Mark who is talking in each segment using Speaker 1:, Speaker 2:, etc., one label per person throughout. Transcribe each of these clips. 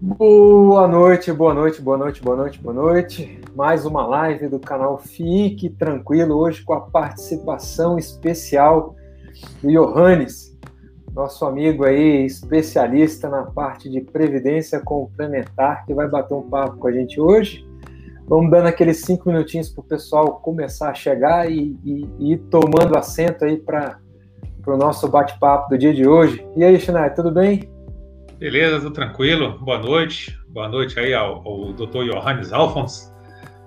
Speaker 1: Boa noite, boa noite, boa noite, boa noite, boa noite. Mais uma live do canal Fique Tranquilo, hoje com a participação especial do Johannes, nosso amigo aí, especialista na parte de previdência complementar, que vai bater um papo com a gente hoje. Vamos dando aqueles cinco minutinhos para o pessoal começar a chegar e, e, e ir tomando assento aí para o nosso bate-papo do dia de hoje. E aí, Xinai, tudo bem?
Speaker 2: Beleza, tudo tranquilo. Boa noite. Boa noite aí ao, ao Dr. Johannes Alfons.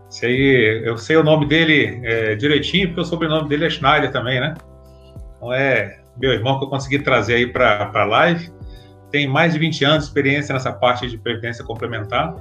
Speaker 2: Esse aí, eu sei o nome dele é, direitinho, porque o sobrenome dele é Schneider também, né? Então é meu irmão que eu consegui trazer aí para a live. Tem mais de 20 anos de experiência nessa parte de previdência complementar.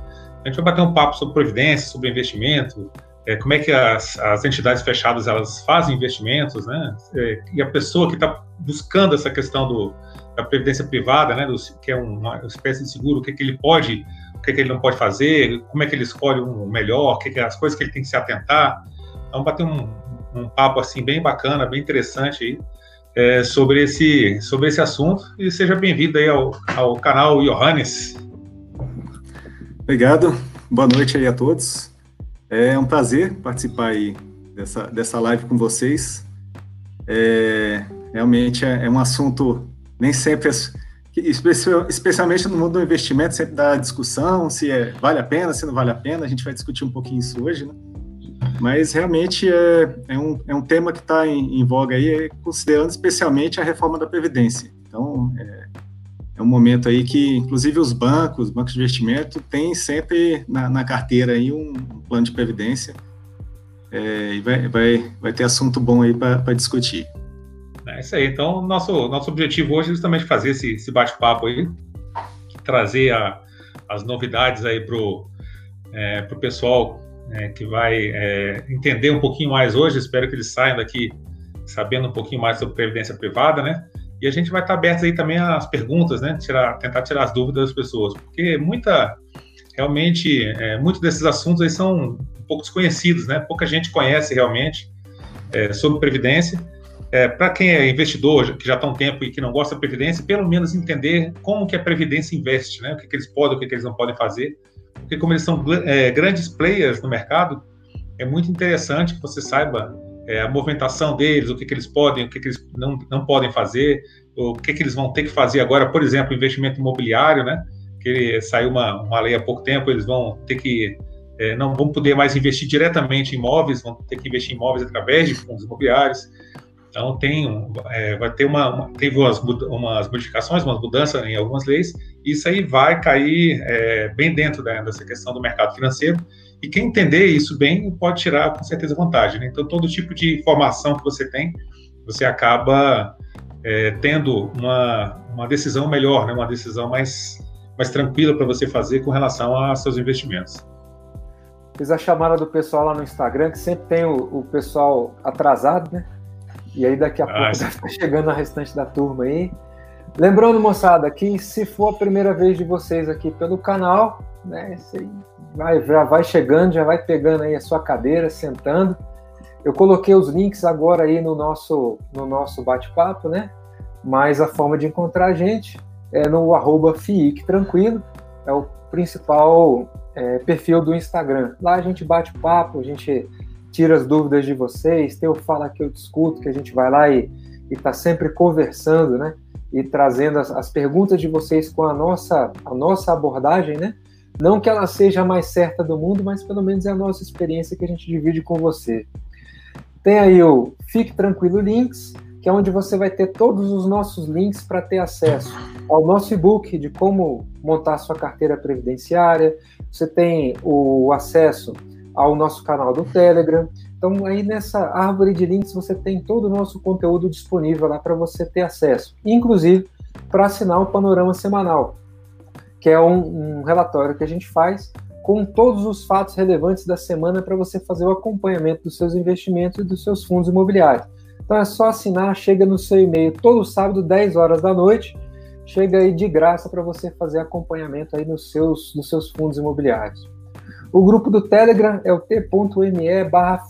Speaker 2: A gente vai bater um papo sobre previdência, sobre investimento, é, como é que as, as, entidades fechadas elas fazem investimentos, né? É, e a pessoa que está buscando essa questão do, da previdência privada, né? Do, que é uma espécie de seguro, o que, é que ele pode, o que, é que ele não pode fazer, como é que ele escolhe um melhor, o que, é as coisas que ele tem que se atentar. Vamos bater um, um papo assim bem bacana, bem interessante aí. É, sobre esse sobre esse assunto e seja bem-vindo aí ao, ao canal Johannes.
Speaker 3: Obrigado, boa noite aí a todos. É um prazer participar aí dessa, dessa live com vocês. É, realmente é, é, um assunto nem sempre, especialmente no mundo do investimento, sempre dá discussão se é, vale a pena, se não vale a pena. A gente vai discutir um pouquinho isso hoje, né? Mas realmente é, é, um, é um tema que está em, em, voga aí, considerando especialmente a reforma da Previdência. Então, é, é um momento aí que, inclusive, os bancos, bancos de investimento, têm sempre na, na carteira aí um, um, plano de previdência é, e vai, vai, vai ter assunto bom aí para discutir.
Speaker 2: É isso aí. Então, nosso, nosso objetivo hoje é justamente fazer esse, esse bate-papo aí, trazer a, as novidades aí para o é, pro pessoal é, que vai é, entender um pouquinho mais hoje. Espero que eles saiam daqui sabendo um pouquinho mais sobre previdência privada, né? E a gente vai estar aberto aí também às perguntas, né? Tirar, tentar tirar as dúvidas das pessoas, porque muita, realmente, é, muitos desses assuntos aí são um pouco desconhecidos, né? Pouca gente conhece realmente é, sobre previdência. É, Para quem é investidor, que já está um tempo e que não gosta da previdência, pelo menos entender como que a previdência investe, né? O que, que eles podem, o que, que eles não podem fazer. Porque como eles são é, grandes players no mercado, é muito interessante que você saiba é, a movimentação deles, o que, que eles podem, o que, que eles não, não podem fazer, o que, que eles vão ter que fazer agora, por exemplo, investimento imobiliário, né? Que saiu uma, uma lei há pouco tempo, eles vão ter que é, não vão poder mais investir diretamente em imóveis, vão ter que investir em imóveis através de fundos imobiliários. Então tem, é, vai ter uma, uma, teve umas, umas modificações, umas mudanças em algumas leis. E isso aí vai cair é, bem dentro né, dessa questão do mercado financeiro e quem entender isso bem pode tirar com certeza vantagem. Né? Então, todo tipo de informação que você tem, você acaba é, tendo uma, uma decisão melhor, né? uma decisão mais, mais tranquila para você fazer com relação a seus investimentos.
Speaker 1: Fiz a chamada do pessoal lá no Instagram, que sempre tem o, o pessoal atrasado, né? E aí daqui a ah, pouco estar chegando a restante da turma aí. Lembrando, moçada, que se for a primeira vez de vocês aqui pelo canal, né? Você vai, já vai chegando, já vai pegando aí a sua cadeira, sentando. Eu coloquei os links agora aí no nosso, no nosso bate-papo, né? Mas a forma de encontrar a gente é no arroba FIIC Tranquilo, é o principal é, perfil do Instagram. Lá a gente bate papo, a gente tira as dúvidas de vocês, tem o Fala Que Eu Discuto, que a gente vai lá e está sempre conversando, né? E trazendo as, as perguntas de vocês com a nossa, a nossa abordagem, né? Não que ela seja a mais certa do mundo, mas pelo menos é a nossa experiência que a gente divide com você. Tem aí o Fique Tranquilo Links, que é onde você vai ter todos os nossos links para ter acesso ao nosso e-book de como montar sua carteira previdenciária. Você tem o acesso ao nosso canal do Telegram. Então, aí nessa árvore de links você tem todo o nosso conteúdo disponível lá para você ter acesso, inclusive para assinar o panorama semanal que é um, um relatório que a gente faz com todos os fatos relevantes da semana para você fazer o acompanhamento dos seus investimentos e dos seus fundos imobiliários. Então é só assinar, chega no seu e-mail todo sábado, 10 horas da noite, chega aí de graça para você fazer acompanhamento aí nos seus, nos seus fundos imobiliários. O grupo do Telegram é o t.me barra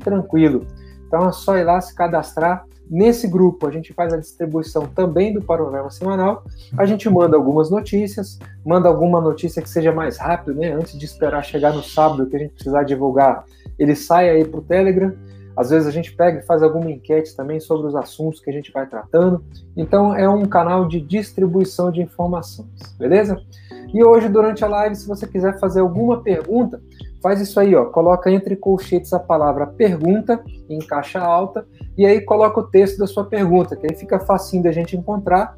Speaker 1: tranquilo. Então é só ir lá se cadastrar. Nesse grupo, a gente faz a distribuição também do panorama semanal. A gente manda algumas notícias, manda alguma notícia que seja mais rápido, né? Antes de esperar chegar no sábado que a gente precisar divulgar, ele sai aí para o Telegram. Às vezes a gente pega e faz alguma enquete também sobre os assuntos que a gente vai tratando. Então é um canal de distribuição de informações, beleza? E hoje, durante a live, se você quiser fazer alguma pergunta, faz isso aí, ó. Coloca entre colchetes a palavra pergunta em caixa alta e aí coloca o texto da sua pergunta, que aí fica facinho da gente encontrar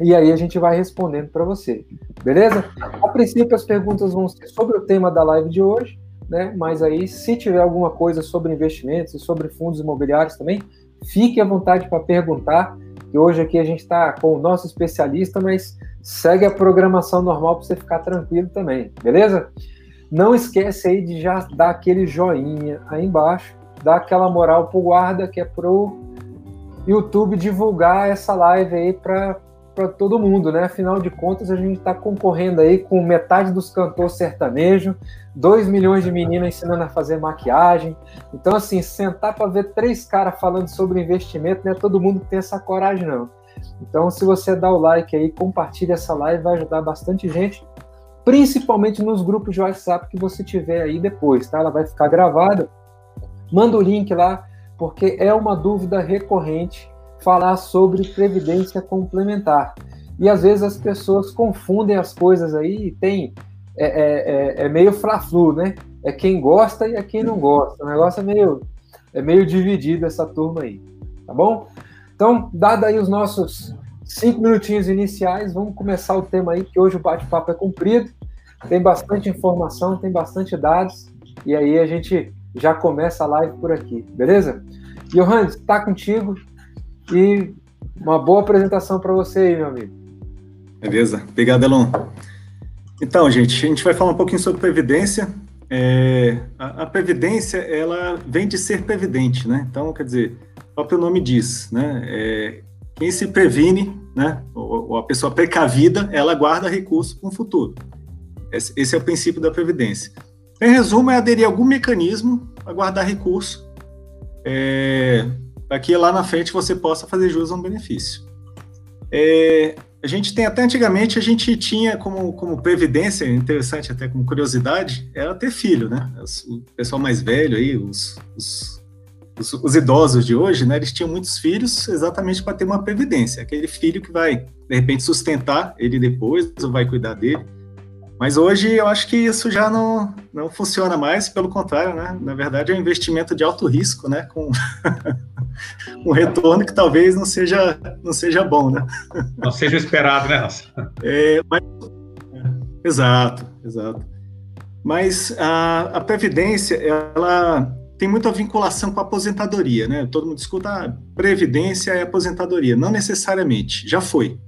Speaker 1: e aí a gente vai respondendo para você, beleza? A princípio as perguntas vão ser sobre o tema da live de hoje, né? Mas aí se tiver alguma coisa sobre investimentos e sobre fundos imobiliários também, fique à vontade para perguntar. Que hoje aqui a gente está com o nosso especialista, mas segue a programação normal para você ficar tranquilo também, beleza? Não esquece aí de já dar aquele joinha aí embaixo, dar aquela moral pro guarda que é pro YouTube divulgar essa live aí para todo mundo, né? Afinal de contas, a gente está concorrendo aí com metade dos cantores sertanejo, 2 milhões de meninas ensinando a fazer maquiagem. Então, assim, sentar para ver três caras falando sobre investimento, não é todo mundo tem essa coragem, não. Então, se você dá o like aí, compartilha essa live, vai ajudar bastante gente, principalmente nos grupos de WhatsApp que você tiver aí depois, tá? Ela vai ficar gravada. Manda o link lá, porque é uma dúvida recorrente falar sobre previdência complementar. E às vezes as pessoas confundem as coisas aí e tem. É, é, é, é meio fla-flu, né? É quem gosta e é quem não gosta. O negócio é meio, é meio dividido essa turma aí, tá bom? Então, dado aí os nossos cinco minutinhos iniciais, vamos começar o tema aí, que hoje o bate-papo é comprido, tem bastante informação, tem bastante dados, e aí a gente já começa a live por aqui, beleza? Johannes, está contigo e uma boa apresentação para você aí, meu amigo.
Speaker 3: Beleza, obrigado, Elon. Então, gente, a gente vai falar um pouquinho sobre previdência. É, a, a, previdência, ela vem de ser previdente, né? Então, quer dizer, próprio nome diz, né? É, quem se previne, né? Ou, ou, a pessoa precavida, ela guarda recurso para o futuro. Esse, esse, é o princípio da previdência. Em resumo, é aderir a algum mecanismo para guardar recurso, é, para que lá na frente você possa fazer jus a um benefício. É, a gente tem até antigamente a gente tinha como, como previdência interessante até como curiosidade era ter filho, né? O pessoal mais velho aí, os, os os, os, idosos de hoje, né, eles tinham muitos filhos exatamente para ter uma previdência, aquele filho que vai, de repente, sustentar ele depois, ou vai cuidar dele. Mas hoje eu acho que isso já não, não funciona mais, pelo contrário, né? Na verdade, é um investimento de alto risco, né? Com um retorno que talvez não seja, não seja bom, né?
Speaker 2: Não seja esperado, né?
Speaker 3: É, mas, exato, exato. Mas a, a Previdência, ela tem muita vinculação com a aposentadoria, né? Todo mundo escuta ah, previdência e aposentadoria. Não necessariamente, já foi.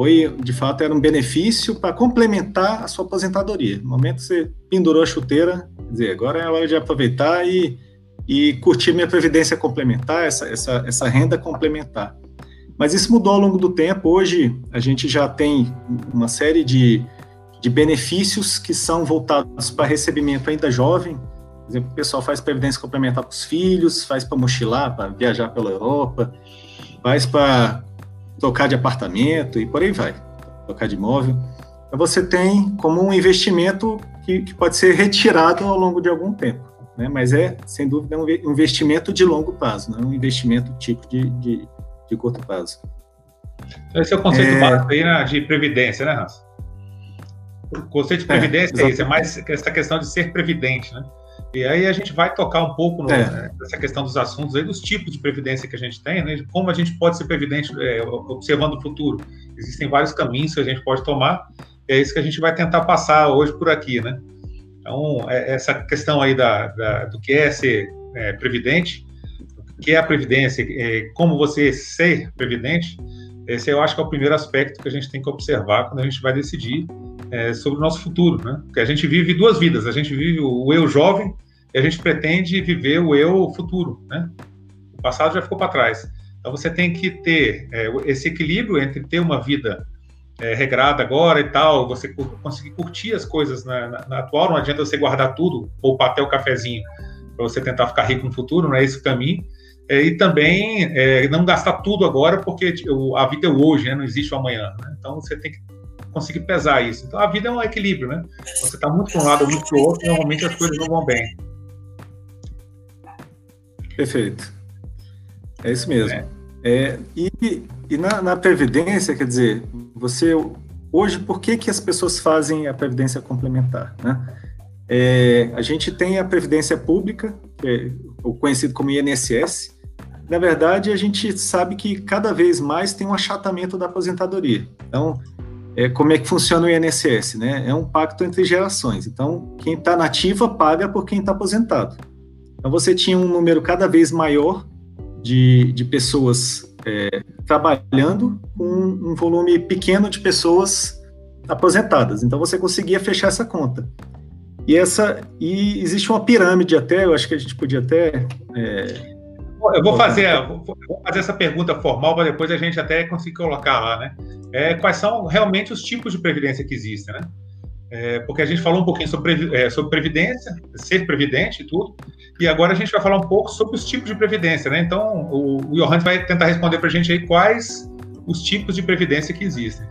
Speaker 3: Foi, de fato, era um benefício para complementar a sua aposentadoria. No momento que você pendurou a chuteira, quer dizer, agora é a hora de aproveitar e, e curtir minha previdência complementar, essa, essa, essa renda complementar. Mas isso mudou ao longo do tempo. Hoje, a gente já tem uma série de, de benefícios que são voltados para recebimento ainda jovem, por exemplo, o pessoal faz previdência complementar para os filhos, faz para mochilar, para viajar pela Europa, faz para trocar de apartamento e por aí vai, trocar de imóvel. Então você tem como um investimento que, que pode ser retirado ao longo de algum tempo, né? mas é, sem dúvida, um investimento de longo prazo, não é um investimento tipo de, de, de curto prazo.
Speaker 2: Então, esse é o conceito é... básico aí, né, de previdência, né, Hans? O conceito de previdência é, é isso, é mais essa questão de ser previdente, né? E aí a gente vai tocar um pouco no, é. né, nessa questão dos assuntos aí, dos tipos de previdência que a gente tem, né, como a gente pode ser previdente é, observando o futuro. Existem vários caminhos que a gente pode tomar, e é isso que a gente vai tentar passar hoje por aqui, né? Então, é, essa questão aí da, da, do que é ser é, previdente, o que é a previdência, é, como você ser previdente, esse eu acho que é o primeiro aspecto que a gente tem que observar quando a gente vai decidir é, sobre o nosso futuro, né? Porque a gente vive duas vidas, a gente vive o eu jovem e a gente pretende viver o eu futuro, né? O passado já ficou para trás. Então você tem que ter é, esse equilíbrio entre ter uma vida é, regrada agora e tal, você conseguir curtir as coisas na, na, na, atual, não adianta você guardar tudo, ou até o cafezinho, para você tentar ficar rico no futuro, não é esse o caminho. é, e também é, não gastar tudo agora, porque a vida é hoje, né? não existe o amanhã. Né? Então você tem que conseguir pesar isso. Então a vida é um equilíbrio, né? Você está muito para um lado, muito para o outro, normalmente as coisas não vão bem.
Speaker 3: Perfeito. É isso mesmo. É. É, e e na, na, Previdência, quer dizer, você. Hoje, por que, que as pessoas fazem a Previdência complementar? Né? É, a gente tem a Previdência Pública, é o conhecido como INSS. Na verdade, a gente sabe que cada vez mais tem um achatamento da aposentadoria. Então, é, como é que funciona o INSS? Né? É um pacto entre gerações. Então, quem está nativa paga por quem está aposentado. Então, você tinha um número cada vez maior de, de pessoas é, trabalhando com um volume pequeno de pessoas aposentadas. Então, você conseguia fechar essa conta. E essa e existe uma pirâmide até, eu acho que a gente podia até. É,
Speaker 2: eu vou fazer, vou fazer essa pergunta formal para depois a gente até conseguir colocar lá, né? É, quais são realmente os tipos de previdência que existem, né? É, porque a gente falou um pouquinho sobre, é, sobre previdência, ser previdente e tudo, e agora a gente vai falar um pouco sobre os tipos de previdência, né? Então, o, o vai tentar responder para a gente aí quais os tipos de previdência que existem.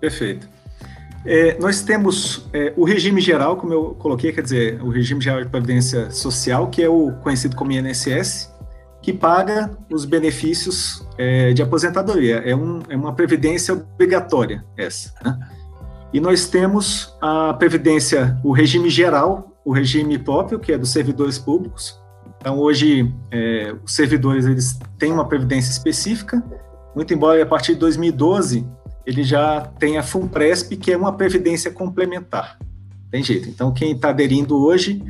Speaker 3: Perfeito. É, nós temos é, o regime geral, como eu coloquei, quer dizer, o regime geral de previdência social, que é o conhecido como INSS, que paga os benefícios é, de aposentadoria. É, um, é, uma previdência obrigatória essa. Né? E nós temos a previdência, o regime geral, o regime próprio, que é dos servidores públicos. Então, hoje, é, os servidores eles têm uma previdência específica, muito embora a partir de 2012 ele já tenha a FUNPRESP, que é uma previdência complementar. Tem jeito. Então, quem está aderindo hoje,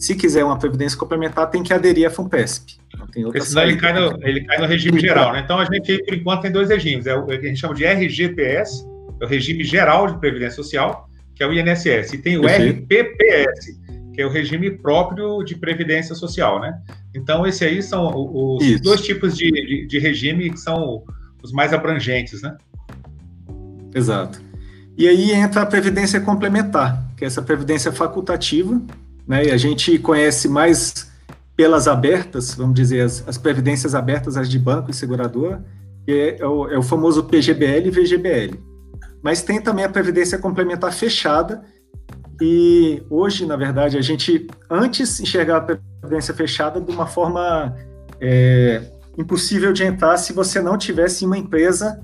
Speaker 3: se quiser uma previdência complementar, tem que aderir à FUNPESP.
Speaker 2: Não tem outra daí ele cai, no, ele cai no regime geral, né? Então, a gente, por enquanto, tem dois regimes. É o que a gente chama de RGPS, é o regime geral de previdência social, que é o INSS, e tem o RPPS, que é o regime próprio de previdência social, né? Então, esse aí são os Isso. dois tipos de, de, de, regime que são os mais abrangentes, né?
Speaker 3: Exato. E aí entra a previdência complementar, que é essa previdência facultativa, né? E a gente conhece mais pelas abertas, vamos dizer, as, as previdências abertas, as de banco e seguradora, que é, é o, é o famoso PGBL e VGBL mas tem também a previdência complementar fechada. E hoje, na verdade, a gente antes enxergava a previdência fechada de uma forma é, impossível de entrar se você não tivesse uma empresa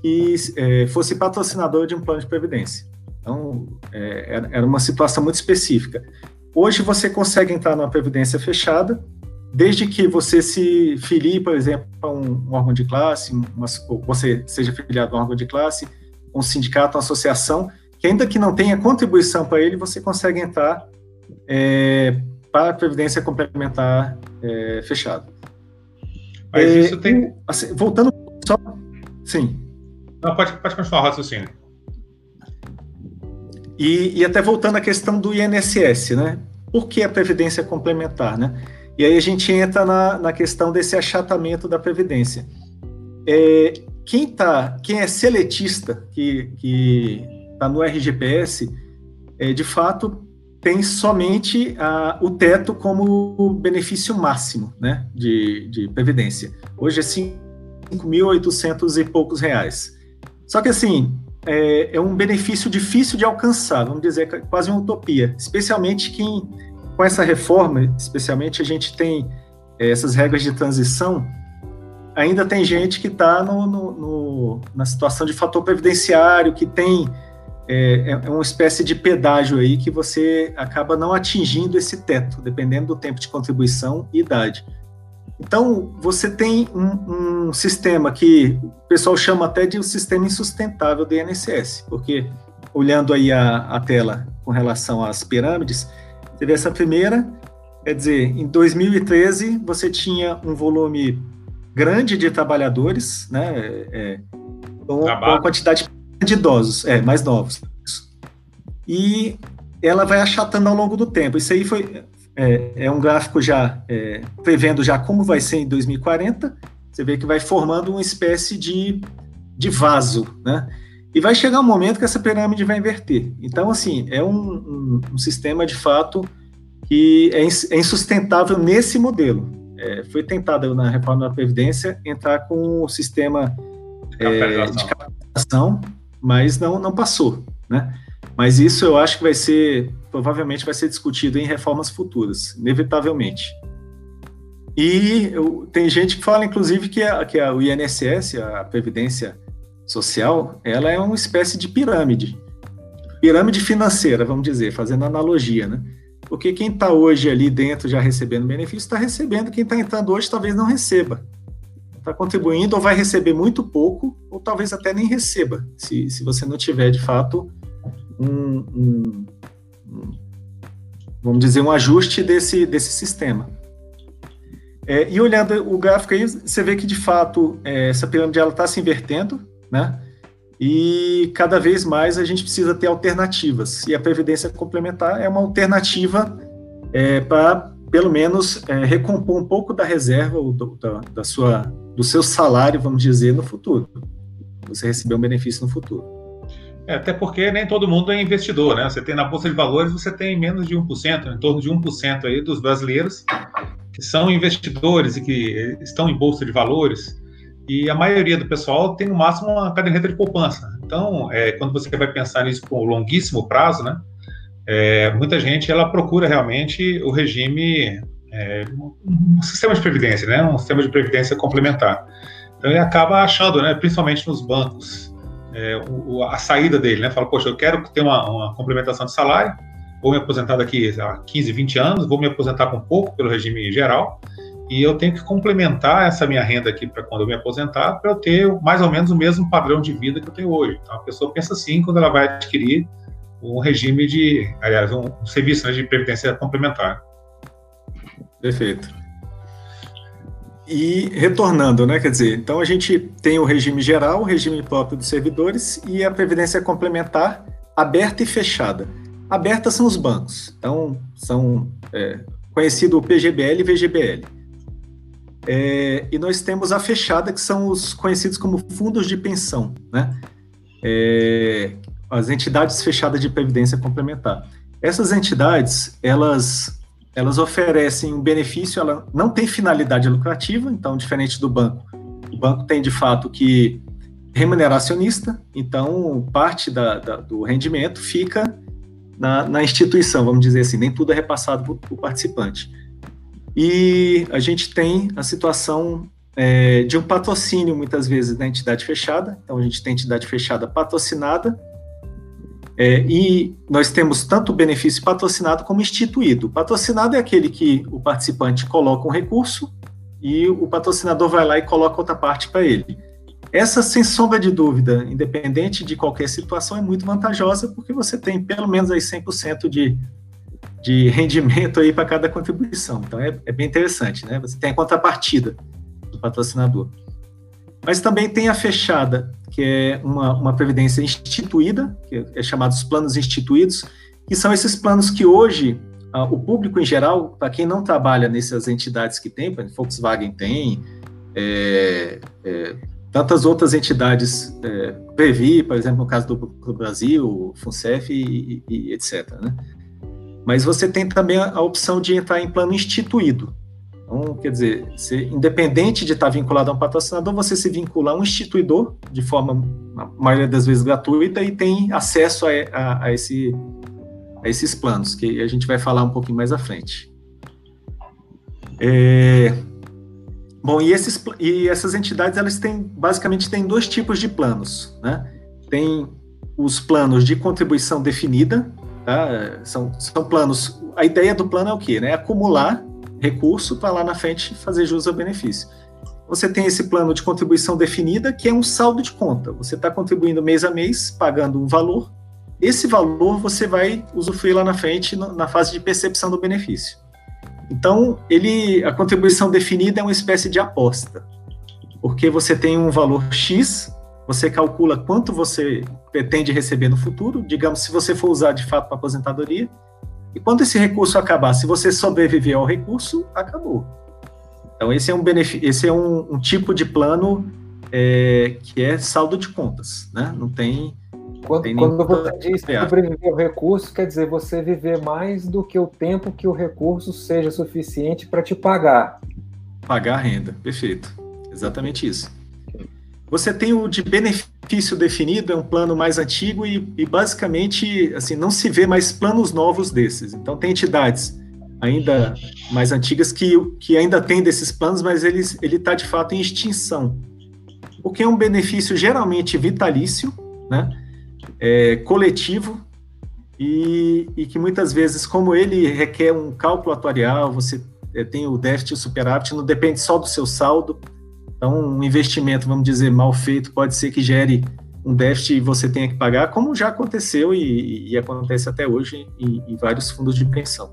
Speaker 3: que é, fosse patrocinador de um plano de previdência. Então, é, era uma situação muito específica. Hoje você consegue entrar numa previdência fechada, desde que você se filie, por exemplo, a um, órgão de classe, uma, ou você seja filiado a um órgão de classe, um sindicato, uma associação, que ainda que não tenha contribuição para ele, você consegue entrar é, para a Previdência Complementar é, fechada. Mas é, isso tem. Assim, voltando só. Sim.
Speaker 2: Não, pode, pode continuar o raciocínio.
Speaker 3: E, e até voltando à questão do INSS, né? Por que a Previdência Complementar, né? E aí a gente entra na, na questão desse achatamento da Previdência. É, quem tá, quem é seletista, que está no RGPS, é, de fato tem somente a, o teto como benefício máximo né, de, de previdência. Hoje é 5.800 e poucos reais. Só que assim, é, é, um benefício difícil de alcançar, vamos dizer, quase uma utopia. Especialmente quem, com essa reforma, especialmente a gente tem é, essas regras de transição, ainda tem gente que está no, no, no, na situação de fator previdenciário, que tem é, é, uma espécie de pedágio aí que você acaba não atingindo esse teto, dependendo do tempo de contribuição e idade. Então, você tem um, um sistema que o pessoal chama até de um sistema insustentável do INSS, porque olhando aí a, a tela com relação às pirâmides, você vê essa primeira, quer dizer, em 2013 você tinha um volume grande de trabalhadores, né? É, com, com uma quantidade de idosos, é, mais novos. E ela vai achatando ao longo do tempo. Isso aí foi é, é um gráfico já é, prevendo já como vai ser em 2040. Você vê que vai formando uma espécie de, de vaso, né? E vai chegar um momento que essa pirâmide vai inverter. Então, assim, é um, um, um sistema de fato que é, é insustentável nesse modelo. é, foi tentado na reforma da Previdência entrar com o sistema é, de capitalização, mas não, não passou, né? Mas isso eu acho que vai ser, provavelmente vai ser discutido em reformas futuras, inevitavelmente. E eu, tem gente que fala, inclusive, que, a, que a, o INSS, a Previdência Social, ela é uma espécie de pirâmide. Pirâmide financeira, vamos dizer, fazendo analogia, né? Porque quem está hoje ali dentro já recebendo benefício, está recebendo, quem está entrando hoje talvez não receba. Está contribuindo ou vai receber muito pouco, ou talvez até nem receba, se, se você não tiver de fato um, um, vamos dizer, um ajuste desse, desse sistema. É, e olhando o gráfico aí, você vê que de fato é, essa pirâmide está se invertendo, né? E cada vez mais a gente precisa ter alternativas. E a previdência complementar é uma alternativa é, para, pelo menos, é, recompor um pouco da reserva do, da, da, sua, do seu salário, vamos dizer, no futuro. Você receber um benefício no futuro.
Speaker 2: É, até porque nem todo mundo é investidor, né? Você tem na Bolsa de Valores, você tem menos de 1%, em torno de 1% aí dos brasileiros que são investidores e que estão em Bolsa de Valores, e a maioria do pessoal tem no máximo uma caderneta de poupança. Então, é, quando você vai pensar nisso com longuíssimo prazo, né? É, muita gente ela procura realmente o regime, é, um sistema de previdência, né? Um sistema de previdência complementar. Então ele acaba achando, né? Principalmente nos bancos, é, o, a saída dele, né? Fala, poxa, eu quero ter uma, uma, complementação de salário, vou me aposentar daqui a 15, 20 anos, vou me aposentar com pouco pelo regime geral, e eu tenho que complementar essa minha renda aqui para quando eu me aposentar, para eu ter mais ou menos o mesmo padrão de vida que eu tenho hoje. Então a pessoa pensa assim quando ela vai adquirir um regime de, aliás, um, um serviço né, de previdência complementar.
Speaker 3: Perfeito. E retornando, né? Quer dizer, então a gente tem o regime geral, o regime próprio dos servidores e a previdência complementar aberta e fechada. Aberta são os bancos, então são é, conhecido o PGBL e VGBL. É, e nós temos a fechada, que são os conhecidos como fundos de pensão, né? É, as entidades fechadas de previdência complementar. Essas entidades, elas elas oferecem um benefício, ela não tem finalidade lucrativa, então, diferente do banco, o banco tem de fato que remunerar acionista, então parte da, da, do rendimento fica na, na, instituição, vamos dizer assim, nem tudo é repassado para o participante. E a gente tem a situação é, de um patrocínio, muitas vezes, da entidade fechada, então a gente tem entidade fechada patrocinada, é, e nós temos tanto benefício patrocinado como instituído. Patrocinado é aquele que o participante coloca um recurso e o patrocinador vai lá e coloca outra parte para ele. Essa, sem sombra de dúvida, independente de qualquer situação, é muito vantajosa porque você tem pelo menos aí 100% de, de rendimento aí para cada contribuição. Então é, é bem interessante, né? Você tem a contrapartida do patrocinador. Mas também tem a fechada, que é uma, uma previdência instituída, que é chamados planos instituídos, que são esses planos que hoje ah, o público em geral, para quem não trabalha nessas entidades que tem, Volkswagen tem, é, é, tantas outras entidades, é, Previ, por exemplo, no caso do, do Brasil, FUNCEF e, e, e etc. Né? Mas você tem também a, a opção de entrar em plano instituído, então, quer dizer, se, independente de estar vinculado a um patrocinador, você se vincula a um instituidor, de forma, a maioria das vezes, gratuita, e tem acesso a, a, a, esse, a esses planos, que a gente vai falar um pouquinho mais à frente. É, bom, e, esses, e essas entidades, elas têm, basicamente, têm dois tipos de planos, né? Tem os planos de contribuição definida, tá? são, são planos, a ideia do plano é o quê? Né? Acumular recurso para lá na frente fazer jus ao benefício. Você tem esse plano de contribuição definida, que é um saldo de conta. Você está contribuindo mês a mês, pagando um valor. Esse valor você vai usufruir lá na frente, na fase de percepção do benefício. Então, ele, a contribuição definida é uma espécie de aposta, porque você tem um valor X, você calcula quanto você pretende receber no futuro, digamos, se você for usar de fato para aposentadoria, e quando esse recurso acabar, se você sobreviver ao recurso, acabou. Então, esse é um, benefício, esse é um, um tipo de plano é, que é saldo de contas, né? Não tem.
Speaker 1: Quando, tem quando você diz sobreviver ao recurso, quer dizer você viver mais do que o tempo que o recurso seja suficiente para te pagar.
Speaker 3: pagar a renda. Perfeito. Exatamente isso. Você tem o de benefício definido, é um plano mais antigo e, e, basicamente assim não se vê mais planos novos desses. Então tem entidades ainda mais antigas que, que ainda tem desses planos, mas ele está de fato em extinção. Porque é um benefício geralmente vitalício, né? É, coletivo e, e, que muitas vezes, como ele requer um cálculo atuarial, você é, tem o déficit e o superávit, não depende só do seu saldo, então, um investimento, vamos dizer, mal feito, pode ser que gere um déficit e você tenha que pagar, como já aconteceu e, e acontece até hoje em, em, vários fundos de pensão.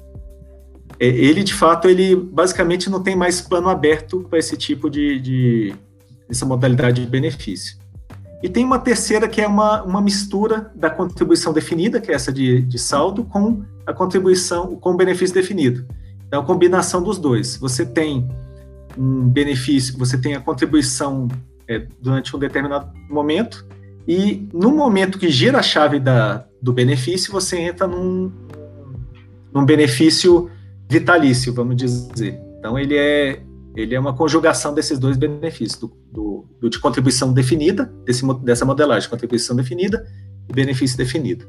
Speaker 3: É, ele, de fato, ele basicamente não tem mais plano aberto para esse tipo de, de essa modalidade de benefício. E tem uma terceira que é uma, uma mistura da contribuição definida, que é essa de, de saldo, com a contribuição, com o benefício definido. Então, a combinação dos dois. Você tem um benefício, você tem a contribuição é, durante um determinado momento, e no momento que gira a chave da, do benefício, você entra num, num benefício vitalício, vamos dizer. Então, ele é, ele é uma conjugação desses dois benefícios, do, do, do de contribuição definida, desse, dessa modelagem, contribuição definida e benefício definido.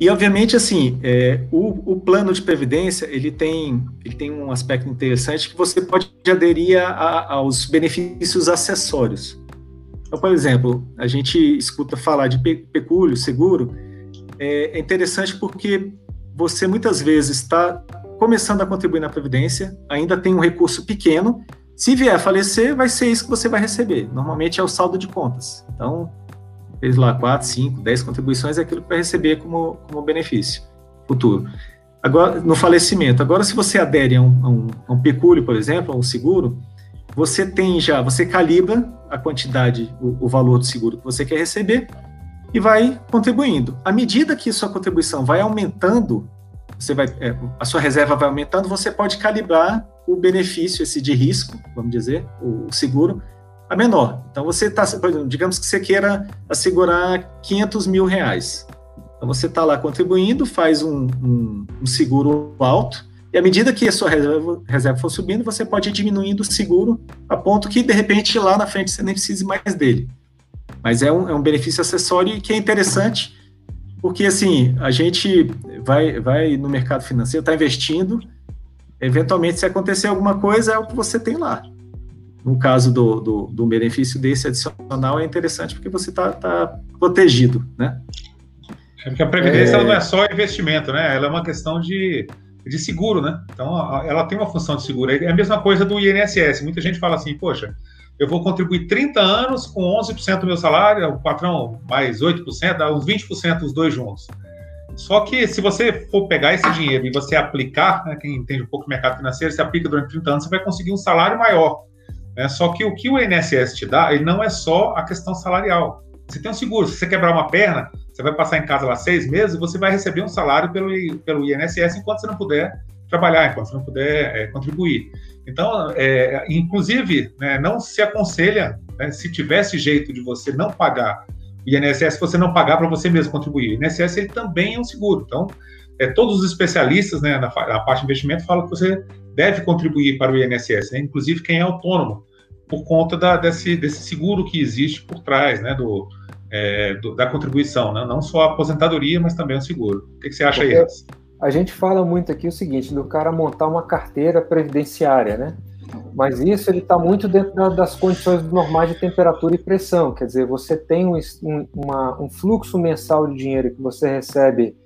Speaker 3: E, obviamente, assim, é, o, o, plano de previdência, ele tem, ele tem um aspecto interessante que você pode aderir a, aos benefícios acessórios. Então, por exemplo, a gente escuta falar de pecúlio, seguro, é, é interessante porque você muitas vezes está começando a contribuir na Previdência, ainda tem um recurso pequeno, se vier a falecer, vai ser isso que você vai receber. Normalmente é o saldo de contas. Então, fez lá 4, 5, 10 contribuições, é aquilo que vai receber como, como benefício futuro. Agora, no falecimento, agora se você adere a um, a um, a um pecúlio, por exemplo, a um seguro, você tem já, você calibra a quantidade, o, o, valor do seguro que você quer receber e vai contribuindo. À medida que sua contribuição vai aumentando, você vai, é, a sua reserva vai aumentando, você pode calibrar o benefício, esse de risco, vamos dizer, o seguro, a menor. Então, você está, digamos que você queira assegurar 500 mil reais. Então, você está lá contribuindo, faz um, um, um, seguro alto, e à medida que a sua reserva, reserva for subindo, você pode ir diminuindo o seguro a ponto que, de repente, lá na frente você nem precise mais dele. Mas é um, é um benefício acessório que é interessante, porque, assim, a gente vai, vai no mercado financeiro, está investindo, eventualmente, se acontecer alguma coisa, é o que você tem lá no caso do, do, do, benefício desse adicional, é interessante porque você está tá protegido, né?
Speaker 2: É porque a Previdência é... não é só investimento, né? Ela é uma questão de, de seguro, né? Então, ela tem uma função de seguro. É a mesma coisa do INSS. Muita gente fala assim, poxa, eu vou contribuir 30 anos com 11% do meu salário, o patrão mais 8%, dá uns 20% os dois juntos. Só que se você for pegar esse dinheiro e você aplicar, né, quem entende um pouco do mercado financeiro, você aplica durante 30 anos, você vai conseguir um salário maior. Né? Só que o que o INSS te dá, ele não é só a questão salarial. Você tem um seguro, se você quebrar uma perna, você vai passar em casa lá seis meses e você vai receber um salário pelo, pelo INSS enquanto você não puder trabalhar, enquanto você não puder é, contribuir. Então, é, inclusive, né, não se aconselha, né, se tivesse jeito de você não pagar o INSS, você não pagar para você mesmo contribuir. O INSS ele também é um seguro. Então, é, todos os especialistas né, na, na, parte de investimento falam que você deve contribuir para o INSS, né, inclusive quem é autônomo por conta da, desse, desse seguro que existe por trás, né, do, é, do, da contribuição, né? não só a aposentadoria, mas também o seguro. O que, que você acha Porque aí,
Speaker 1: A gente fala muito aqui o seguinte, do cara montar uma carteira previdenciária, né? Mas isso ele está muito dentro das condições normais de temperatura e pressão. Quer dizer, você tem um, uma, um fluxo mensal de dinheiro que você recebe,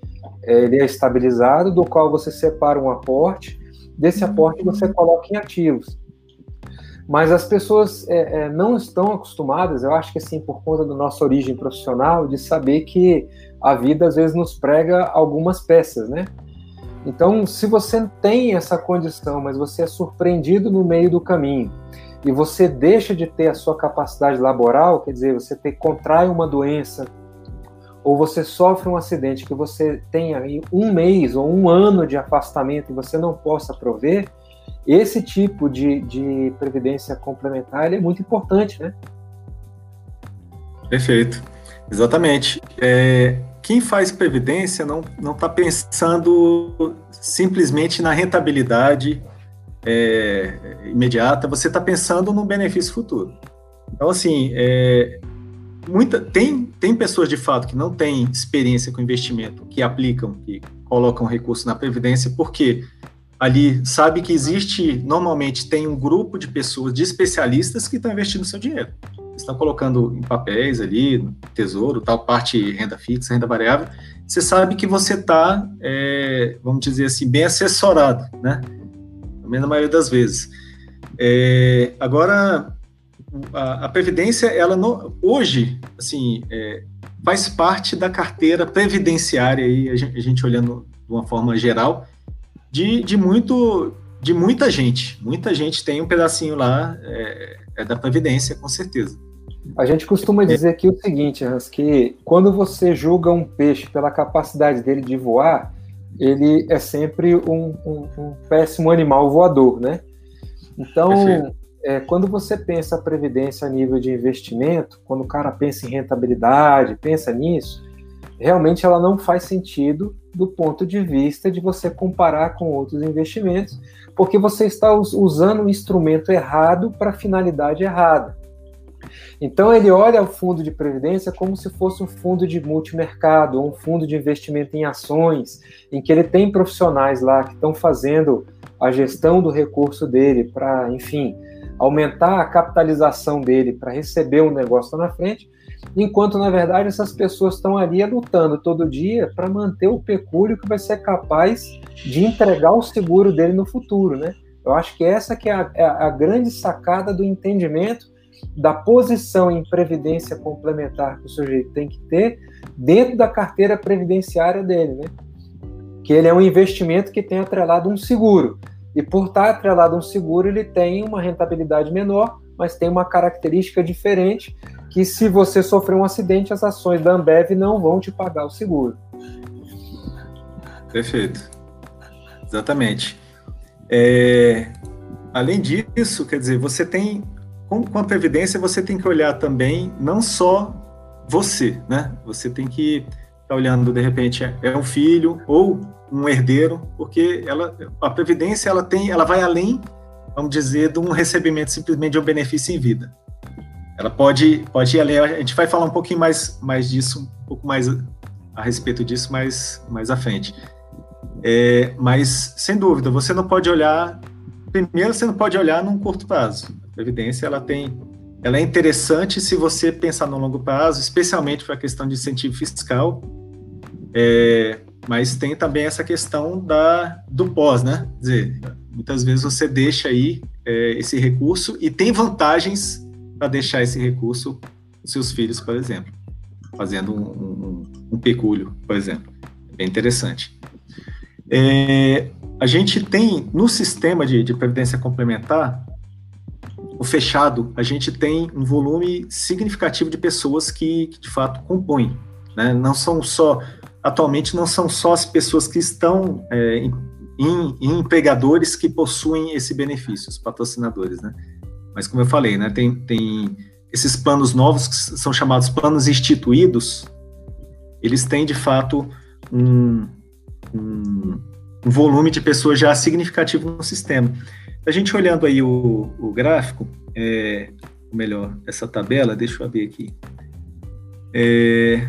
Speaker 1: é, ele é estabilizado, do qual você separa um aporte, desse aporte você coloca em ativos. Mas as pessoas é, é, não estão acostumadas, eu acho que assim, por conta da nossa origem profissional, de saber que a vida às vezes nos prega algumas peças, né? Então, se você tem essa condição, mas você é surpreendido no meio do caminho, e você deixa de ter a sua capacidade laboral, quer dizer, você ter, contrai uma doença, ou você sofre um acidente que você tenha um mês ou um ano de afastamento e você não possa prover, esse tipo de, de previdência complementar é muito importante, né?
Speaker 3: Perfeito, exatamente. É, quem faz previdência não está pensando simplesmente na rentabilidade é, imediata, você está pensando no benefício futuro. Então, assim, é, muita, tem, tem pessoas de fato que não têm experiência com investimento, que aplicam, que colocam recurso na Previdência, porque ali sabe que existe, normalmente tem um grupo de pessoas, de especialistas que estão investindo seu dinheiro. Estão colocando em papéis ali, tesouro, tal parte renda fixa, renda variável. Você sabe que você está, é, vamos dizer assim, bem assessorado, né? Na maioria das vezes. É, agora, a, a, previdência, ela hoje, assim, é, faz parte da carteira previdenciária aí, a gente, a gente olhando de uma forma geral, de, de muito de muita gente. Muita gente tem um pedacinho lá é, é da previdência, com certeza.
Speaker 1: A gente costuma dizer aqui o seguinte, Hans, que quando você julga um peixe pela capacidade dele de voar, ele é sempre um, um, um péssimo animal voador, né? Então, é, quando você pensa a previdência a nível de investimento, quando o cara pensa em rentabilidade, pensa nisso, realmente ela não faz sentido do ponto de vista de você comparar com outros investimentos, porque você está usando um instrumento errado para finalidade errada. Então ele olha o fundo de previdência como se fosse um fundo de multimercado, um fundo de investimento em ações, em que ele tem profissionais lá que estão fazendo a gestão do recurso dele para, enfim, aumentar a capitalização dele para receber um negócio lá na frente, enquanto na verdade essas pessoas estão ali lutando todo dia para manter o pecúlio que vai ser capaz de entregar o seguro dele no futuro, né? Eu acho que essa que é a, é a grande sacada do entendimento da posição em previdência complementar que o sujeito tem que ter dentro da carteira previdenciária dele, né? Que ele é um investimento que tem atrelado um seguro. E por estar atrelado a um seguro, ele tem uma rentabilidade menor, mas tem uma característica diferente, que se você sofrer um acidente, as ações da Ambev não vão te pagar o seguro.
Speaker 3: Perfeito. Exatamente. É, além disso, quer dizer, você tem com, a previdência você tem que olhar também não só você, né? Você tem que estar tá olhando de repente é um filho ou um herdeiro, porque ela a previdência ela tem, ela vai além, vamos dizer, de um recebimento simplesmente de um benefício em vida. Ela pode pode ir além. A gente vai falar um pouquinho mais mais disso, um pouco mais a respeito disso mais mais à frente. É, mas sem dúvida, você não pode olhar primeiro você não pode olhar num curto prazo previdência ela tem, ela é interessante se você pensar no longo prazo, especialmente para a questão de incentivo fiscal, é, mas tem também essa questão da do pós, né? Quer dizer, muitas vezes você deixa aí é, esse recurso e tem vantagens para deixar esse recurso seus filhos, por exemplo, fazendo um, um, um pecúlio, por exemplo. É bem interessante. É, a gente tem no sistema de, de previdência complementar o fechado, a gente tem um volume significativo de pessoas que, que de fato compõem. Né? Não são só, atualmente, não são só as pessoas que estão é, em, em, empregadores que possuem esse benefício, os patrocinadores. Né? Mas, como eu falei, né, tem, tem esses planos novos, que são chamados planos instituídos, eles têm, de fato, um, um, um volume de pessoas já significativo no sistema. A gente olhando aí o, o gráfico, é, ou melhor, essa tabela, deixa eu abrir aqui. É,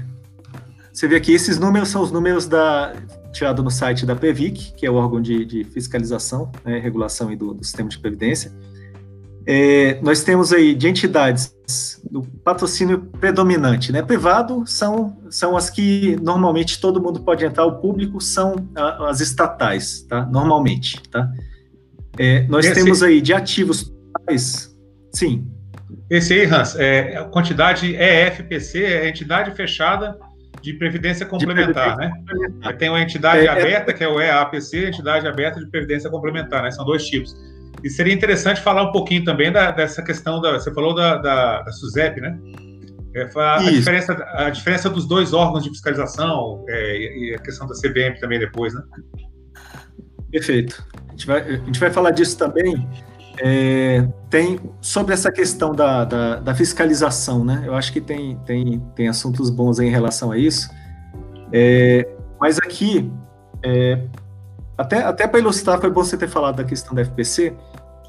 Speaker 3: você vê aqui, esses números são os números da, tirado no site da Previc, que é o órgão de, de fiscalização, né, regulação do, do, sistema de previdência. É, nós temos aí de entidades do patrocínio predominante, né? Privado são, são as que normalmente todo mundo pode entrar, o público são as estatais, tá? Normalmente, tá? É, nós Esse... temos aí de ativos totais, sim.
Speaker 2: Esse aí, Hans, é, a quantidade EFPC é entidade fechada de previdência complementar, previdência né? Complementar. Tem uma entidade é, é, aberta, que é o EAPC, entidade aberta de previdência complementar, né? São dois tipos. E seria interessante falar um pouquinho também da, dessa questão da. Você falou da, da, da SUSEP, né? É, a, diferença, a diferença dos dois órgãos de fiscalização é, e a questão da CBM também depois, né?
Speaker 3: Perfeito gente vai, a gente vai falar disso também. É, tem sobre essa questão da, da, da, fiscalização, né? Eu acho que tem, tem, tem assuntos bons em relação a isso. É, mas aqui, é, até, até para ilustrar, foi bom você ter falado da questão da FPC.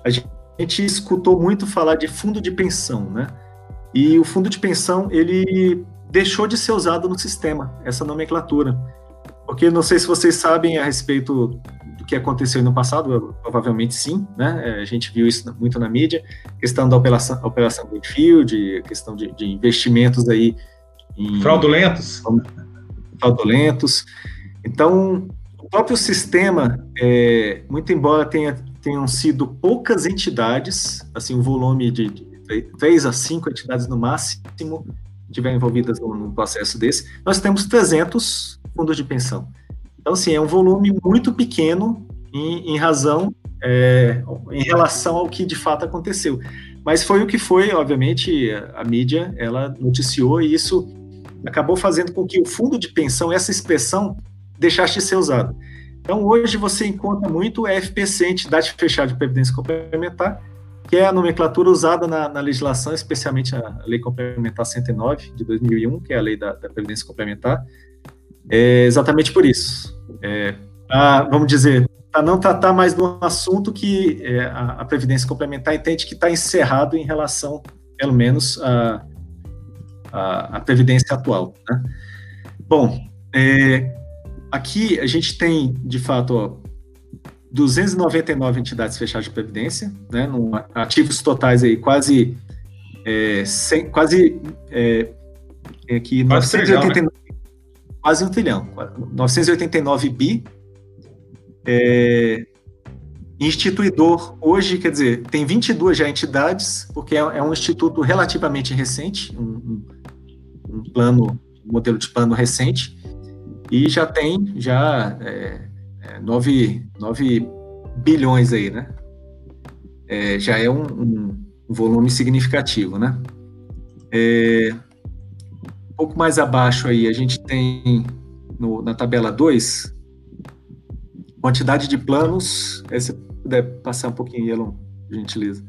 Speaker 3: A gente, a gente escutou muito falar de fundo de pensão, né? E o fundo de pensão, ele deixou de ser usado no sistema, essa nomenclatura. Porque não sei se vocês sabem a respeito do que aconteceu no passado, provavelmente sim, né? É, a gente viu isso muito na mídia, questão da operação, operação Greenfield, questão de, de investimentos aí
Speaker 2: em... Fraudulentos.
Speaker 3: Fraudulentos. Então, o próprio sistema, é, muito embora tenha, tenham sido poucas entidades, assim, um volume de, de três a cinco entidades no máximo, tiveram envolvidas num processo desse, nós temos 300 fundos de pensão. Então, assim, é um volume muito pequeno em, em razão, é, em relação ao que de fato aconteceu. Mas foi o que foi, obviamente, a, a mídia, ela noticiou e isso acabou fazendo com que o fundo de pensão, essa expressão, deixasse de ser usado. Então, hoje você encontra muito FPC, Entidade Fechada de Previdência Complementar, que é a nomenclatura usada na, na, legislação, especialmente a Lei Complementar 109 de 2001, que é a Lei da, da Previdência Complementar, é exatamente por isso. É, vamos dizer, para não tratar mais de um assunto que é, a, a, Previdência Complementar entende que está encerrado em relação, pelo menos, à a, a, a, Previdência atual. Né? Bom, é, Aqui a gente tem, de fato, ó, 299 entidades fechadas de previdência, né, num, ativos totais aí quase é, 100, quase é, é aqui quase 989, né? quase um trilhão, 989 bi. É, instituidor hoje, quer dizer, tem 22 já entidades, porque é, é um instituto relativamente recente, um, um, um plano, um modelo de plano recente, e já tem já é, é, 9, 9 bilhões aí, né? É, já é um, um, volume significativo, né? É, um pouco mais abaixo aí, a gente tem no, na tabela 2, quantidade de planos, é, se puder passar um pouquinho, Elon, gentileza.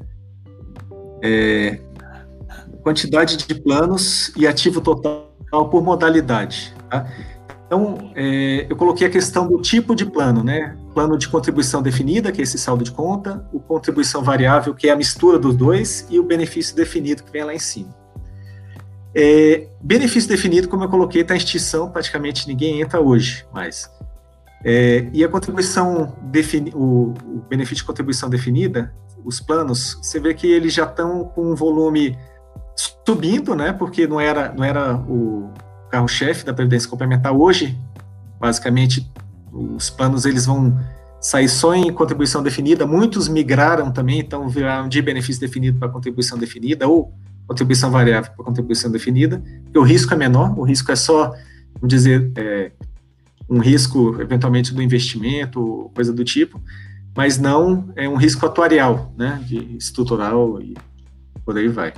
Speaker 3: É, quantidade de planos e ativo total por modalidade. Tá? Então, é, eu coloquei a questão do tipo de plano, né? Plano de contribuição definida, que é esse saldo de conta, o contribuição variável, que é a mistura dos dois, e o benefício definido, que vem lá em cima. É, benefício definido, como eu coloquei, está em extinção, praticamente ninguém entra hoje mais. É, e a contribuição defini o, o, benefício de contribuição definida, os planos, você vê que eles já estão com um volume subindo, né? Porque não era, não era o, carro-chefe da previdência complementar hoje, basicamente os planos eles vão sair só em contribuição definida, muitos migraram também, então viraram de benefício definido para contribuição definida ou contribuição variável para contribuição definida, o risco é menor, o risco é só, vamos dizer, é, um risco eventualmente do investimento, coisa do tipo, mas não é um risco atuarial, né, de estrutural e por aí vai.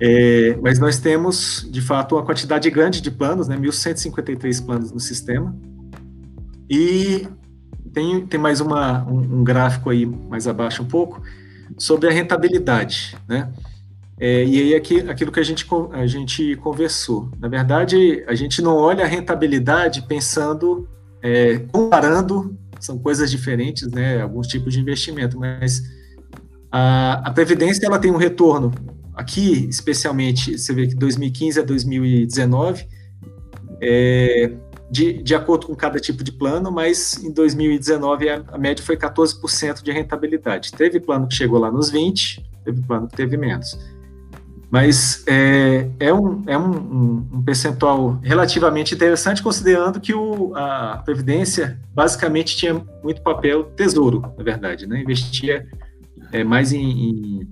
Speaker 3: É, mas nós temos, de fato, uma quantidade grande de planos, né, 1.153 planos no sistema. E tem, tem mais uma, um, um, gráfico aí mais abaixo um pouco sobre a rentabilidade, né? É, e aí aqui, aquilo que a gente, a gente conversou. Na verdade, a gente não olha a rentabilidade pensando, é, comparando, são coisas diferentes, né? Alguns tipos de investimento, mas a, a previdência ela tem um retorno aqui, especialmente, você vê que 2015 a 2019, é, de, de acordo com cada tipo de plano, mas em 2019 a, a média foi 14% de rentabilidade. Teve plano que chegou lá nos 20%, teve plano que teve menos. Mas é, é, um, é um, um, percentual relativamente interessante, considerando que o, a Previdência basicamente tinha muito papel tesouro, na verdade, né? investia é, mais em, em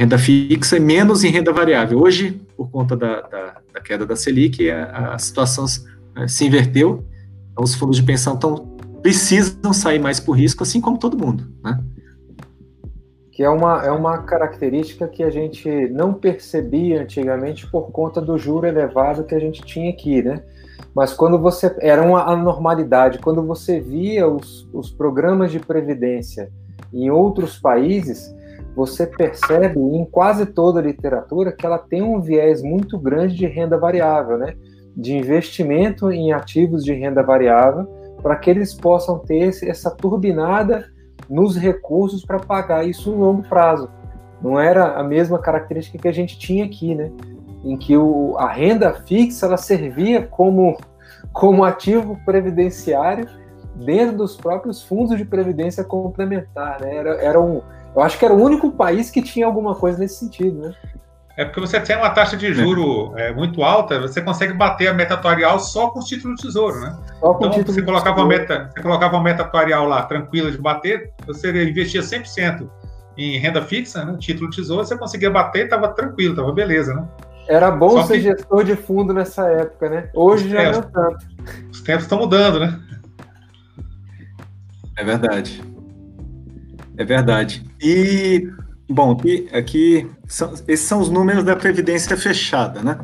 Speaker 3: renda fixa e menos em renda variável. Hoje, por conta da, da, da queda da Selic, a, a situação né, se inverteu. Então, os fundos de pensão tão, precisam sair mais por risco, assim como todo mundo, né?
Speaker 1: Que é uma, é uma característica que a gente não percebia antigamente por conta do juro elevado que a gente tinha aqui, né? Mas quando você. Era uma anormalidade. Quando você via os, os programas de previdência em outros países, você percebe em quase toda a literatura que ela tem um viés muito grande de renda variável, né? De investimento em ativos de renda variável, para que eles possam ter essa turbinada nos recursos para pagar isso no longo prazo. Não era a mesma característica que a gente tinha aqui, né? Em que o, a renda fixa ela servia como, como ativo previdenciário dentro dos próprios fundos de previdência complementar, né? Era, era um, eu acho que era o único país que tinha alguma coisa nesse sentido, né?
Speaker 2: É porque você tem uma taxa de juro é. É, muito alta, você consegue bater a meta atuarial só com os títulos do tesouro, né? Só com então, você colocava, uma meta, você colocava uma meta atuarial lá tranquila de bater, você investia 100% em renda fixa, né? título do tesouro, você conseguia bater, estava tranquilo, estava beleza, né?
Speaker 1: Era bom só ser que... gestor de fundo nessa época, né? Hoje os já tempos, não tanto.
Speaker 2: Os tempos estão mudando, né?
Speaker 3: É verdade. É verdade. E Bom, aqui, aqui são, esses são os números da Previdência fechada, né?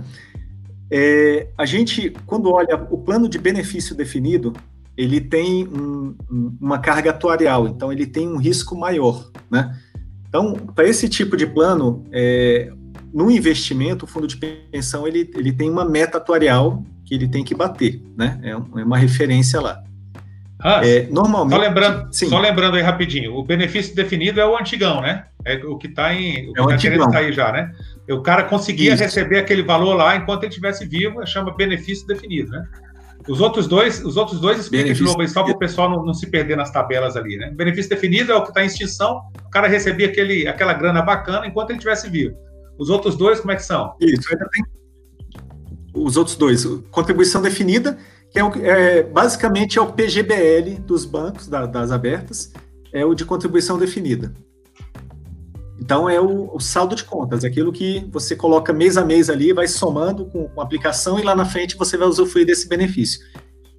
Speaker 3: É, a gente, quando olha o plano de benefício definido, ele tem um, uma carga atuarial, então ele tem um risco maior, né? Então, para esse tipo de plano, é, no investimento, o fundo de pensão ele, ele tem uma meta atuarial que ele tem que bater, né? É, é uma referência lá.
Speaker 2: Ah, é, normalmente. Só lembrando, só lembrando aí rapidinho, o benefício definido é o antigão, né? É o que está em. O que é tá querendo sair já, né? O cara conseguia Isso. receber aquele valor lá enquanto ele estivesse vivo, chama benefício definido, né? Os outros dois, os outros dois explica de novo aí, só para o pessoal não, não, se perder nas tabelas ali, né? Benefício definido é o que está em extinção, o cara recebia aquele, aquela grana bacana enquanto ele estivesse vivo. Os outros dois, como é que são?
Speaker 3: Isso, ainda tem. Os outros dois, contribuição definida que é, o, é, basicamente é o PGBL dos bancos, da, das abertas, é o de contribuição definida. Então, é o, o, saldo de contas, aquilo que você coloca mês a mês ali, vai somando com, com a aplicação e lá na frente você vai usufruir desse benefício,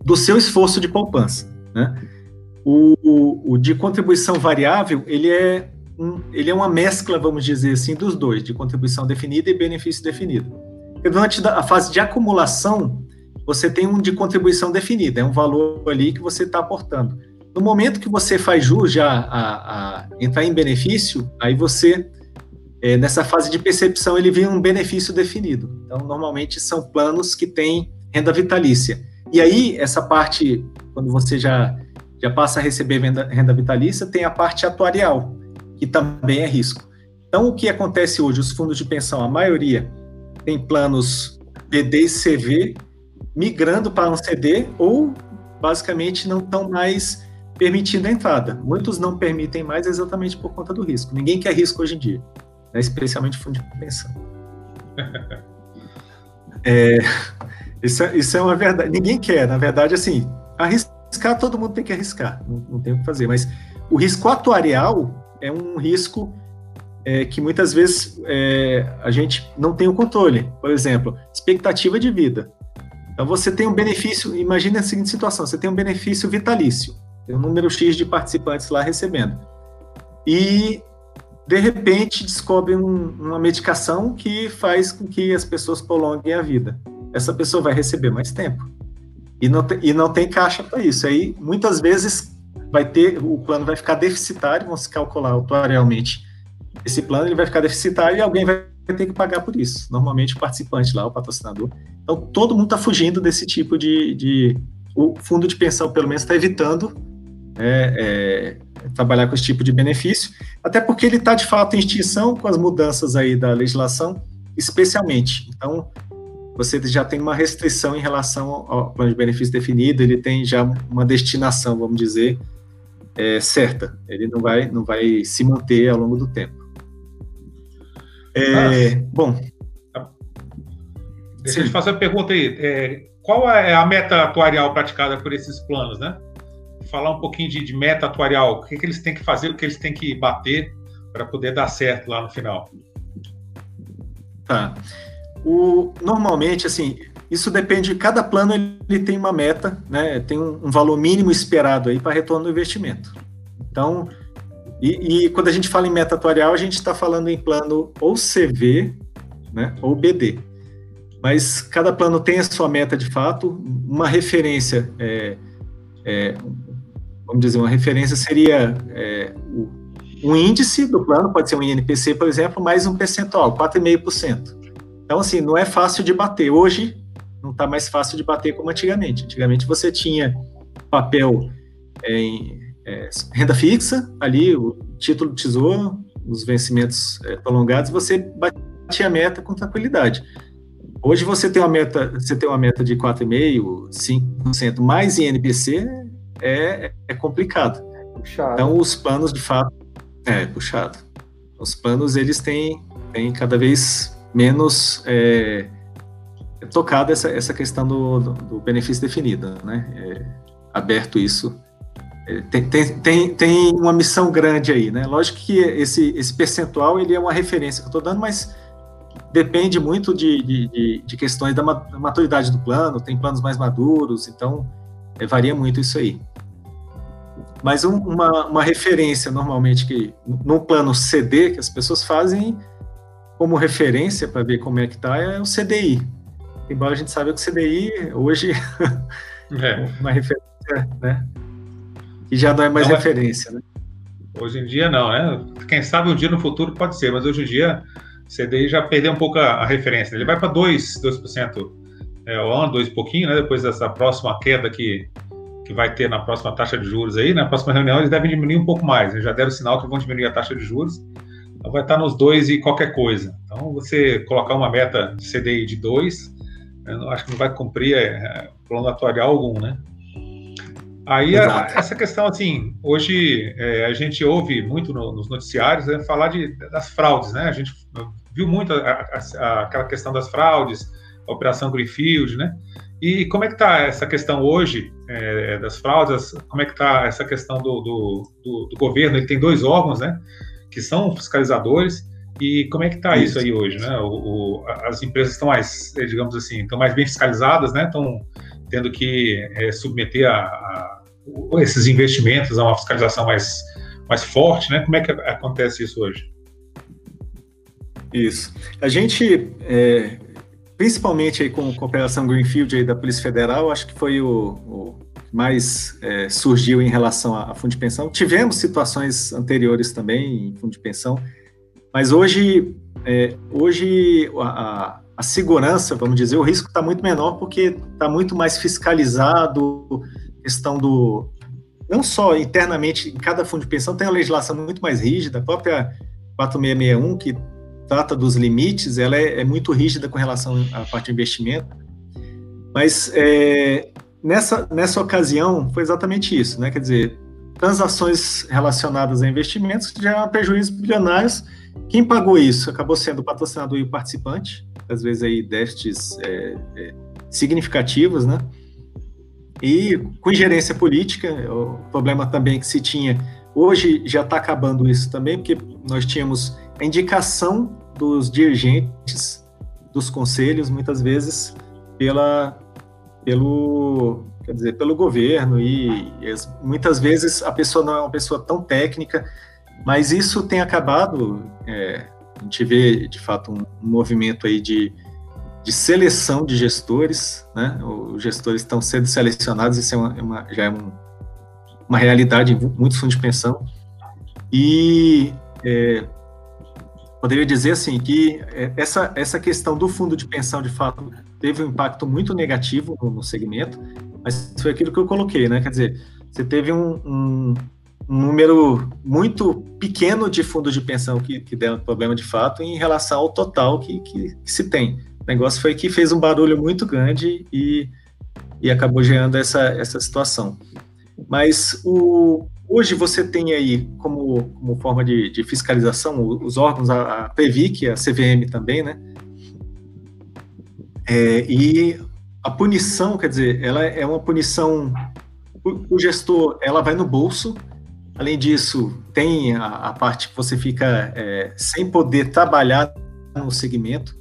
Speaker 3: do seu esforço de poupança. Né? O, o, o de contribuição variável, ele é, um, ele é uma mescla, vamos dizer assim, dos dois, de contribuição definida e benefício definido. Durante a fase de acumulação, você tem um de contribuição definida, é um valor ali que você está aportando. No momento que você faz jus já a, a entrar em benefício, aí você, é, nessa fase de percepção, ele vira um benefício definido. Então, normalmente são planos que têm renda vitalícia. E aí, essa parte, quando você já, já passa a receber renda, renda vitalícia, tem a parte atuarial, que também é risco. Então, o que acontece hoje? Os fundos de pensão, a maioria, tem planos BD e CV migrando para um CD ou basicamente não estão mais permitindo a entrada. Muitos não permitem mais exatamente por conta do risco. Ninguém quer risco hoje em dia, né? especialmente fundo de pensão. é, isso, é, isso é uma verdade. Ninguém quer, na verdade, assim, arriscar todo mundo tem que arriscar, não, não tem o que fazer. Mas o risco atuarial é um risco é, que muitas vezes é, a gente não tem o controle. Por exemplo, expectativa de vida. Então você tem um benefício, imagine a seguinte situação, você tem um benefício vitalício, tem um número X de participantes lá recebendo. E de repente descobre um, uma medicação que faz com que as pessoas prolonguem a vida. Essa pessoa vai receber mais tempo. E não, te, e não tem caixa para isso. Aí muitas vezes vai ter, o plano vai ficar deficitário, se calcular atuarialmente esse plano, ele vai ficar deficitário e alguém vai ter que pagar por isso. Normalmente o participante lá, o patrocinador. Então todo mundo está fugindo desse tipo de, de, O fundo de pensão, pelo menos, está evitando é, é, trabalhar com esse tipo de benefício, até porque ele está de fato em extinção com as mudanças aí da legislação, especialmente. Então você já tem uma restrição em relação ao plano de benefício definido, ele tem já uma destinação, vamos dizer, é, certa. Ele não vai, não vai se manter ao longo do tempo. É, bom.
Speaker 2: Deixa eu te fazer uma pergunta aí. É, qual é a meta atuarial praticada por esses planos, né? Falar um pouquinho de, de meta atuarial, o que, que, eles têm que fazer, o que eles têm que bater para poder dar certo lá no final.
Speaker 3: Tá. O, normalmente, assim, isso depende, cada plano ele tem uma meta, né? Tem um, um valor mínimo esperado aí para retorno do investimento. Então, e, e, quando a gente fala em meta atuarial, a gente está falando em plano ou CV, né, ou BD. Mas cada plano tem a sua meta de fato. Uma referência, é, é, vamos dizer, uma referência seria é, um índice do plano, pode ser um INPC, por exemplo, mais um percentual, 4,5%. Então, assim, não é fácil de bater. Hoje, não está mais fácil de bater como antigamente. Antigamente você tinha papel em é, renda fixa, ali, o título de tesouro, os vencimentos é, prolongados, você batia a meta com tranquilidade. Hoje você tem uma meta, você tem uma meta de 4,5%, 5% mais INPC, é, é complicado. Puxado. Então os planos de fato é puxado. Os planos eles têm, têm cada vez menos é, tocado essa, essa questão do, do, do benefício definido, né? É, aberto isso. Tem, tem, tem, tem uma missão grande aí, né? Lógico que esse, esse percentual ele é uma referência que eu estou dando, mas depende muito de, de, de, questões da maturidade do plano, tem planos mais maduros, então é, varia muito isso aí. Mas um, uma, uma referência, normalmente, que num plano CD, que as pessoas fazem como referência para ver como é que está, é o CDI. Embora a gente saiba que o CDI, hoje, é uma referência, né? E já não é mais não, é referência, né?
Speaker 2: Hoje em dia, não, né? Quem sabe um dia no futuro pode ser, mas hoje em dia, o CDI já perdeu um pouco a, a referência. Ele vai para 2%, 2% é, ao ano, 2 e pouquinho, né? Depois dessa próxima queda que que vai ter na próxima taxa de juros aí, na próxima reunião eles devem diminuir um pouco mais, eles já deram sinal que vão diminuir a taxa de juros, então vai estar nos dois e qualquer coisa. Então, você colocar uma meta de CDI de 2, eu acho que não vai cumprir é, plano atuarial algum, né? Aí, a, essa questão, assim, hoje é, a gente ouve muito no, nos noticiários né, falar de, das fraudes, né? A gente viu muito a, a, aquela questão das fraudes, a Operação Greenfield, né? E como é que está essa questão hoje é, das fraudes? Como é que está essa questão do, do, do, do, governo? Ele tem dois órgãos, né, que são fiscalizadores. E como é que está isso. isso. aí hoje, né? O, o, as empresas estão mais, digamos assim, estão mais bem fiscalizadas, né? Estão tendo que é, submeter a, a, esses investimentos a uma fiscalização mais, mais forte, né? Como é que acontece isso hoje?
Speaker 3: Isso. A gente é, principalmente aí com a Operação Greenfield aí da Polícia Federal, acho que foi o, o mais é, surgiu em relação a, a, fundo de pensão. Tivemos situações anteriores também em fundo de pensão, mas hoje, é, hoje a, a, segurança, vamos dizer, o risco está muito menor porque está muito mais fiscalizado, questão do não só internamente em cada fundo de pensão tem uma legislação muito mais rígida, a própria 4661 que trata dos limites, ela é, é, muito rígida com relação à parte de investimento. Mas é, nessa, nessa ocasião foi exatamente isso, né? Quer dizer, transações relacionadas a investimentos que geram prejuízos bilionários. Quem pagou isso acabou sendo o patrocinador e o participante, às vezes aí déficits é, é, significativos, né? E com ingerência política, o problema também que se tinha, hoje já está acabando isso também, porque nós tínhamos a indicação dos dirigentes dos conselhos, muitas vezes pela, pelo, quer dizer, pelo governo. E, e muitas vezes a pessoa não é uma pessoa tão técnica, mas isso tem acabado, é, a gente vê de fato um, um movimento aí de, de seleção de gestores, né? Os gestores estão sendo selecionados, isso é uma, é uma já é um, uma realidade em muitos fundos de pensão. E é, poderia dizer assim que é, essa, essa questão do fundo de pensão, de fato, teve um impacto muito negativo no, segmento, mas foi aquilo que eu coloquei, né? Quer dizer, você teve um, um, um número muito pequeno de fundos de pensão que, que deram problema de fato em relação ao total que, que, que se tem. Negócio foi que fez um barulho muito grande e, e acabou gerando essa, essa situação. Mas o, Hoje você tem aí como, como forma de, de fiscalização os órgãos, a, a PEVIC, a CVM também, né? É, e a punição, quer dizer, ela é uma punição, o, o gestor, ela vai no bolso, além disso, tem a, a parte que você fica é, sem poder trabalhar no segmento,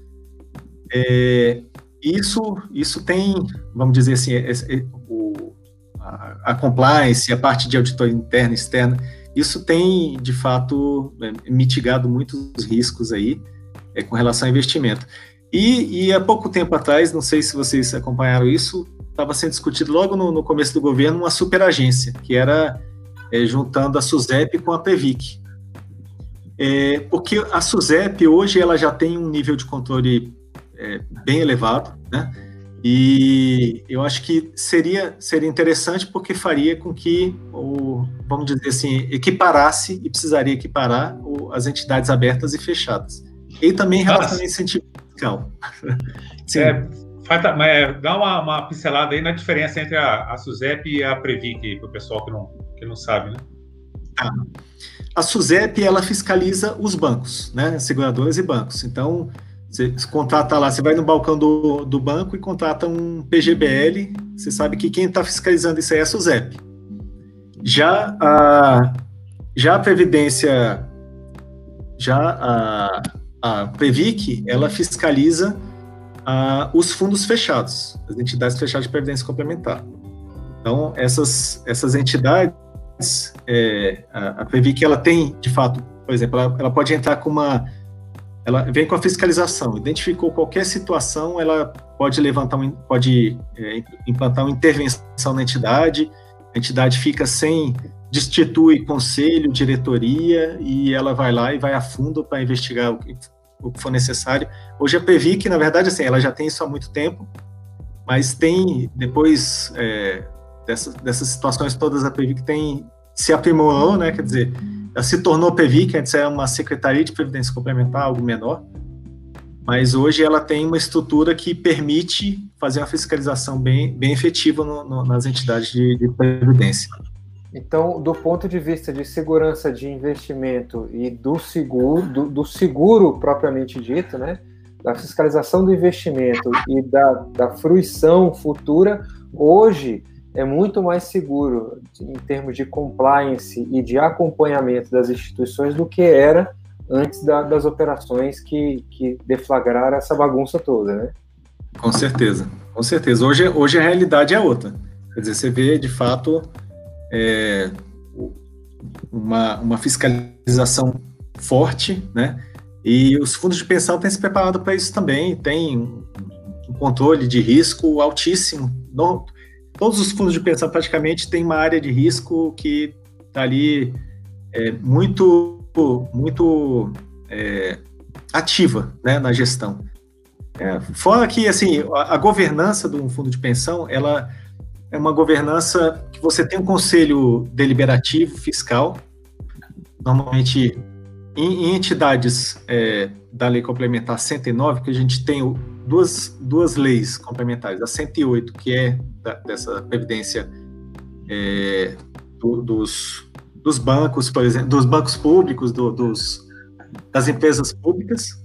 Speaker 3: é, isso, isso tem, vamos dizer assim, é, é, a, compliance, a parte de auditoria interna e externa, isso tem, de fato, é, mitigado muitos riscos aí é, com relação ao investimento. E, e, há pouco tempo atrás, não sei se vocês acompanharam isso, estava sendo discutido logo no, no, começo do governo uma superagência, que era é, juntando a SUSEP com a PEVIC. É, porque a SUSEP hoje ela já tem um nível de controle é, bem elevado, né? E eu acho que seria, seria interessante porque faria com que, o, vamos dizer assim, equiparasse e precisaria equiparar o, as entidades abertas e fechadas. E também em relação ao incentivo fiscal.
Speaker 2: Sim. É, é, dá uma, uma, pincelada aí na diferença entre a, a SUSEP e a Previc, para o pessoal que não, que não sabe, né?
Speaker 3: Tá. A SUSEP, ela fiscaliza os bancos, né, seguradoras e bancos. Então, você contrata lá, você vai no balcão do, do banco e contrata um PGBL, você sabe que quem está fiscalizando isso aí é a SUSEP. Já a, já a Previdência, já a, a Previc, ela fiscaliza a, os fundos fechados, as entidades fechadas de previdência complementar. Então, essas, essas entidades, é, a, a Previc, ela tem, de fato, por exemplo, ela, ela pode entrar com uma ela vem com a fiscalização, identificou qualquer situação, ela pode levantar, um, pode é, implantar uma intervenção na entidade, a entidade fica sem, destitui conselho, diretoria, e ela vai lá e vai a fundo para investigar o que, o que for necessário. Hoje a PEVIC, na verdade, assim, ela já tem isso há muito tempo, mas tem, depois é, dessas, dessas situações todas, a PEVIC tem, se aprimorou, né, quer dizer, se tornou PEVI, que antes era uma Secretaria de Previdência Complementar, algo menor, mas hoje ela tem uma estrutura que permite fazer uma fiscalização bem, bem efetiva no, no, nas entidades de, de previdência.
Speaker 1: Então, do ponto de vista de segurança de investimento e do seguro, do, do, seguro propriamente dito, né, da fiscalização do investimento e da, da fruição futura, hoje é muito mais seguro em termos de compliance e de acompanhamento das instituições do que era antes da, das operações que, que deflagraram essa bagunça toda, né?
Speaker 3: Com certeza, com certeza. Hoje, hoje a realidade é outra. Quer dizer, você vê de fato é, uma, uma fiscalização forte, né? E os fundos de pensão têm se preparado para isso também, tem um controle de risco altíssimo. No, todos os fundos de pensão praticamente têm uma área de risco que está ali é, muito, muito é, ativa né, na gestão. É, fora que assim, a, a, governança de um fundo de pensão, ela é uma governança que você tem um conselho deliberativo fiscal, normalmente em, em entidades é, da lei complementar 109, que a gente tem duas, duas leis complementares, a 108, que é da, dessa previdência é, do, dos, dos bancos, por exemplo, dos bancos públicos, do, dos, das empresas públicas,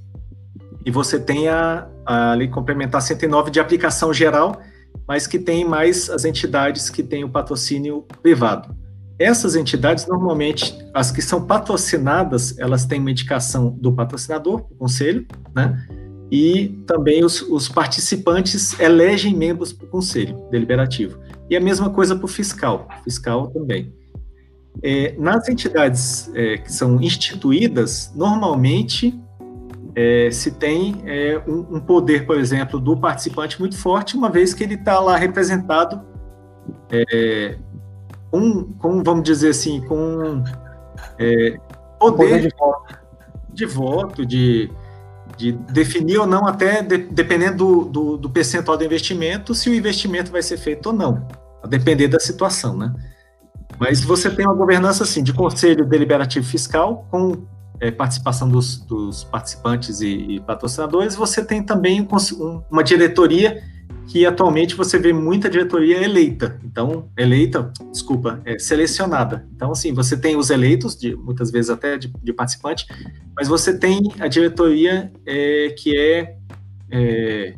Speaker 3: e você tem a, a lei complementar 109 de aplicação geral, mas que tem mais as entidades que têm o patrocínio privado. Essas entidades, normalmente, as que são patrocinadas, elas têm uma indicação do patrocinador, do conselho, né? E também os, os participantes elegem membros para o conselho deliberativo. E a mesma coisa para o fiscal, fiscal também. É, nas entidades é, que são instituídas, normalmente é, se tem é, um, um, poder, por exemplo, do participante muito forte, uma vez que ele está lá representado é, com, com, vamos dizer assim, com é, poder, poder de voto, de, voto, de de definir ou não, até de, dependendo do, do, do, percentual do investimento, se o investimento vai ser feito ou não, a depender da situação, né? Mas você tem uma governança, assim, de conselho deliberativo fiscal, com é, participação dos, dos participantes e, e, patrocinadores, você tem também um, uma diretoria que atualmente você vê muita diretoria eleita. Então, eleita, desculpa, é selecionada. Então, assim, você tem os eleitos, de, muitas vezes até de, de participante, mas você tem a diretoria é, que é, é,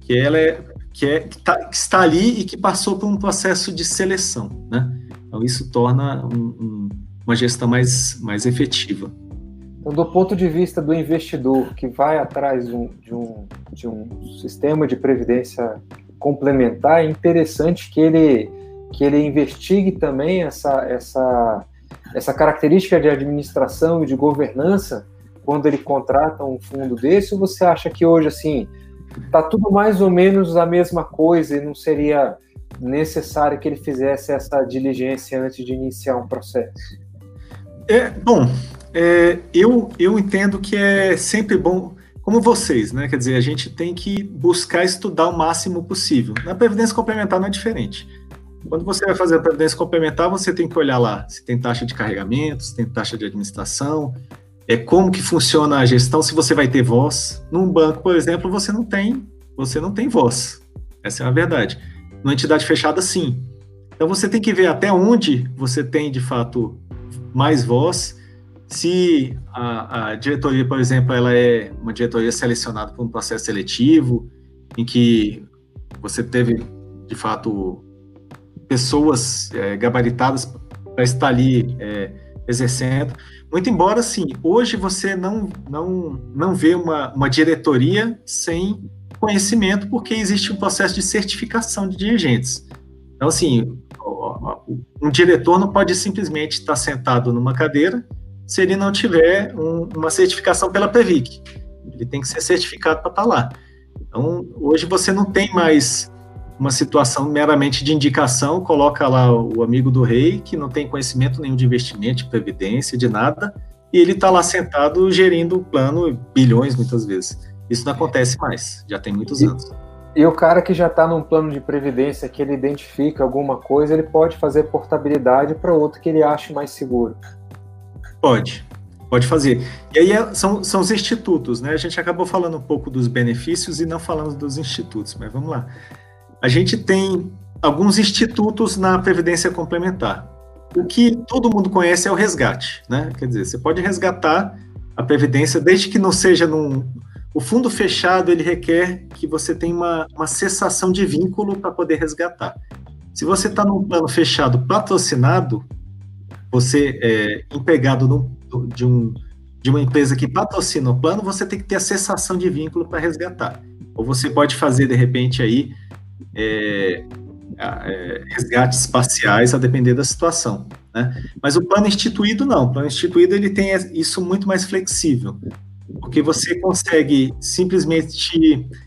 Speaker 3: que ela é que, é, que, tá, que, está ali e que passou por um processo de seleção, né? Então, isso torna um, um, uma gestão mais, mais efetiva.
Speaker 1: Então, do ponto de vista do investidor que vai atrás de um, de um, de um sistema de previdência complementar, é interessante que ele, que ele investigue também essa, essa, essa característica de administração e de governança quando ele contrata um fundo desse, ou você acha que hoje, assim, está tudo mais ou menos a mesma coisa e não seria necessário que ele fizesse essa diligência antes de iniciar um processo?
Speaker 3: É, bom, é, eu, eu entendo que é sempre bom. como vocês, né? Quer dizer, a gente tem que buscar estudar o máximo possível. Na previdência complementar não é diferente. Quando você vai fazer a previdência complementar, você tem que olhar lá se tem taxa de carregamento, se tem taxa de administração, é como que funciona a gestão, se você vai ter voz. Num banco, por exemplo, você não tem, você não tem voz. Essa é a verdade. Numa entidade fechada, sim. Então você tem que ver até onde você tem de fato mais voz. Se a, a diretoria, por exemplo, ela é uma diretoria selecionada por um processo seletivo, em que você teve de fato pessoas é, gabaritadas para estar ali é, exercendo. Muito embora, sim, hoje você não, não, não vê uma, uma diretoria sem conhecimento, porque existe um processo de certificação de dirigentes. Então, assim, um diretor não pode simplesmente estar sentado numa cadeira se ele não tiver um, uma certificação pela PEVIC. Ele tem que ser certificado para estar lá. Então, hoje você não tem mais uma situação meramente de indicação, coloca lá o amigo do rei, que não tem conhecimento nenhum de investimento, de previdência, de nada, e ele está lá sentado gerindo o plano, bilhões muitas vezes. Isso não acontece mais, já tem muitos anos.
Speaker 1: E o cara que já está num plano de previdência, que ele identifica alguma coisa, ele pode fazer portabilidade para outro que ele ache mais seguro.
Speaker 3: Pode, pode fazer. E aí é, são, são os institutos, né? A gente acabou falando um pouco dos benefícios e não falando dos institutos, mas vamos lá. A gente tem alguns institutos na Previdência Complementar. O que todo mundo conhece é o resgate, né? Quer dizer, você pode resgatar a Previdência desde que não seja num. O fundo fechado ele requer que você tenha uma, uma cessação de vínculo para poder resgatar. Se você está num plano fechado patrocinado, você é empregado num, de, um, de uma empresa que patrocina o plano, você tem que ter a cessação de vínculo para resgatar. Ou você pode fazer, de repente, aí é, é, resgates parciais a depender da situação. Né? Mas o plano instituído não. O plano instituído ele tem isso muito mais flexível, porque você consegue simplesmente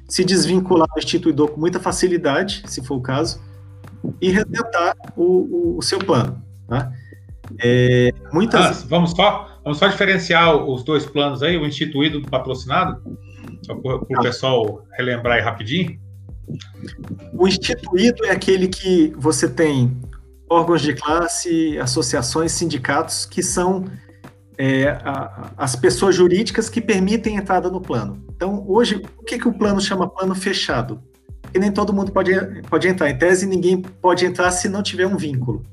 Speaker 3: se desvincular do instituidor com muita facilidade, se for o caso, e resgatar o, o, o seu plano. Tá?
Speaker 2: É, muitas... Ah, vamos, só, vamos só diferenciar os dois planos aí, o instituído do patrocinado, só para o pessoal relembrar aí rapidinho.
Speaker 3: O instituído é aquele que você tem órgãos de classe, associações, sindicatos, que são é, a, as pessoas jurídicas que permitem entrada no plano. Então, hoje, o que, que o plano chama plano fechado? Que nem todo mundo pode, pode entrar. Em tese, ninguém pode entrar se não tiver um vínculo.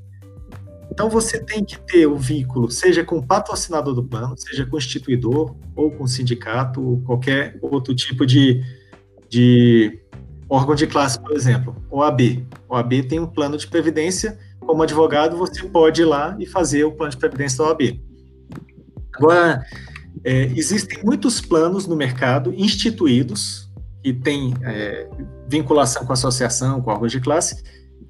Speaker 3: Então, você tem que ter o vínculo, seja com o patrocinador do plano, seja com o instituidor, ou com o sindicato, ou qualquer outro tipo de, de órgão de classe, por exemplo, OAB. OAB tem um plano de previdência, como advogado, você pode ir lá e fazer o plano de previdência da OAB. Agora, é, existem muitos planos no mercado instituídos, que têm é, vinculação com a associação, com órgãos de classe,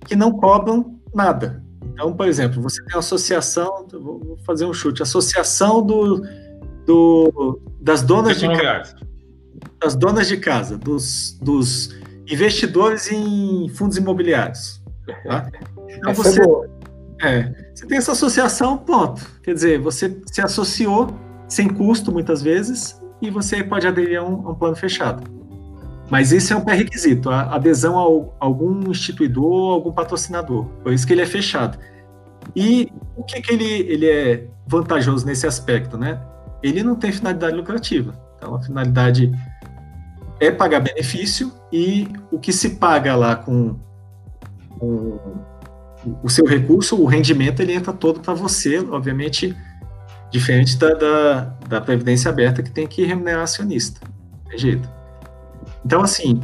Speaker 3: que não cobram nada. Então, por exemplo, você tem uma associação, vou fazer um chute, associação do, do das donas de casa, das donas de casa, dos, dos investidores em fundos imobiliários. Tá? Então é você, é, você tem essa associação, ponto. Quer dizer, você se associou sem custo muitas vezes e você pode aderir a um, a um plano fechado. Mas isso é um pré-requisito, a adesão a algum instituidor, algum patrocinador. Por isso que ele é fechado. E o que, que ele, ele é vantajoso nesse aspecto, né? Ele não tem finalidade lucrativa. Então, a finalidade é pagar benefício e o que se paga lá com, com o seu recurso, o rendimento, ele entra todo para você, obviamente, diferente da, da, da, Previdência Aberta, que tem que remunerar acionista. Tem jeito. Então, assim,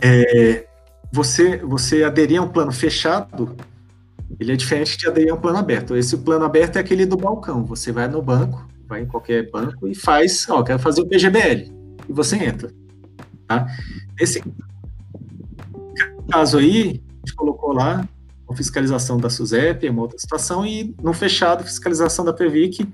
Speaker 3: é, você, você aderir a um plano fechado, ele é diferente de aderir a um plano aberto. Esse plano aberto é aquele do balcão. Você vai no banco, vai em qualquer banco e faz, ó, quero fazer o PGBL e você entra. Tá? Nesse caso aí, a gente colocou lá a fiscalização da SUSEP, uma outra situação, e no fechado, fiscalização da Previc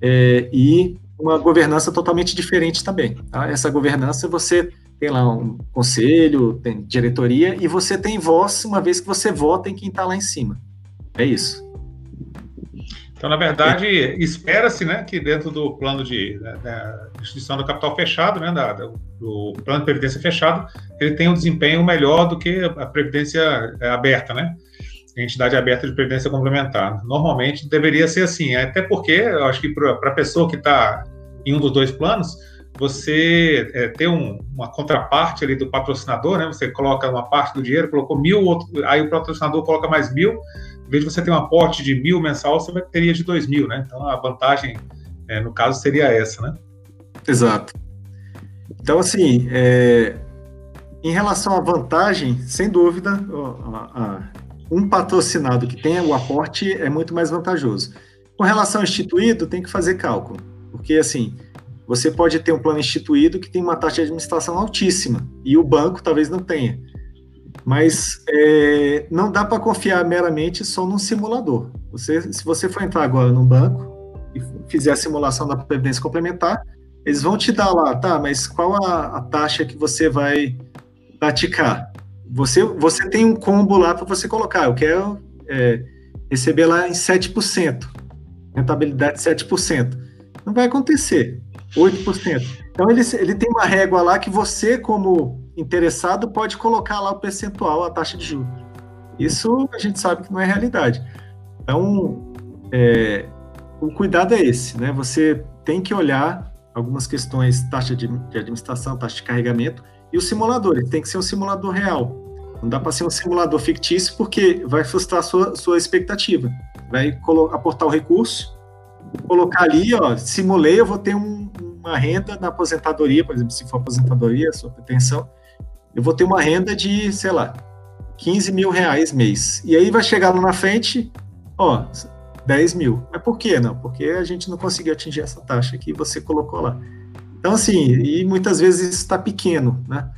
Speaker 3: é, e uma governança totalmente diferente também. Tá? Essa governança você tem lá um conselho, tem diretoria, e você tem voz uma vez que você vota em quem está lá em cima. É isso.
Speaker 2: Então, na verdade, espera-se né, que dentro do plano de da instituição do capital fechado, né, da, do plano de previdência fechado, ele tenha um desempenho melhor do que a previdência é, aberta, né? Entidade aberta de previdência complementar. Normalmente deveria ser assim, até porque eu acho que para a pessoa que está em um dos dois planos, você é, ter um, uma contraparte ali do patrocinador, né? Você coloca uma parte do dinheiro, colocou mil, outro, aí o patrocinador coloca mais mil, em vez de você ter um aporte de mil mensal, você teria de dois mil, né? Então a vantagem, é, no caso, seria essa, né?
Speaker 3: Exato. Então, assim, é, em relação à vantagem, sem dúvida, a, a, um patrocinado que tenha o aporte é muito mais vantajoso. Com relação ao instituído, tem que fazer cálculo, porque, assim, você pode ter um plano instituído que tem uma taxa de administração altíssima e o banco talvez não tenha. Mas é, não dá para confiar meramente só num simulador. Você, se você for entrar agora no banco e fizer a simulação da previdência complementar, eles vão te dar lá, tá, mas qual a, a taxa que você vai praticar? Você, você tem um combo lá para você colocar, eu quero é, receber lá em 7%, rentabilidade de 7%. Não vai acontecer, 8%. Então ele, ele tem uma régua lá que você, como interessado pode colocar lá o percentual, a taxa de juros. Isso a gente sabe que não é realidade. Então, é, o cuidado é esse, né? Você tem que olhar algumas questões, taxa de, de administração, taxa de carregamento, e o simulador, ele tem que ser um simulador real. Não dá para ser um simulador fictício porque vai frustrar a sua, sua expectativa. Vai aportar o recurso, colocar ali, ó, simulei, eu vou ter um, uma renda na aposentadoria, por exemplo, se for aposentadoria, sua pretensão, eu vou ter uma renda de, sei lá, 15 mil reais mês. E aí vai chegar lá na frente, ó, 10 mil. Mas por que não? Porque a gente não conseguiu atingir essa taxa que você colocou lá. Então, assim, e muitas vezes está pequeno, né?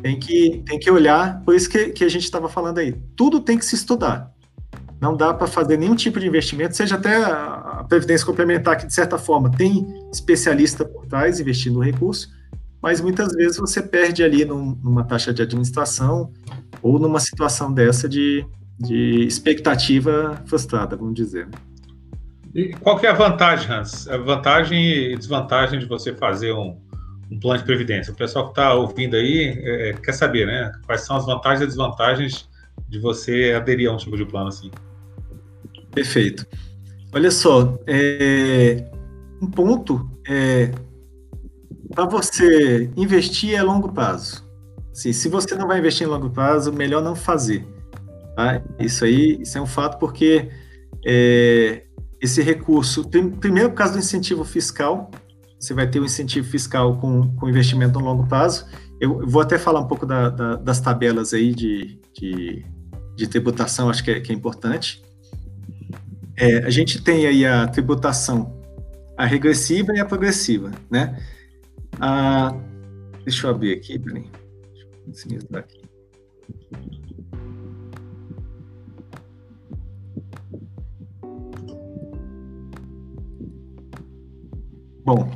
Speaker 3: Tem que, tem que olhar, por isso que, que a gente estava falando aí. Tudo tem que se estudar. Não dá para fazer nenhum tipo de investimento, seja até a Previdência Complementar, que de certa forma tem especialista por trás investindo o recurso, mas muitas vezes você perde ali num, numa taxa de administração ou numa situação dessa de, de expectativa frustrada, vamos dizer.
Speaker 2: E qual que é a vantagem, Hans? A vantagem e desvantagem de você fazer um, um plano de previdência? O pessoal que está ouvindo aí é, quer saber, né? Quais são as vantagens e desvantagens de você aderir a um tipo de plano assim?
Speaker 3: Perfeito. Olha só, é, um ponto é para você investir é longo prazo. Assim, se você não vai investir em longo prazo, melhor não fazer. Tá? Isso aí, isso é um fato porque é, esse recurso, primeiro por causa do incentivo fiscal, você vai ter um incentivo fiscal com, com investimento no longo prazo. Eu vou até falar um pouco da, da, das tabelas aí de, de, de tributação, acho que é, que é importante. É, a gente tem aí a tributação, a regressiva e a progressiva, né? Ah, deixa eu abrir aqui, peraí. Deixa eu aqui. Bom,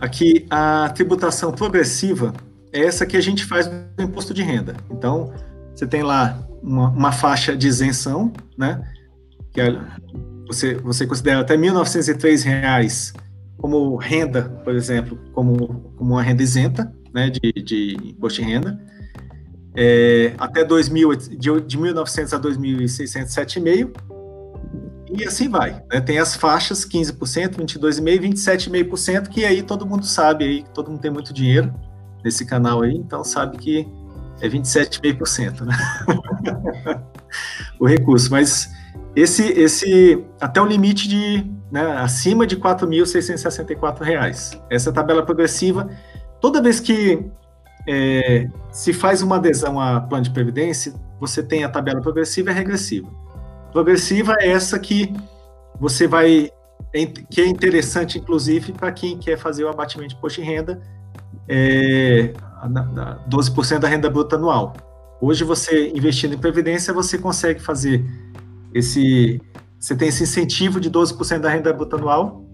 Speaker 3: aqui a tributação progressiva é essa que a gente faz no imposto de renda. Então, você tem lá uma, uma faixa de isenção, né? Que é, você, você considera até R$ 1.903 como renda, por exemplo, como, como uma renda isenta, né, de, de imposto de renda, é, até 2000, de, de 1.900 a 2.600, 7,5%, e assim vai. Né? Tem as faixas 15%, 22,5%, 27,5%, que aí todo mundo sabe, aí todo mundo tem muito dinheiro nesse canal aí, então sabe que é 27,5%, né? o recurso, mas esse, esse até o limite de né, acima de R$ 4.664. Essa tabela progressiva, toda vez que é, se faz uma adesão a plano de previdência, você tem a tabela progressiva e regressiva. Progressiva é essa que você vai, que é interessante, inclusive, para quem quer fazer o abatimento de imposto de renda, é, 12% da renda bruta anual. Hoje, você investindo em previdência, você consegue fazer esse, você tem esse incentivo de 12% da renda bruta anual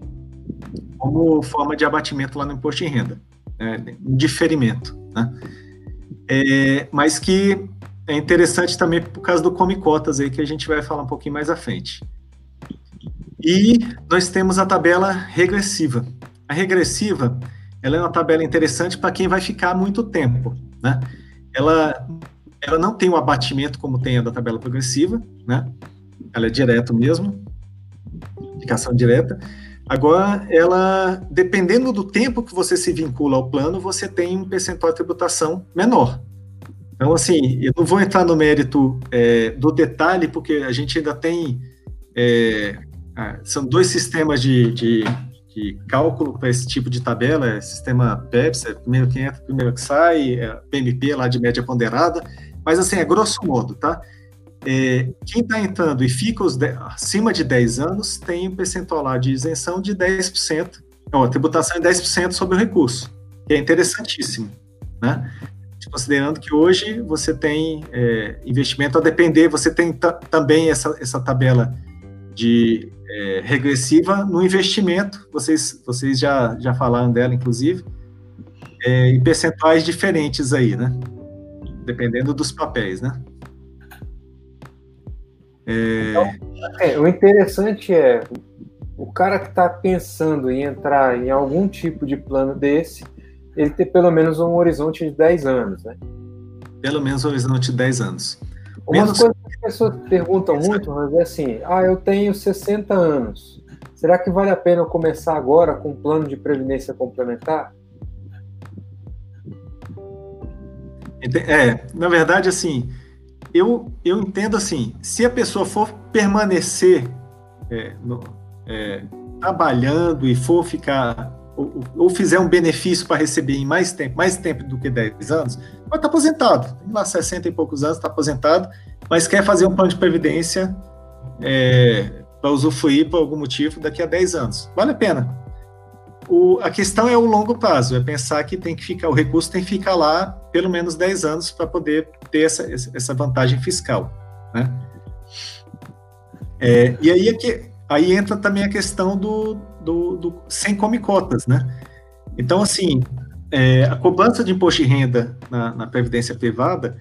Speaker 3: como forma de abatimento lá no imposto de renda, né, um diferimento, né? É, mas que é interessante também por causa do come cotas aí que a gente vai falar um pouquinho mais à frente. E nós temos a tabela regressiva. A regressiva, ela é uma tabela interessante para quem vai ficar muito tempo, né? Ela, ela não tem o abatimento como tem a da tabela progressiva, né? Ela é direto mesmo, indicação direta. Agora, ela, dependendo do tempo que você se vincula ao plano, você tem um percentual de tributação menor. Então, assim, eu não vou entrar no mérito é, do detalhe, porque a gente ainda tem. É, são dois sistemas de, de, de cálculo para esse tipo de tabela: é sistema PEPS, é primeiro que entra, primeiro que sai, é PMP lá de média ponderada. Mas, assim, é grosso modo, tá? É, quem está entrando e fica de, acima de 10 anos tem um percentual lá de isenção de 10%, ó, tributação em 10% sobre o recurso, que é interessantíssimo, né? Considerando que hoje você tem é, investimento a depender, você tem também essa, essa tabela de é, regressiva no investimento, vocês, vocês já, já falaram dela, inclusive, é, em percentuais diferentes aí, né? Dependendo dos papéis, né?
Speaker 1: É... Então, é, o interessante é o cara que está pensando em entrar em algum tipo de plano desse, ele ter pelo menos um horizonte de 10 anos, né?
Speaker 3: Pelo menos um horizonte de 10 anos.
Speaker 1: Uma menos... coisa que as pessoas perguntam muito, mas é assim, ah, eu tenho 60 anos, será que vale a pena eu começar agora com um plano de previdência complementar?
Speaker 3: É, na verdade, assim, eu, eu entendo assim, se a pessoa for permanecer é, no, é, trabalhando e for ficar ou, ou fizer um benefício para receber em mais tempo, mais tempo do que 10 anos, vai estar aposentado. Tem lá 60 e poucos anos, está aposentado, mas quer fazer um plano de previdência é, para usufruir por algum motivo daqui a 10 anos. Vale a pena. O, a questão é o longo prazo, é pensar que tem que ficar, o recurso tem que ficar lá pelo menos 10 anos para poder ter essa, essa vantagem fiscal. Né? É, e aí, é aí entra também a questão do, do, do sem come cotas, né? Então, assim, é, a cobrança de imposto de renda na, na, previdência privada,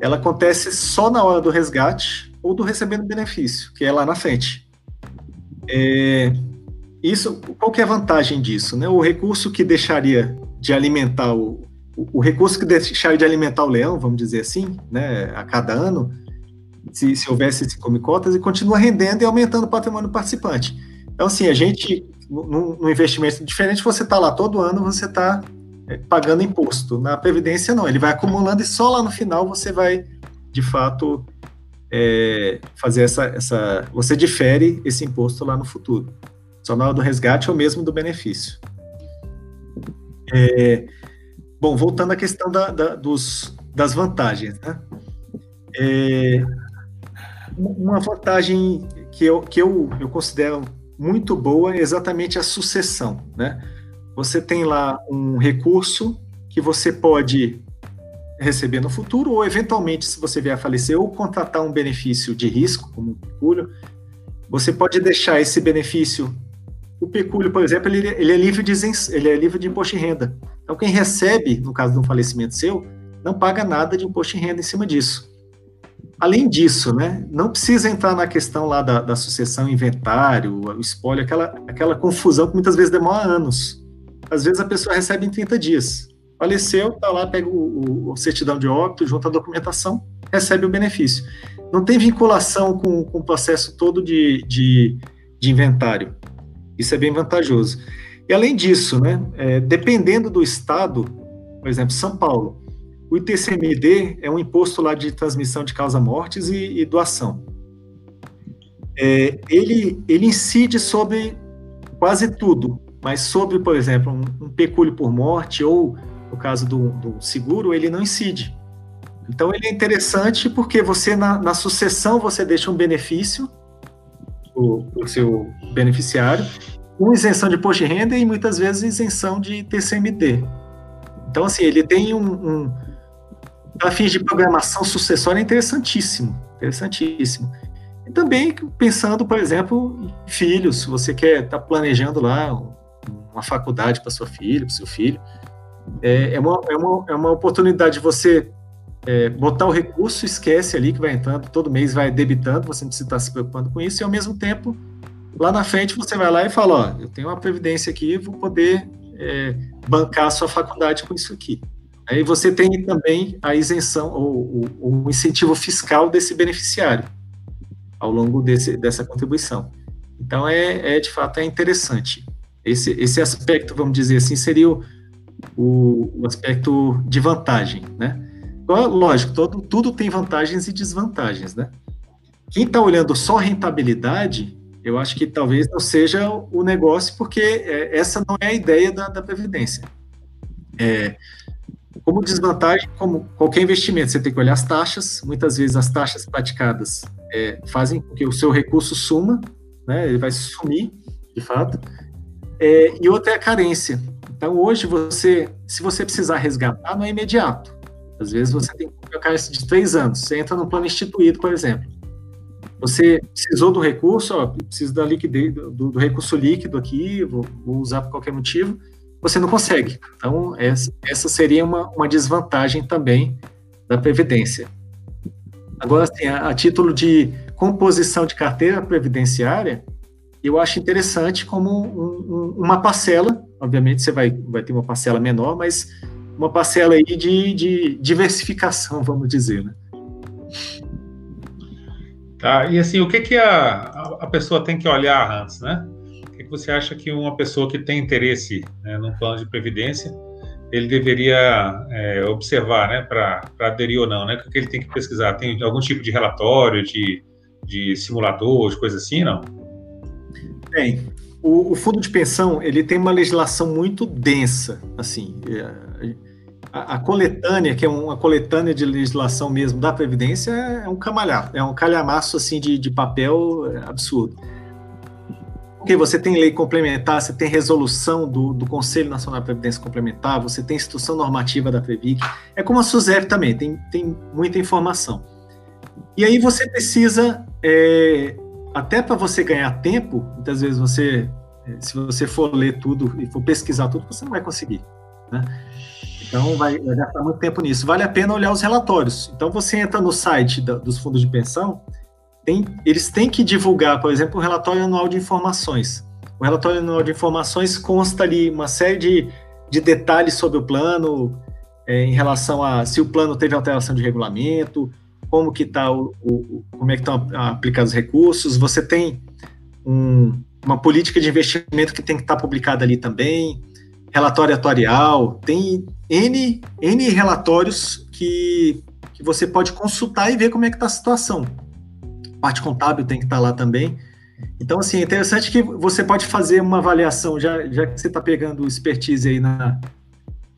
Speaker 3: ela acontece só na hora do resgate ou do recebendo benefício, que é lá na frente. É, isso, qual que é a vantagem disso? Né? O recurso que deixaria de alimentar o, o, o, recurso que deixaria de alimentar o leão, vamos dizer assim, né, a cada ano, se, se houvesse esse come cotas, e continua rendendo e aumentando o patrimônio participante. Então, assim, a gente, no investimento diferente, você está lá todo ano, você está é, pagando imposto. Na Previdência, não, ele vai acumulando e só lá no final você vai, de fato, é, fazer essa, essa. Você difere esse imposto lá no futuro só na hora do resgate ou mesmo do benefício. É, bom, voltando à questão da, da, dos, das vantagens, né? É, uma vantagem que, eu, que eu, eu considero muito boa é exatamente a sucessão, né? Você tem lá um recurso que você pode receber no futuro, ou eventualmente, se você vier a falecer, ou contratar um benefício de risco, como um pecúlio, você pode deixar esse benefício o pecúlio, por exemplo, ele, ele, é livre de, ele é livre de imposto de renda. Então, quem recebe, no caso de um falecimento seu, não paga nada de imposto de renda em cima disso. Além disso, né, não precisa entrar na questão lá da, da sucessão inventário, o espólio, aquela, aquela confusão que muitas vezes demora anos. Às vezes a pessoa recebe em 30 dias. Faleceu, tá lá, pega o, o certidão de óbito, junta a documentação, recebe o benefício. Não tem vinculação com, com o processo todo de, de, de inventário. Isso é bem vantajoso. E além disso, né, é, dependendo do estado, por exemplo, São Paulo, o ITCMD é um imposto lá de transmissão de causa-mortes e, e, doação. É, ele, ele incide sobre quase tudo, mas sobre, por exemplo, um, um pecúlio por morte ou, no caso do, do, seguro, ele não incide. Então, ele é interessante porque você, na, na sucessão, você deixa um benefício o, o seu beneficiário, com isenção de imposto de renda e muitas vezes isenção de TCMD. Então, assim, ele tem um, um para fins de programação sucessória interessantíssimo, interessantíssimo. E também pensando, por exemplo, em filhos, se você quer estar tá planejando lá uma faculdade para sua filha, para seu filho, é, é, uma, é, uma, é uma oportunidade de você é, botar o recurso, esquece ali que vai entrando, todo mês vai debitando, você não precisa estar se preocupando com isso, e ao mesmo tempo lá na frente você vai lá e fala, ó, eu tenho uma previdência aqui, vou poder é, bancar a sua faculdade com isso aqui. Aí você tem também a isenção ou, o incentivo fiscal desse beneficiário ao longo desse, dessa contribuição. Então é, é de fato é interessante. Esse, esse aspecto, vamos dizer assim, seria o, o, o aspecto de vantagem, né? Lógico, todo, tudo tem vantagens e desvantagens, né? Quem está olhando só rentabilidade, eu acho que talvez não seja o negócio, porque é, essa não é a ideia da, da Previdência. É, como desvantagem, como qualquer investimento, você tem que olhar as taxas. Muitas vezes as taxas praticadas é, fazem com que o seu recurso suma, né? Ele vai sumir, de fato. É, e outra é a carência. Então, hoje, você, se você precisar resgatar, não é imediato. Às vezes, você tem uma carência de três anos. Você entra no plano instituído, por exemplo. Você precisou do recurso, ó, preciso da liquidez, do, do recurso líquido aqui, vou, vou usar por qualquer motivo você não consegue. Então, essa, essa seria uma, uma desvantagem também da Previdência. Agora, assim, a, a, título de composição de carteira previdenciária, eu acho interessante como um, um, uma parcela, obviamente você vai, vai ter uma parcela menor, mas uma parcela aí de, de diversificação, vamos dizer, né?
Speaker 2: Tá, e assim, o que, que a, a pessoa tem que olhar antes, né? Você acha que uma pessoa que tem interesse né, plano de previdência, ele deveria é, observar, né, para aderir ou não, né? O que ele tem que pesquisar? Tem algum tipo de relatório, de, de simulador, de coisa assim, não?
Speaker 3: Tem. O, o, fundo de pensão, ele tem uma legislação muito densa, assim, é, a, a coletânea, que é uma coletânea de legislação mesmo da Previdência, é um camalhar, é um calhamaço, assim, de, de papel absurdo. Porque você tem lei complementar, você tem resolução do, do Conselho Nacional de Previdência Complementar, você tem instrução normativa da Previc, é como a SUSEP também, tem, tem muita informação. E aí você precisa, é, até para você ganhar tempo, muitas vezes você, é, se você for ler tudo e for pesquisar tudo, você não vai conseguir. Né? Então vai, vai gastar muito tempo nisso. Vale a pena olhar os relatórios. Então você entra no site da, dos fundos de pensão, tem, eles têm que divulgar, por exemplo, o relatório anual de informações. O relatório anual de informações consta ali uma série de, de detalhes sobre o plano, é, em relação a se o plano teve alteração de regulamento, como que está o, o, como é que estão aplicados os recursos. Você tem um, uma política de investimento que tem que estar tá publicada ali também, relatório atuarial, tem N, N relatórios que, que você pode consultar e ver como é que está a situação parte contábil tem que estar lá também. Então, assim, é interessante que você pode fazer uma avaliação, já, já que você está pegando expertise aí na,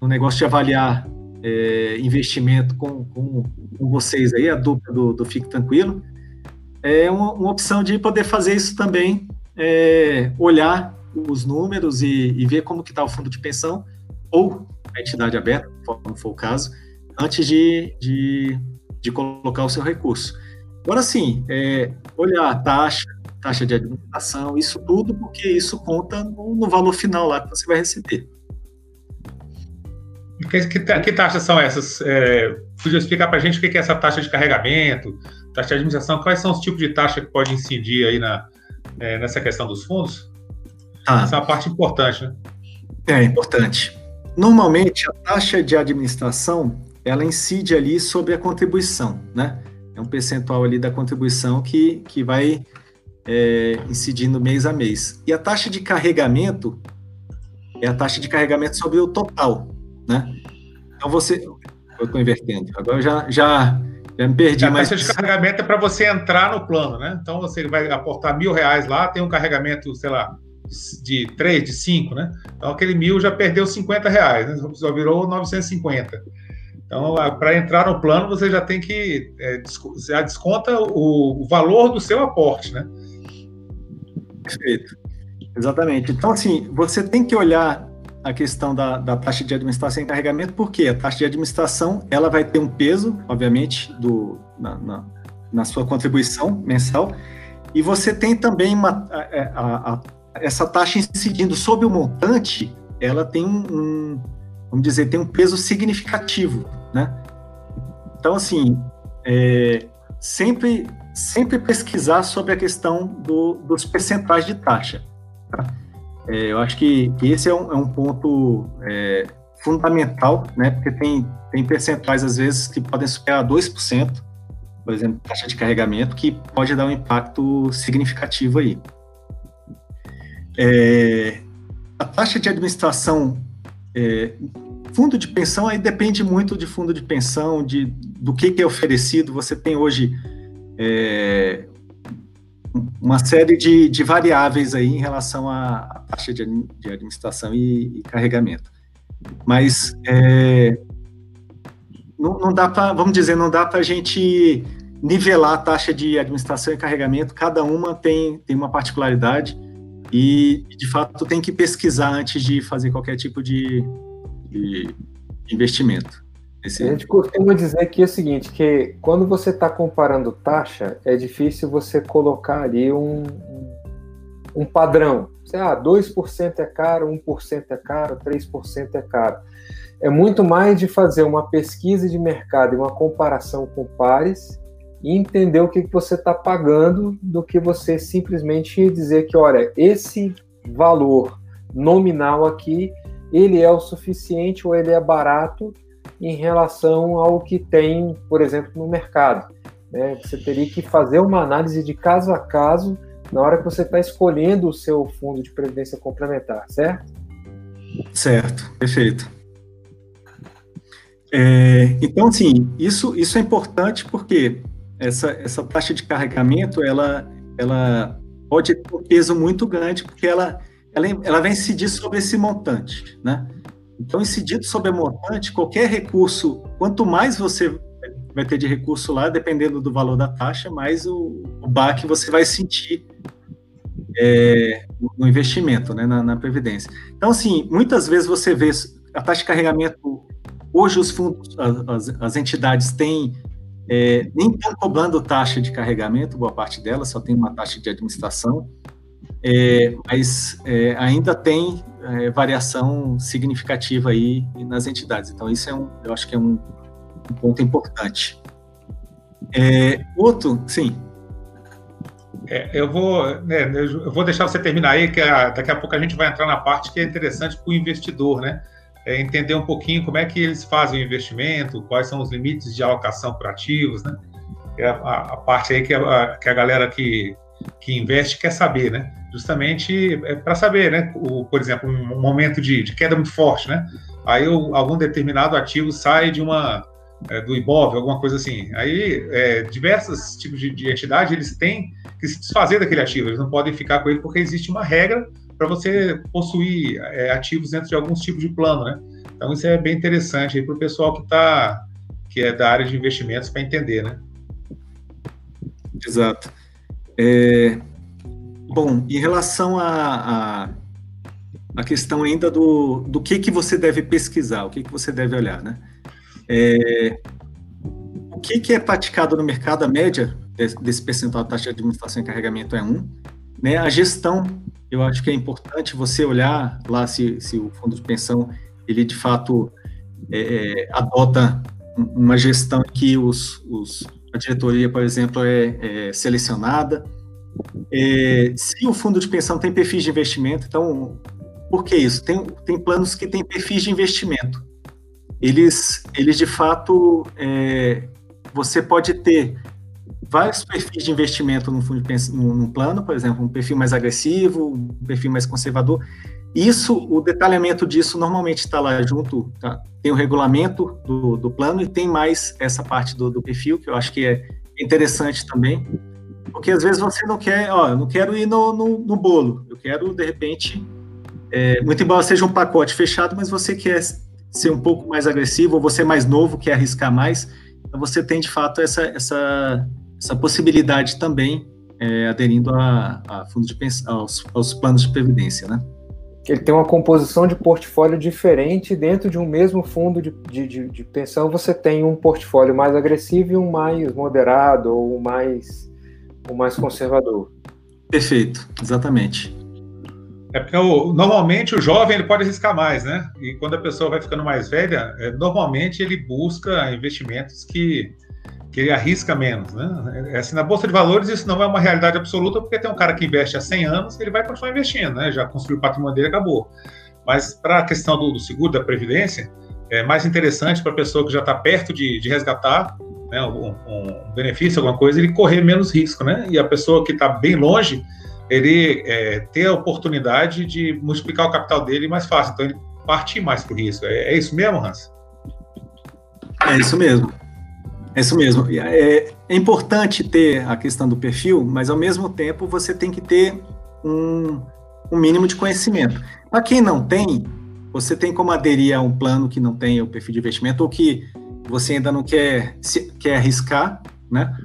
Speaker 3: no negócio de avaliar é, investimento com, com, com, vocês aí, a dupla do, do Fique Tranquilo, é uma, uma opção de poder fazer isso também, é, olhar os números e, e ver como que está o fundo de pensão, ou a entidade aberta, conforme for o caso, antes de, de, de colocar o seu recurso. Agora sim, é, olhar a taxa, taxa de administração, isso tudo, porque isso conta no, no valor final lá que você vai receber.
Speaker 2: Que, que, que taxas são essas? É, podia explicar para a gente o que é essa taxa de carregamento, taxa de administração, quais são os tipos de taxa que podem incidir aí na, é, nessa questão dos fundos? Ah. Essa é uma parte importante, né?
Speaker 3: É, importante. Normalmente, a taxa de administração, ela incide ali sobre a contribuição, né? É um percentual ali da contribuição que, que vai é, incidindo mês a mês. E a taxa de carregamento é a taxa de carregamento sobre o total, né? Então você, eu estou invertendo. Agora já já já me perdi.
Speaker 2: A taxa de carregamento é para você entrar no plano, né? Então você vai aportar mil reais lá, tem um carregamento, sei lá, de três, de cinco, né? Então aquele mil já perdeu 50 reais, né? Só virou 950. Então, para entrar no plano, você já tem que é, já desconta o, o, valor do seu aporte, né?
Speaker 3: Perfeito. Exatamente. Então, assim, você tem que olhar a questão da, da taxa de administração e carregamento, porque a taxa de administração ela vai ter um peso, obviamente, do, na, na, na sua contribuição mensal, e você tem também uma, a, a, a, essa taxa incidindo sobre o montante, ela tem um, vamos dizer, tem um peso significativo, né? Então, assim, é, sempre, sempre pesquisar sobre a questão do, dos percentuais de taxa. Tá? É, eu acho que, esse é um, é um ponto é, fundamental, né? Porque tem, tem percentuais, às vezes, que podem superar 2%, por exemplo, taxa de carregamento, que pode dar um impacto significativo aí. É, a taxa de administração, é, fundo de pensão, aí depende muito de fundo de pensão, de, do que, que é oferecido. Você tem hoje é, uma série de, de, variáveis aí em relação à, taxa de, de administração e, e, carregamento. Mas é, não, não, dá para, vamos dizer, não dá para a gente nivelar a taxa de administração e carregamento, cada uma tem, tem uma particularidade e, de fato, tem que pesquisar antes de fazer qualquer tipo de, de investimento.
Speaker 1: Esse... A gente costuma dizer que é o seguinte, que quando você está comparando taxa, é difícil você colocar ali um, um padrão. Você, ah, 2% é caro, 1% é caro, 3% é caro. É muito mais de fazer uma pesquisa de mercado e uma comparação com pares e entender o que, que você está pagando do que você simplesmente dizer que, olha, esse valor nominal aqui, ele é o suficiente ou ele é barato em relação ao que tem, por exemplo, no mercado. Né? Você teria que fazer uma análise de caso a caso na hora que você está escolhendo o seu fundo de previdência complementar, certo?
Speaker 3: Certo, perfeito. É, então, assim, isso, isso é importante porque essa, essa taxa de carregamento, ela, ela pode ter um peso muito grande porque ela, ela, ela vai incidir sobre esse montante, né? Então, incidido sobre a montante, qualquer recurso, quanto mais você vai ter de recurso lá, dependendo do valor da taxa, mais o, o baque você vai sentir é, no investimento, né, na, na, Previdência. Então, assim, muitas vezes você vê a taxa de carregamento, hoje os fundos, as, as entidades têm, é, nem estão cobrando taxa de carregamento, boa parte delas, só tem uma taxa de administração, é, mas é, ainda tem é, variação significativa aí nas entidades. Então, isso é um, eu acho que é um, um ponto importante. É, outro, sim.
Speaker 2: É, eu, vou, né, eu vou deixar você terminar aí, que a, daqui a pouco a gente vai entrar na parte que é interessante para o investidor, né? É entender um pouquinho como é que eles fazem o investimento, quais são os limites de alocação para ativos, né? É a, a, parte aí que a, que a galera que, que investe quer saber, né? Justamente é para saber, né? O, por exemplo, um momento de, de queda muito forte, né? Aí o, algum determinado ativo sai de uma é, do IBOV, alguma coisa assim. Aí é, diversos tipos de, de entidade eles têm que se desfazer daquele ativo, eles não podem ficar com ele porque existe uma regra para você possuir é, ativos dentro de alguns tipos de plano, né? Então isso é bem interessante para o pessoal que tá que é da área de investimentos para entender, né?
Speaker 3: Exato. É, bom, em relação a, a, a, questão ainda do, do que, que você deve pesquisar, o que, que você deve olhar, né? É, o que, que é praticado no mercado, a média desse, percentual de taxa de administração e carregamento é 1. Né? A gestão, eu acho que é importante você olhar lá se, se o fundo de pensão, ele de fato é, é adota uma gestão que os, os a diretoria, por exemplo, é, é selecionada. É, se o fundo de pensão tem perfis de investimento, então, por que isso? Tem, tem planos que têm perfis de investimento. Eles, eles de fato, é, você pode ter vários perfis de investimento no fundo num plano, por exemplo, um perfil mais agressivo, um perfil mais conservador. Isso, o detalhamento disso normalmente está lá junto, tá? tem o regulamento do, do, plano e tem mais essa parte do, do, perfil, que eu acho que é interessante também, porque às vezes você não quer, ó, eu não quero ir no, no, no bolo, eu quero, de repente, é, muito embora seja um pacote fechado, mas você quer ser um pouco mais agressivo, ou você é mais novo, quer arriscar mais, você tem, de fato, essa, essa, essa possibilidade também, é, aderindo a, a fundo de pensão, aos, aos planos de previdência, né?
Speaker 1: ele tem uma composição de portfólio diferente dentro de um mesmo fundo de, de, de, pensão. Você tem um portfólio mais agressivo e um mais moderado ou um mais, um mais conservador.
Speaker 3: Perfeito, exatamente.
Speaker 2: É porque o, normalmente o jovem ele pode arriscar mais, né? E quando a pessoa vai ficando mais velha, é, normalmente ele busca investimentos que, que ele arrisca menos, né? É assim, na bolsa de valores isso não é uma realidade absoluta, porque tem um cara que investe há 100 anos, ele vai continuar investindo, né? Já construiu o patrimônio dele, acabou. Mas para a questão do, do, seguro da previdência, é mais interessante para a pessoa que já está perto de, de resgatar né, um, um, benefício, alguma coisa, ele correr menos risco, né? E a pessoa que está bem longe, ele é, ter a oportunidade de multiplicar o capital dele mais fácil. Então ele partir mais para o risco. É, é, isso mesmo, Hans?
Speaker 3: É isso mesmo. É isso mesmo. É, é, importante ter a questão do perfil, mas ao mesmo tempo você tem que ter um, um mínimo de conhecimento. Para quem não tem, você tem como aderir a um plano que não tem o perfil de investimento ou que você ainda não quer, se, quer arriscar, né?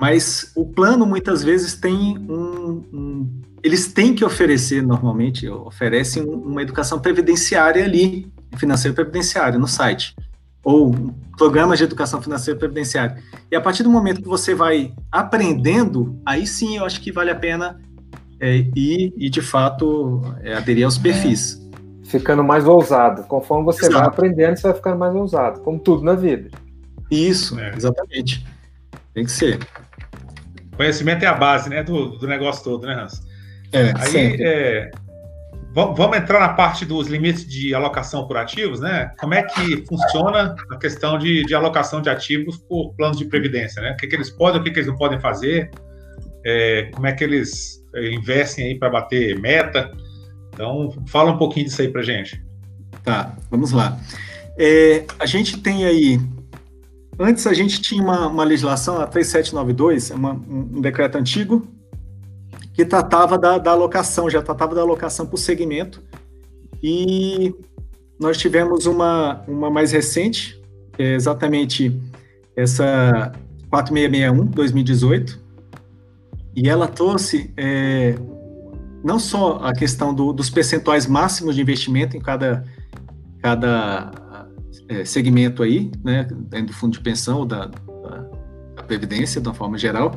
Speaker 3: Mas o plano muitas vezes tem um, um eles têm que oferecer normalmente oferecem uma educação previdenciária ali, financeira previdenciária no site ou programas de educação financeira previdenciária. E a partir do momento que você vai aprendendo, aí sim eu acho que vale a pena é, ir e, de fato, é, aderir aos perfis.
Speaker 1: É, ficando mais ousado. Conforme você Exato. vai aprendendo, você vai ficando mais ousado, como tudo na vida.
Speaker 3: Isso, é. exatamente. Tem que ser.
Speaker 2: Conhecimento é a base né, do, do negócio todo, né, Hans? É, Aí, é, Vamos entrar na parte dos limites de alocação por ativos, né? Como é que funciona a questão de, de alocação de ativos por planos de previdência, né? O que, que eles podem, o que, que eles não podem fazer, é, como é que eles é, investem aí para bater meta. Então, fala um pouquinho disso aí para gente.
Speaker 3: Tá, vamos lá. É, a gente tem aí. Antes a gente tinha uma, uma legislação, a 3792, é uma, um decreto antigo, que tratava da, da alocação, já tratava da alocação por segmento. E nós tivemos uma, uma mais recente, é exatamente essa 4661, 2018, e ela trouxe é, não só a questão do, dos percentuais máximos de investimento em cada, cada é, segmento aí, né, dentro do fundo de pensão ou da, da, da Previdência, de uma forma geral,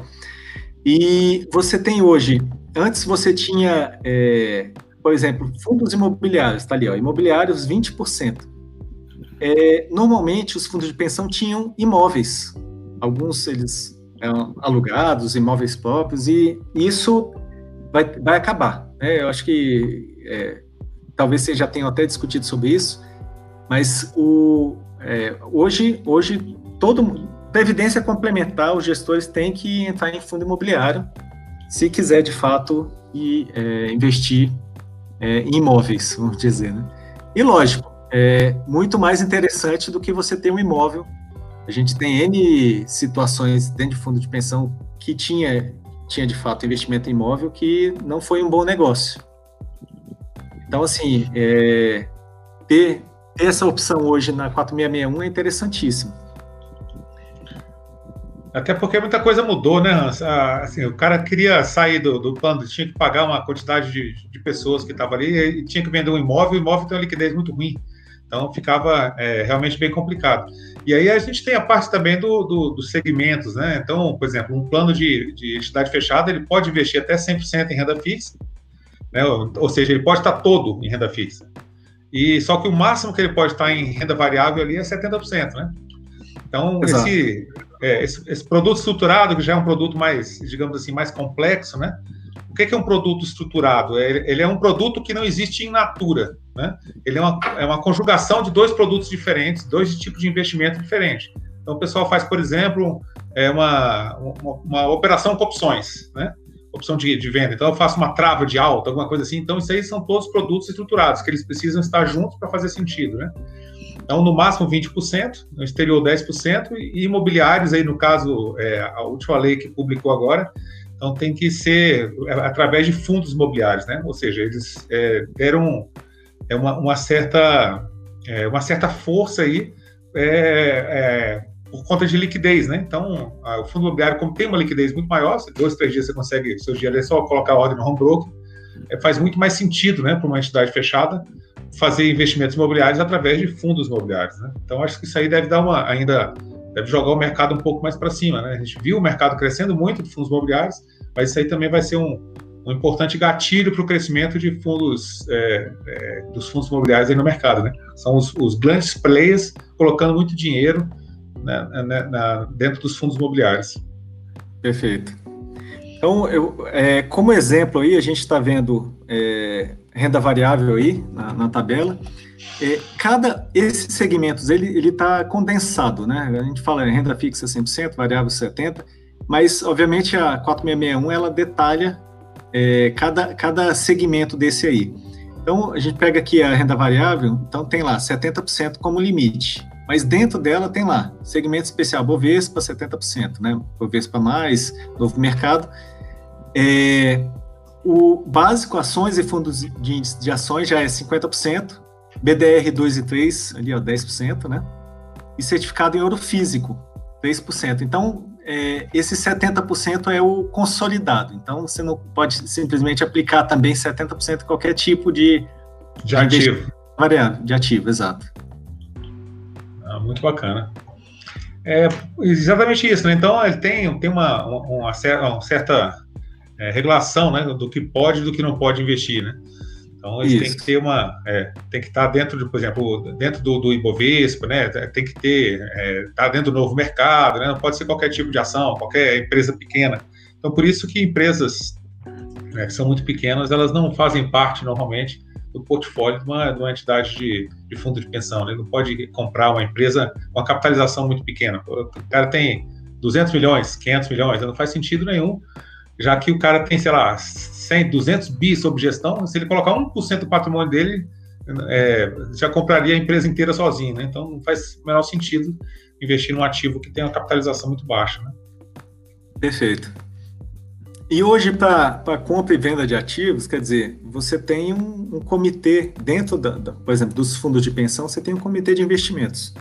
Speaker 3: e você tem hoje, antes você tinha, é, por exemplo, fundos imobiliários, está ali, ó, imobiliários 20%. É, normalmente os fundos de pensão tinham imóveis, alguns eles eram alugados, imóveis próprios, e isso vai, vai acabar. Né? Eu acho que é, talvez vocês já tenham até discutido sobre isso, mas o, é, hoje, hoje todo Previdência complementar, os gestores têm que entrar em fundo imobiliário se quiser, de fato, e, é, investir é, em imóveis, vamos dizer. Né? E, lógico, é muito mais interessante do que você ter um imóvel. A gente tem N situações dentro de fundo de pensão que tinha, tinha de fato, investimento em imóvel que não foi um bom negócio. Então, assim, é, ter, essa opção hoje na 4661 é interessantíssimo.
Speaker 2: Até porque muita coisa mudou, né, Hans? Ah, assim, o cara queria sair do, do plano, tinha que pagar uma quantidade de, de pessoas que estavam ali e tinha que vender um imóvel, o imóvel tem uma liquidez muito ruim. Então ficava é, realmente bem complicado. E aí a gente tem a parte também do, do, dos segmentos, né? Então, por exemplo, um plano de, de entidade fechada, ele pode investir até 100% em renda fixa, né? ou, ou seja, ele pode estar todo em renda fixa. E só que o máximo que ele pode estar em renda variável ali é 70%, né? Então, esse, é, esse, esse, produto estruturado, que já é um produto mais, digamos assim, mais complexo, né? O que é um produto estruturado? É, ele é um produto que não existe em natura, né? Ele é uma, é uma conjugação de dois produtos diferentes, dois tipos de investimento diferentes. Então, o pessoal faz, por exemplo, é uma, uma, uma operação com opções, né? Opção de, de, venda. Então, eu faço uma trava de alta, alguma coisa assim. Então, isso aí são todos produtos estruturados, que eles precisam estar juntos para fazer sentido, né? Então, no máximo 20%, no exterior 10%, e imobiliários, aí no caso, é, a última lei que publicou agora, então tem que ser é, através de fundos imobiliários, né? Ou seja, eles é, deram é, uma, uma, certa, é, uma certa força aí é, é, por conta de liquidez, né? Então, a, o fundo imobiliário, como tem uma liquidez muito maior, dois, três dias você consegue, seu dinheiro é só colocar a ordem no home broker, faz muito mais sentido, né, para uma entidade fechada, fazer investimentos imobiliários através de fundos imobiliários. Né? Então, acho que isso aí deve dar uma ainda deve jogar o mercado um pouco mais para cima. Né? A gente viu o mercado crescendo muito de fundos imobiliários, mas isso aí também vai ser um, um importante gatilho para o crescimento de fundos é, é, dos fundos imobiliários aí no mercado. Né? São os, os, grandes players colocando muito dinheiro né, né, na, dentro dos fundos imobiliários.
Speaker 3: Perfeito. Então, eu, é, como exemplo aí, a gente está vendo é, renda variável aí na, na tabela. É, cada esses segmentos ele está condensado, né? A gente fala renda fixa 100%, variável 70%, mas obviamente a 4661 ela detalha é, cada, cada segmento desse aí. Então a gente pega aqui a renda variável, então tem lá 70% como limite, mas dentro dela tem lá segmento especial Bovespa 70%, né? Bovespa mais, novo mercado. É, o básico, ações e fundos de índice de ações já é 50%, BDR 2 e 3, ali ó, 10%, né? E certificado em ouro físico, 3%. Então, é, esse 70% é o consolidado. Então, você não pode simplesmente aplicar também 70% em qualquer tipo de,
Speaker 2: de ativo.
Speaker 3: Variável, de ativo, exato.
Speaker 2: Muito bacana. É exatamente isso, né? Então, ele tem, tem uma, uma, uma certa é, regulação né, do que pode e do que não pode investir, né? Então eles têm que ter uma, é, tem que estar dentro de, por exemplo, dentro do, do Ibovespa, né? Tem que ter, é, estar tá dentro do novo mercado, né? Não pode ser qualquer tipo de ação, qualquer empresa pequena. Então por isso que empresas né, que são muito pequenas, elas não fazem parte normalmente do portfólio de uma, de uma entidade de, de, fundo de pensão. Ele né? não pode comprar uma empresa com uma capitalização muito pequena. O cara tem 200 milhões, 500 milhões, não faz sentido nenhum já que o cara tem, sei lá, 100, 200 bi sob gestão, se ele colocar 1% do patrimônio dele, é, já compraria a empresa inteira sozinho, né? Então não faz o menor sentido investir num ativo que tem uma capitalização muito baixa, né?
Speaker 3: Perfeito. E hoje, para compra e venda de ativos, quer dizer, você tem um, um comitê dentro, da, da, por exemplo, dos fundos de pensão, você tem um comitê de investimentos.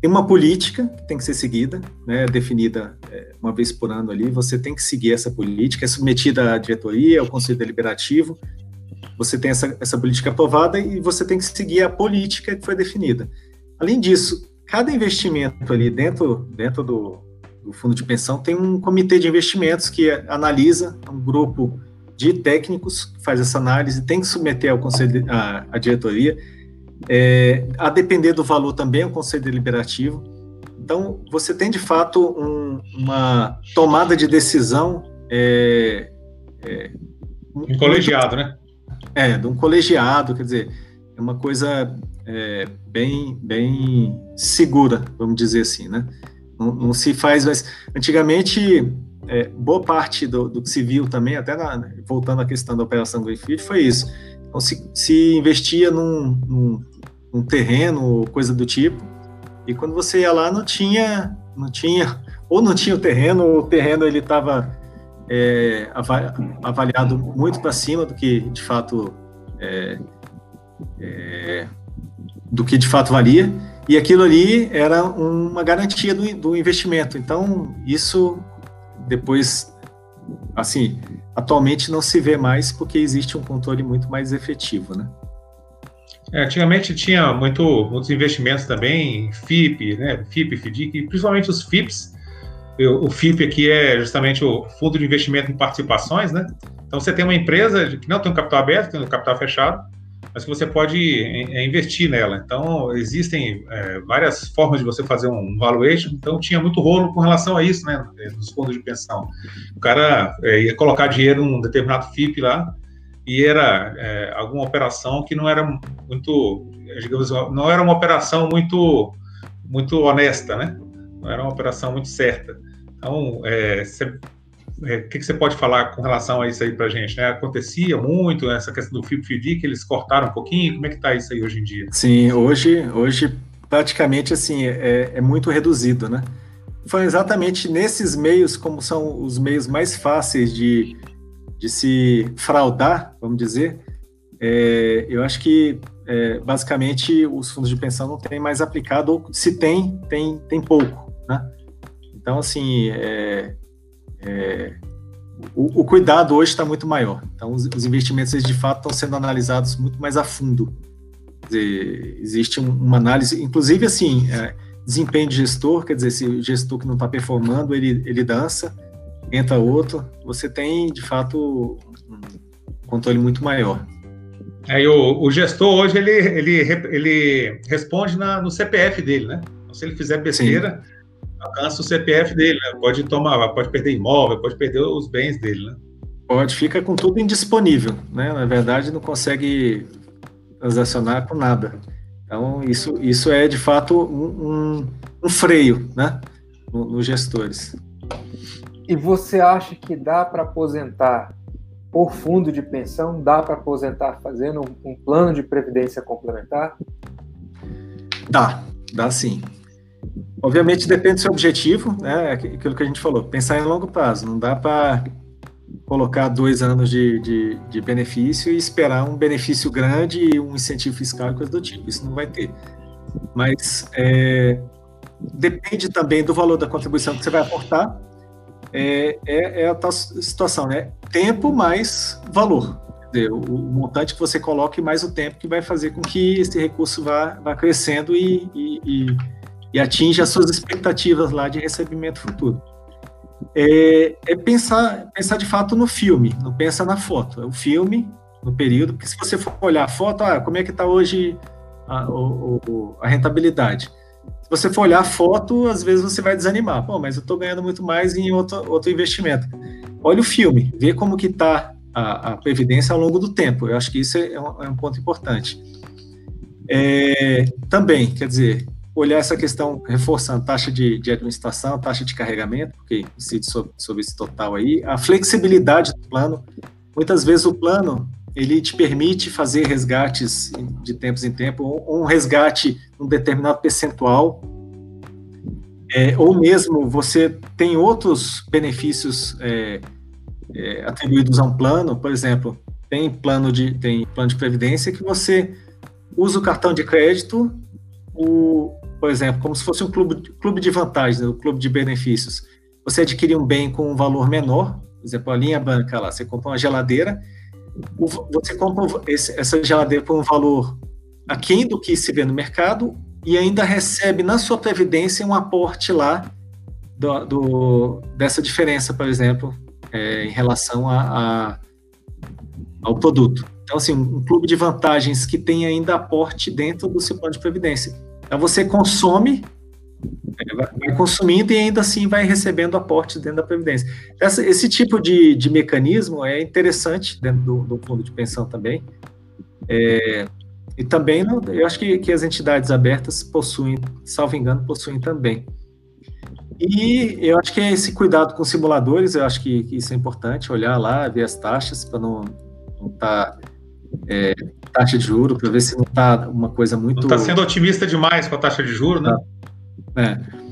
Speaker 3: Tem uma política que tem que ser seguida, né, definida é, uma vez por ano ali. Você tem que seguir essa política, é submetida à diretoria, ao conselho deliberativo. Você tem essa, essa política aprovada e você tem que seguir a política que foi definida. Além disso, cada investimento ali dentro, dentro do, do fundo de pensão tem um comitê de investimentos que analisa, um grupo de técnicos que faz essa análise, tem que submeter ao conselho, à, à diretoria é, a depender do valor também é um conselho deliberativo. Então, você tem de fato um, uma tomada de decisão. É,
Speaker 2: é, um colegiado, né?
Speaker 3: É, de um colegiado, quer dizer, é uma coisa é, bem, bem segura, vamos dizer assim, né? Não, não se faz, mas antigamente, é, boa parte do, do, que se viu também, até na, voltando à questão da operação Greenfield, foi isso. Então, se, se investia num, num, um terreno, coisa do tipo. E quando você ia lá, não tinha, não tinha, ou não tinha o terreno, o terreno ele estava é, avaliado muito para cima do que de fato é, é, do que de fato valia. E aquilo ali era uma garantia do, do investimento. Então isso depois, assim, atualmente não se vê mais porque existe um controle muito mais efetivo, né?
Speaker 2: É, antigamente tinha muito, muitos investimentos também, FIP, né, FIP, FDIC, principalmente os FIPs. O, o FIP aqui é justamente o Fundo de Investimento em Participações, né? Então você tem uma empresa que não tem um capital aberto, tem um capital fechado, mas que você pode é, investir nela. Então existem é, várias formas de você fazer um valuation. Então tinha muito rolo com relação a isso, né? Nos fundos de pensão. O cara é, ia colocar dinheiro num determinado FIP lá e era é, alguma operação que não era muito, digamos, não era uma operação muito, muito honesta, né? Não era uma operação muito certa. Então, é, é, que, que, você pode falar com relação a isso aí para gente? Né? Acontecia muito essa questão do FIP-FIDI, que eles cortaram um pouquinho, como é que está isso aí hoje em dia?
Speaker 3: Sim, hoje, hoje praticamente assim, é, é muito reduzido, né? Foi exatamente nesses meios, como são os meios mais fáceis de, de se fraudar, vamos dizer, é, eu acho que é, basicamente os fundos de pensão não têm mais aplicado, ou se tem, tem, tem pouco, né? Então, assim, é, é o, o, cuidado hoje está muito maior. Então, os, os, investimentos, eles, de fato, estão sendo analisados muito mais a fundo. Dizer, existe um, uma análise, inclusive, assim, é, desempenho de gestor, quer dizer, se o gestor que não está performando, ele, ele dança, entra outro, você tem, de fato, um controle muito maior.
Speaker 2: É, e o, o, gestor hoje, ele, ele, ele responde na, no CPF dele, né? Então, se ele fizer besteira, alcança o CPF dele, né? Pode tomar, pode perder imóvel, pode perder os bens dele, né?
Speaker 3: Pode, fica com tudo indisponível, né? Na verdade, não consegue transacionar com nada. Então, isso, isso é de fato um, um, um freio, né? Nos no gestores.
Speaker 1: E você acha que dá para aposentar por fundo de pensão? Dá para aposentar fazendo um, um plano de previdência complementar?
Speaker 3: Dá, dá sim. Obviamente depende do seu objetivo, né? Aquilo que a gente falou, pensar em longo prazo. Não dá para colocar dois anos de, de, de, benefício e esperar um benefício grande e um incentivo fiscal e coisa do tipo. Isso não vai ter. Mas é, depende também do valor da contribuição que você vai aportar. É, é, é a tal situação, né? Tempo mais valor. Dizer, o, o, montante que você coloque mais o tempo que vai fazer com que esse recurso vá, vá crescendo e, e, e e atinge as suas expectativas lá de recebimento futuro. É, é, pensar, pensar de fato no filme, não pensa na foto. É o filme, no período, porque se você for olhar a foto, ah, como é que está hoje a, o, a, rentabilidade? Se você for olhar a foto, às vezes você vai desanimar. Pô, mas eu estou ganhando muito mais em outro, outro investimento. Olha o filme, vê como que está a, a, previdência ao longo do tempo. Eu acho que isso é um, é um ponto importante. É, também, quer dizer, olhar essa questão, reforçando taxa de, de administração, taxa de carregamento, porque incide sobre, sobre esse total aí, a flexibilidade do plano. Muitas vezes o plano ele te permite fazer resgates de tempos em tempo, ou um resgate um determinado percentual, é, ou mesmo você tem outros benefícios é, é, atribuídos a um plano, por exemplo, tem plano de tem plano de previdência que você usa o cartão de crédito, o, por exemplo, como se fosse um clube, clube de vantagens, um clube de benefícios. Você adquire um bem com um valor menor, por exemplo, a linha banca lá, você compra uma geladeira, você compra esse, essa geladeira por um valor aquém do que se vê no mercado e ainda recebe na sua previdência um aporte lá do, do dessa diferença, por exemplo, é, em relação a, a, ao produto. Então, assim, um clube de vantagens que tem ainda aporte dentro do seu plano de previdência. Então você consome, é, vai consumindo e ainda assim vai recebendo aporte dentro da Previdência. Essa, esse tipo de, de mecanismo é interessante dentro do, do fundo de pensão também. É, e também, eu acho que, que as entidades abertas possuem, salvo engano, possuem também. E eu acho que é esse cuidado com simuladores, eu acho que, que isso é importante, olhar lá, ver as taxas, para não estar tá, é, taxa de juro para ver se não está uma coisa muito.
Speaker 2: Está sendo otimista demais com a taxa de juro, né?
Speaker 3: É.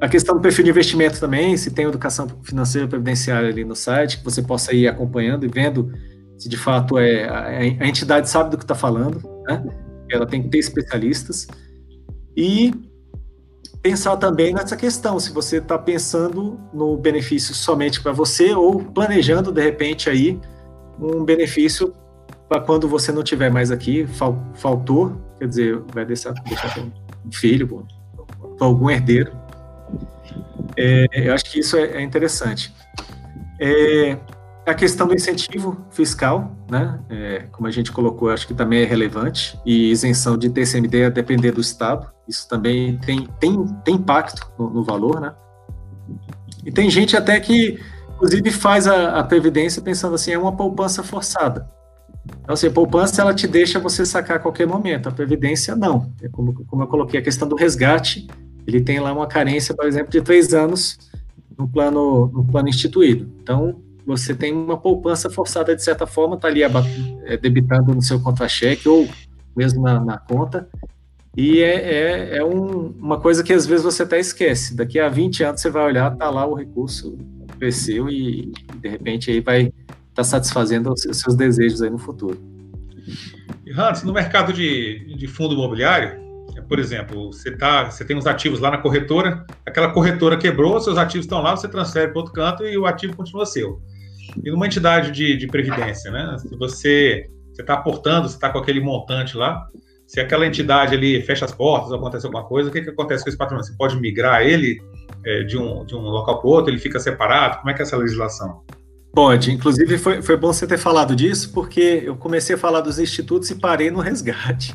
Speaker 3: A questão do perfil de investimento também, se tem educação financeira previdenciária ali no site, que você possa ir acompanhando e vendo se de fato é a, entidade sabe do que está falando, né? Ela tem que ter especialistas e pensar também nessa questão, se você está pensando no benefício somente para você ou planejando de repente aí um benefício para quando você não tiver mais aqui, fal, faltou, quer dizer, vai deixar, deixar um filho, para algum herdeiro. É, eu acho que isso é, é interessante. É, a questão do incentivo fiscal, né, é, como a gente colocou, acho que também é relevante, e isenção de TCMD a depender do Estado, isso também tem, tem, tem impacto no, no valor, né? E tem gente até que, inclusive, faz a, a previdência pensando assim, é uma poupança forçada. Então, assim, a poupança ela te deixa você sacar a qualquer momento, a previdência não. É como, como eu coloquei a questão do resgate, ele tem lá uma carência, por exemplo, de três anos no plano, no plano instituído. Então, você tem uma poupança forçada de certa forma, está ali é, debitando no seu contra-cheque ou mesmo na, na conta, e é, é, é um, uma coisa que às vezes você até esquece. Daqui a 20 anos você vai olhar, tá lá o recurso cresceu e de repente aí vai está satisfazendo os seus desejos aí no futuro.
Speaker 2: E Hans, no mercado de, de fundo imobiliário, é, por exemplo, você, tá, você tem os ativos lá na corretora, aquela corretora quebrou, seus ativos estão lá, você transfere para outro canto e o ativo continua seu. E numa entidade de, de previdência, né? Se você está aportando, você está com aquele montante lá, se aquela entidade ali fecha as portas, acontece alguma coisa, o que, que acontece com esse patrimônio? Você pode migrar ele é, de, um, de um local para outro, ele fica separado? Como é que é essa legislação?
Speaker 3: Pode, inclusive foi, foi bom você ter falado disso, porque eu comecei a falar dos institutos e parei no resgate.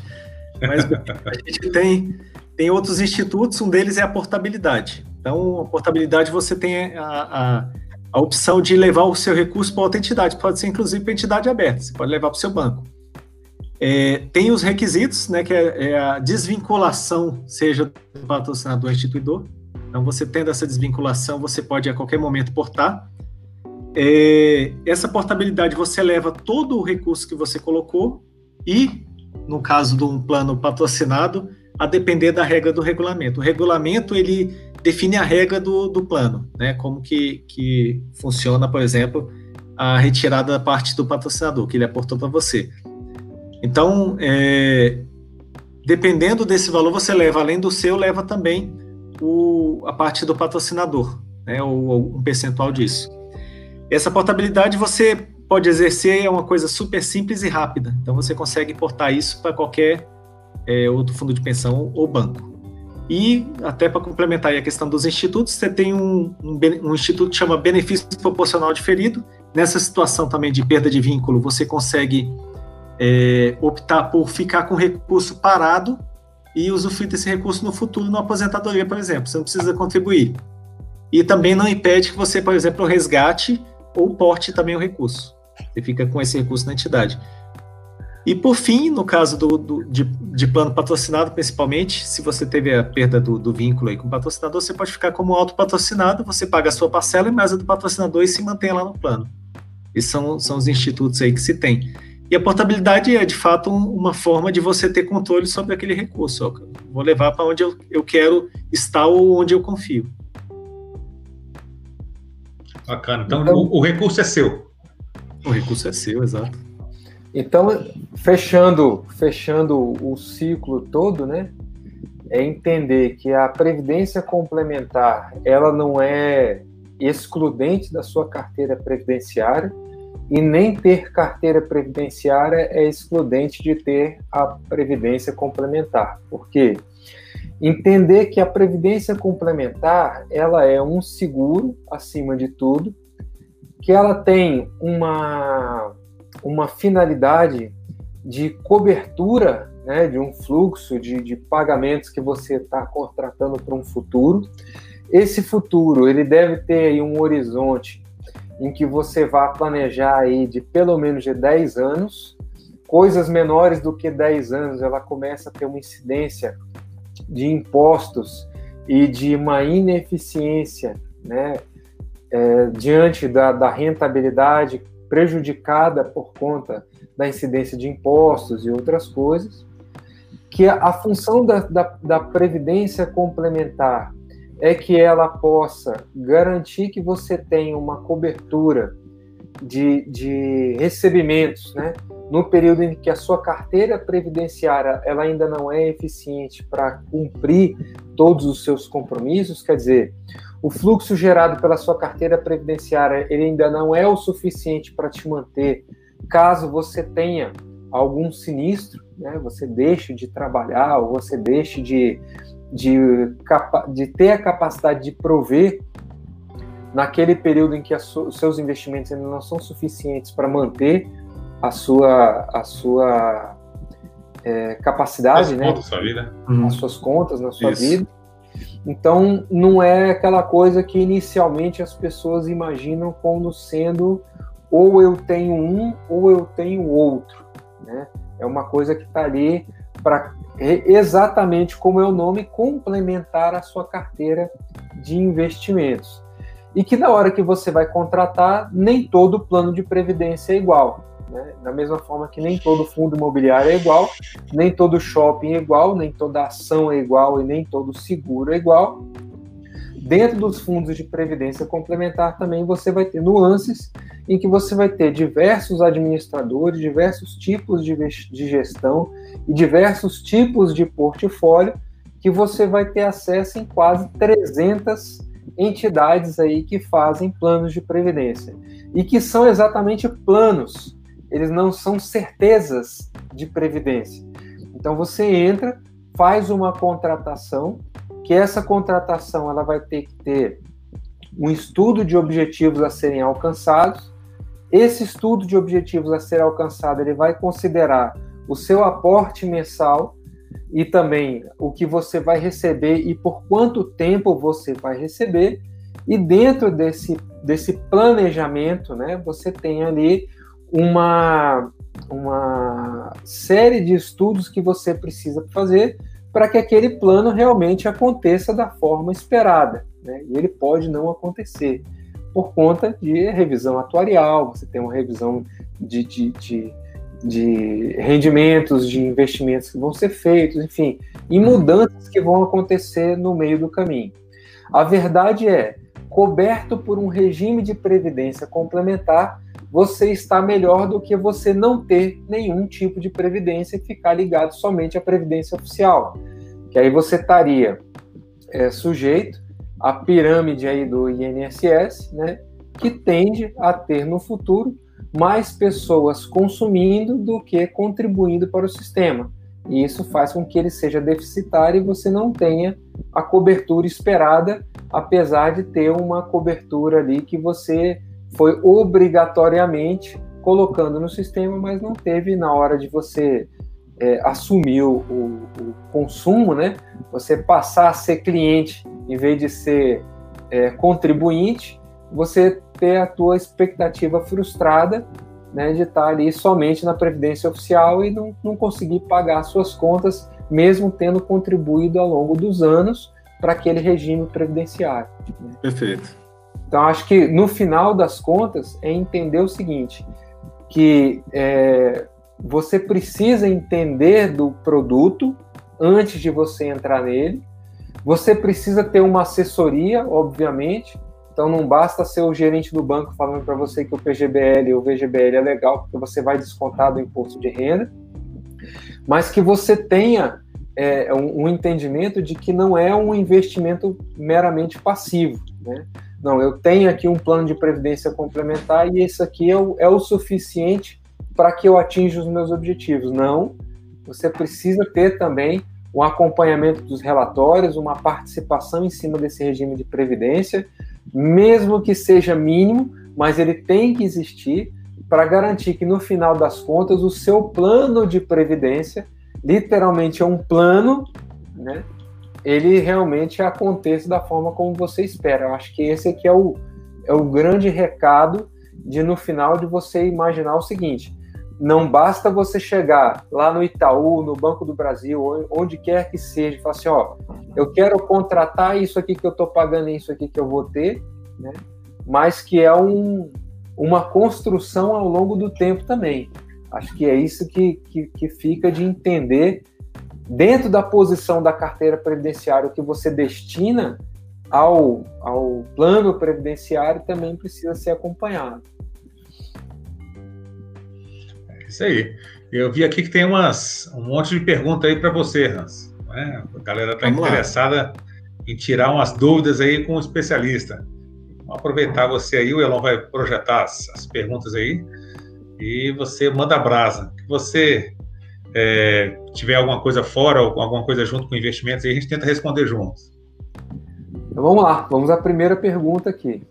Speaker 3: Mas a gente tem, tem outros institutos, um deles é a portabilidade. Então, a portabilidade você tem a, a, a opção de levar o seu recurso para outra entidade, pode ser inclusive para entidade aberta, você pode levar para o seu banco. É, tem os requisitos, né, que é, é, a desvinculação, seja do patrocinador ou instituidor. Então, você tendo essa desvinculação, você pode a qualquer momento portar. É, essa portabilidade, você leva todo o recurso que você colocou e, no caso de um plano patrocinado, a depender da regra do regulamento. O regulamento, ele define a regra do, do plano, né? Como que, que funciona, por exemplo, a retirada da parte do patrocinador, que ele aportou para você. Então, é, dependendo desse valor, você leva, além do seu, leva também o, a parte do patrocinador, né? Ou, ou um percentual disso. Essa portabilidade você pode exercer, é uma coisa super simples e rápida. Então, você consegue portar isso para qualquer é, outro fundo de pensão ou banco. E, até para complementar a questão dos institutos, você tem um, um, um, instituto que chama benefício proporcional diferido. Nessa situação também de perda de vínculo, você consegue é, optar por ficar com o recurso parado e usufruir desse recurso no futuro, na aposentadoria, por exemplo. Você não precisa contribuir. E também não impede que você, por exemplo, resgate ou porte também o recurso. Você fica com esse recurso na entidade. E por fim, no caso do, do de, de, plano patrocinado, principalmente, se você teve a perda do, do, vínculo aí com o patrocinador, você pode ficar como autopatrocinado, você paga a sua parcela e mais a do patrocinador e se mantém lá no plano. Esses são, são os institutos aí que se tem. E a portabilidade é, de fato, uma forma de você ter controle sobre aquele recurso. Ó, vou levar para onde eu, eu quero estar ou onde eu confio.
Speaker 2: Bacana. Então, então o, o recurso é seu.
Speaker 3: O recurso é seu, exato.
Speaker 1: Então, fechando, fechando o ciclo todo, né? É entender que a previdência complementar, ela não é excludente da sua carteira previdenciária e nem ter carteira previdenciária é excludente de ter a previdência complementar. Por quê? Entender que a previdência complementar, ela é um seguro acima de tudo, que ela tem uma uma finalidade de cobertura né, de um fluxo de, de pagamentos que você está contratando para um futuro. Esse futuro ele deve ter aí um horizonte em que você vá planejar aí de pelo menos de 10 anos. Coisas menores do que 10 anos, ela começa a ter uma incidência de impostos e de uma ineficiência né, é, diante da, da rentabilidade prejudicada por conta da incidência de impostos e outras coisas, que a, função da, da, da previdência complementar é que ela possa garantir que você tenha uma cobertura de, de recebimentos, né? No período em que a sua carteira previdenciária ela ainda não é eficiente para cumprir todos os seus compromissos, quer dizer, o fluxo gerado pela sua carteira previdenciária ele ainda não é o suficiente para te manter, caso você tenha algum sinistro, né, você deixe de trabalhar ou você deixe de, de, de ter a capacidade de prover naquele período em que os seus investimentos ainda não são suficientes para manter a sua, a sua é, capacidade, as né? Contas, sua vida. As suas contas na sua Isso. vida. Então, não é aquela coisa que inicialmente as pessoas imaginam como sendo ou eu tenho um ou eu tenho outro. Né? É uma coisa que está ali para exatamente como é o nome, complementar a sua carteira de investimentos. E que na hora que você vai contratar, nem todo plano de previdência é igual. Né? Da mesma forma que nem todo fundo imobiliário é igual, nem todo shopping é igual, nem toda ação é igual e nem todo seguro é igual. Dentro dos fundos de previdência complementar também você vai ter nuances em que você vai ter diversos administradores, diversos tipos de, de gestão e diversos tipos de portfólio que você vai ter acesso em quase 300 entidades aí que fazem planos de previdência e que são exatamente planos eles não são certezas de previdência. Então você entra, faz uma contratação, que essa contratação ela vai ter que ter um estudo de objetivos a serem alcançados. Esse estudo de objetivos a ser alcançado, ele vai considerar o seu aporte mensal e também o que você vai receber e por quanto tempo você vai receber. E dentro desse, desse planejamento, né, você tem ali uma, uma série de estudos que você precisa fazer para que aquele plano realmente aconteça da forma esperada. Né? E ele pode não acontecer por conta de revisão atuarial, você tem uma revisão de, de, de, de rendimentos, de investimentos que vão ser feitos, enfim, e mudanças que vão acontecer no meio do caminho. A verdade é, coberto por um regime de previdência complementar, você está melhor do que você não ter nenhum tipo de previdência e ficar ligado somente à previdência oficial. Que aí você estaria é, sujeito à pirâmide aí do INSS, né, que tende a ter no futuro mais pessoas consumindo do que contribuindo para o sistema. E isso faz com que ele seja deficitário e você não tenha a cobertura esperada, apesar de ter uma cobertura ali que você foi obrigatoriamente colocando no sistema, mas não teve na hora de você é, assumir o, o, consumo, né? Você passar a ser cliente em vez de ser é, contribuinte, você ter a tua expectativa frustrada né, de estar ali somente na previdência oficial e não, não conseguir pagar suas contas, mesmo tendo contribuído ao longo dos anos para aquele regime previdenciário.
Speaker 3: Perfeito.
Speaker 1: Então, acho que no final das contas é entender o seguinte, que é, você precisa entender do produto antes de você entrar nele. Você precisa ter uma assessoria, obviamente. Então não basta ser o gerente do banco falando para você que o PGBL ou o VGBL é legal, porque você vai descontar do imposto de renda, mas que você tenha é, um, um, entendimento de que não é um investimento meramente passivo. Né? Não, eu tenho aqui um plano de previdência complementar e isso aqui é o, é o suficiente para que eu atinja os meus objetivos. Não, você precisa ter também um acompanhamento dos relatórios, uma participação em cima desse regime de previdência, mesmo que seja mínimo, mas ele tem que existir para garantir que no final das contas o seu plano de previdência, literalmente é um plano, né? Ele realmente aconteça da forma como você espera. Eu acho que esse aqui é o, é o grande recado de no final de você imaginar o seguinte: não basta você chegar lá no Itaú, no Banco do Brasil, onde quer que seja, e falar assim, ó, eu quero contratar isso aqui que eu estou pagando, isso aqui que eu vou ter, né? Mas que é um, uma construção ao longo do tempo também. Acho que é isso que, que, que fica de entender dentro da posição da carteira previdenciária que você destina ao, ao plano previdenciário também precisa ser acompanhado.
Speaker 2: Isso aí. Eu vi aqui que tem umas, um monte de perguntas aí para você, Hans. Né? A galera está interessada lá. em tirar umas dúvidas aí com o especialista. Vamos aproveitar você aí, o Elon vai projetar as, as perguntas aí e você manda brasa. Que você é, tiver alguma coisa fora ou alguma coisa junto com investimentos, aí a gente tenta responder juntos.
Speaker 1: Então, vamos lá, vamos à primeira pergunta aqui.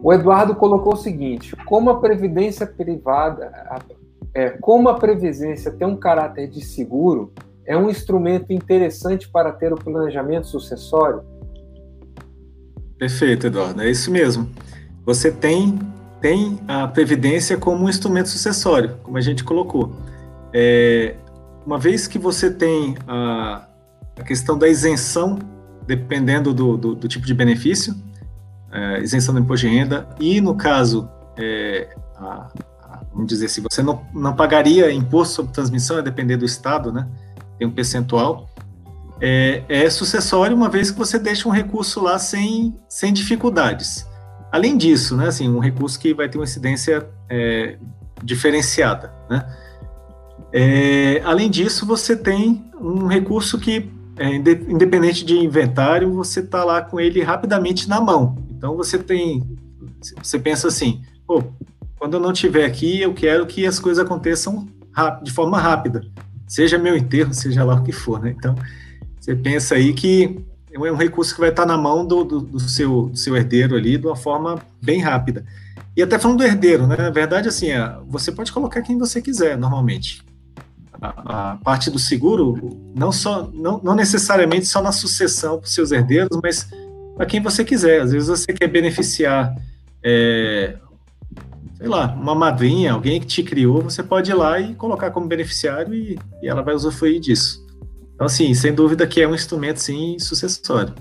Speaker 1: O Eduardo colocou o seguinte: como a previdência privada, é, como a previdência tem um caráter de seguro, é um instrumento interessante para ter o planejamento sucessório?
Speaker 3: Perfeito, Eduardo, é isso mesmo. Você tem tem a previdência como um instrumento sucessório, como a gente colocou. É, uma vez que você tem a, a questão da isenção, dependendo do, do, do tipo de benefício, é, isenção do imposto de renda, e no caso, é, a, a, vamos dizer assim, você não, não pagaria imposto sobre transmissão, a depender do estado, né? Tem um percentual. É, é sucessório uma vez que você deixa um recurso lá sem, sem dificuldades. Além disso, né, assim, um recurso que vai ter uma incidência é, diferenciada, né? É, além disso, você tem um recurso que, é, independente de inventário, você está lá com ele rapidamente na mão. Então você tem, você pensa assim, pô, quando eu não estiver aqui, eu quero que as coisas aconteçam de forma rápida, seja meu enterro, seja lá o que for, né? Então você pensa aí que é um recurso que vai estar na mão do, do, do seu, do seu herdeiro ali de uma forma bem rápida. E até falando do herdeiro, né? Na verdade, assim, é, você pode colocar quem você quiser, normalmente. A, a, parte do seguro, não só, não, não necessariamente só na sucessão para os seus herdeiros, mas para quem você quiser. Às vezes você quer beneficiar, é, sei lá, uma madrinha, alguém que te criou, você pode ir lá e colocar como beneficiário e, e ela vai usufruir disso. Então, assim, sem dúvida que é um instrumento, sim, sucessório.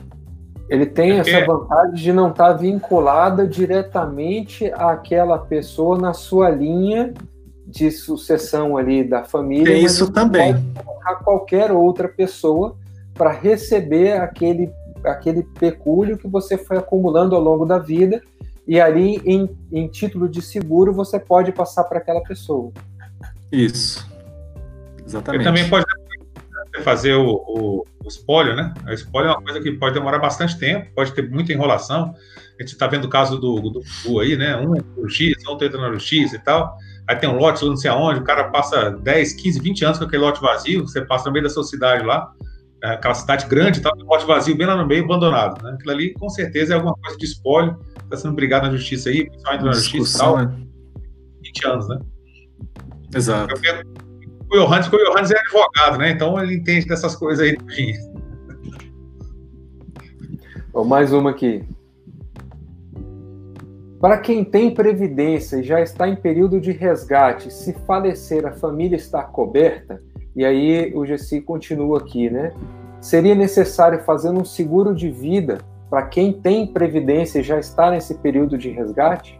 Speaker 1: Ele tem essa vantagem de não estar tá vinculada diretamente àquela pessoa na sua linha de sucessão ali da família.
Speaker 3: Tem isso também.
Speaker 1: Colocar qualquer outra pessoa para receber aquele, aquele pecúlio que você foi acumulando ao longo da vida e ali em, em título de seguro você pode passar para aquela pessoa.
Speaker 3: Isso. Exatamente.
Speaker 2: Você também pode fazer o, o, o espólio, né? O espólio é uma coisa que pode demorar bastante tempo, pode ter muita enrolação. A gente está vendo o caso do, do, do aí, né? Um no X, outro entra no X e tal aí tem um lote, não sei aonde, o cara passa 10, 15, 20 anos com aquele lote vazio, você passa no meio da sua cidade lá, é, aquela cidade grande, tá, um lote vazio bem lá no meio, abandonado. Né? Aquilo ali, com certeza, é alguma coisa de espólio, está sendo brigado na justiça aí, entra na justiça e tal. Né? 20 anos, né?
Speaker 3: Exato.
Speaker 2: O Johannes, o Johannes é advogado, né? Então ele entende dessas coisas aí.
Speaker 1: mais uma aqui. Para quem tem previdência e já está em período de resgate, se falecer, a família está coberta? E aí o GC continua aqui, né? Seria necessário fazer um seguro de vida para quem tem previdência e já está nesse período de resgate?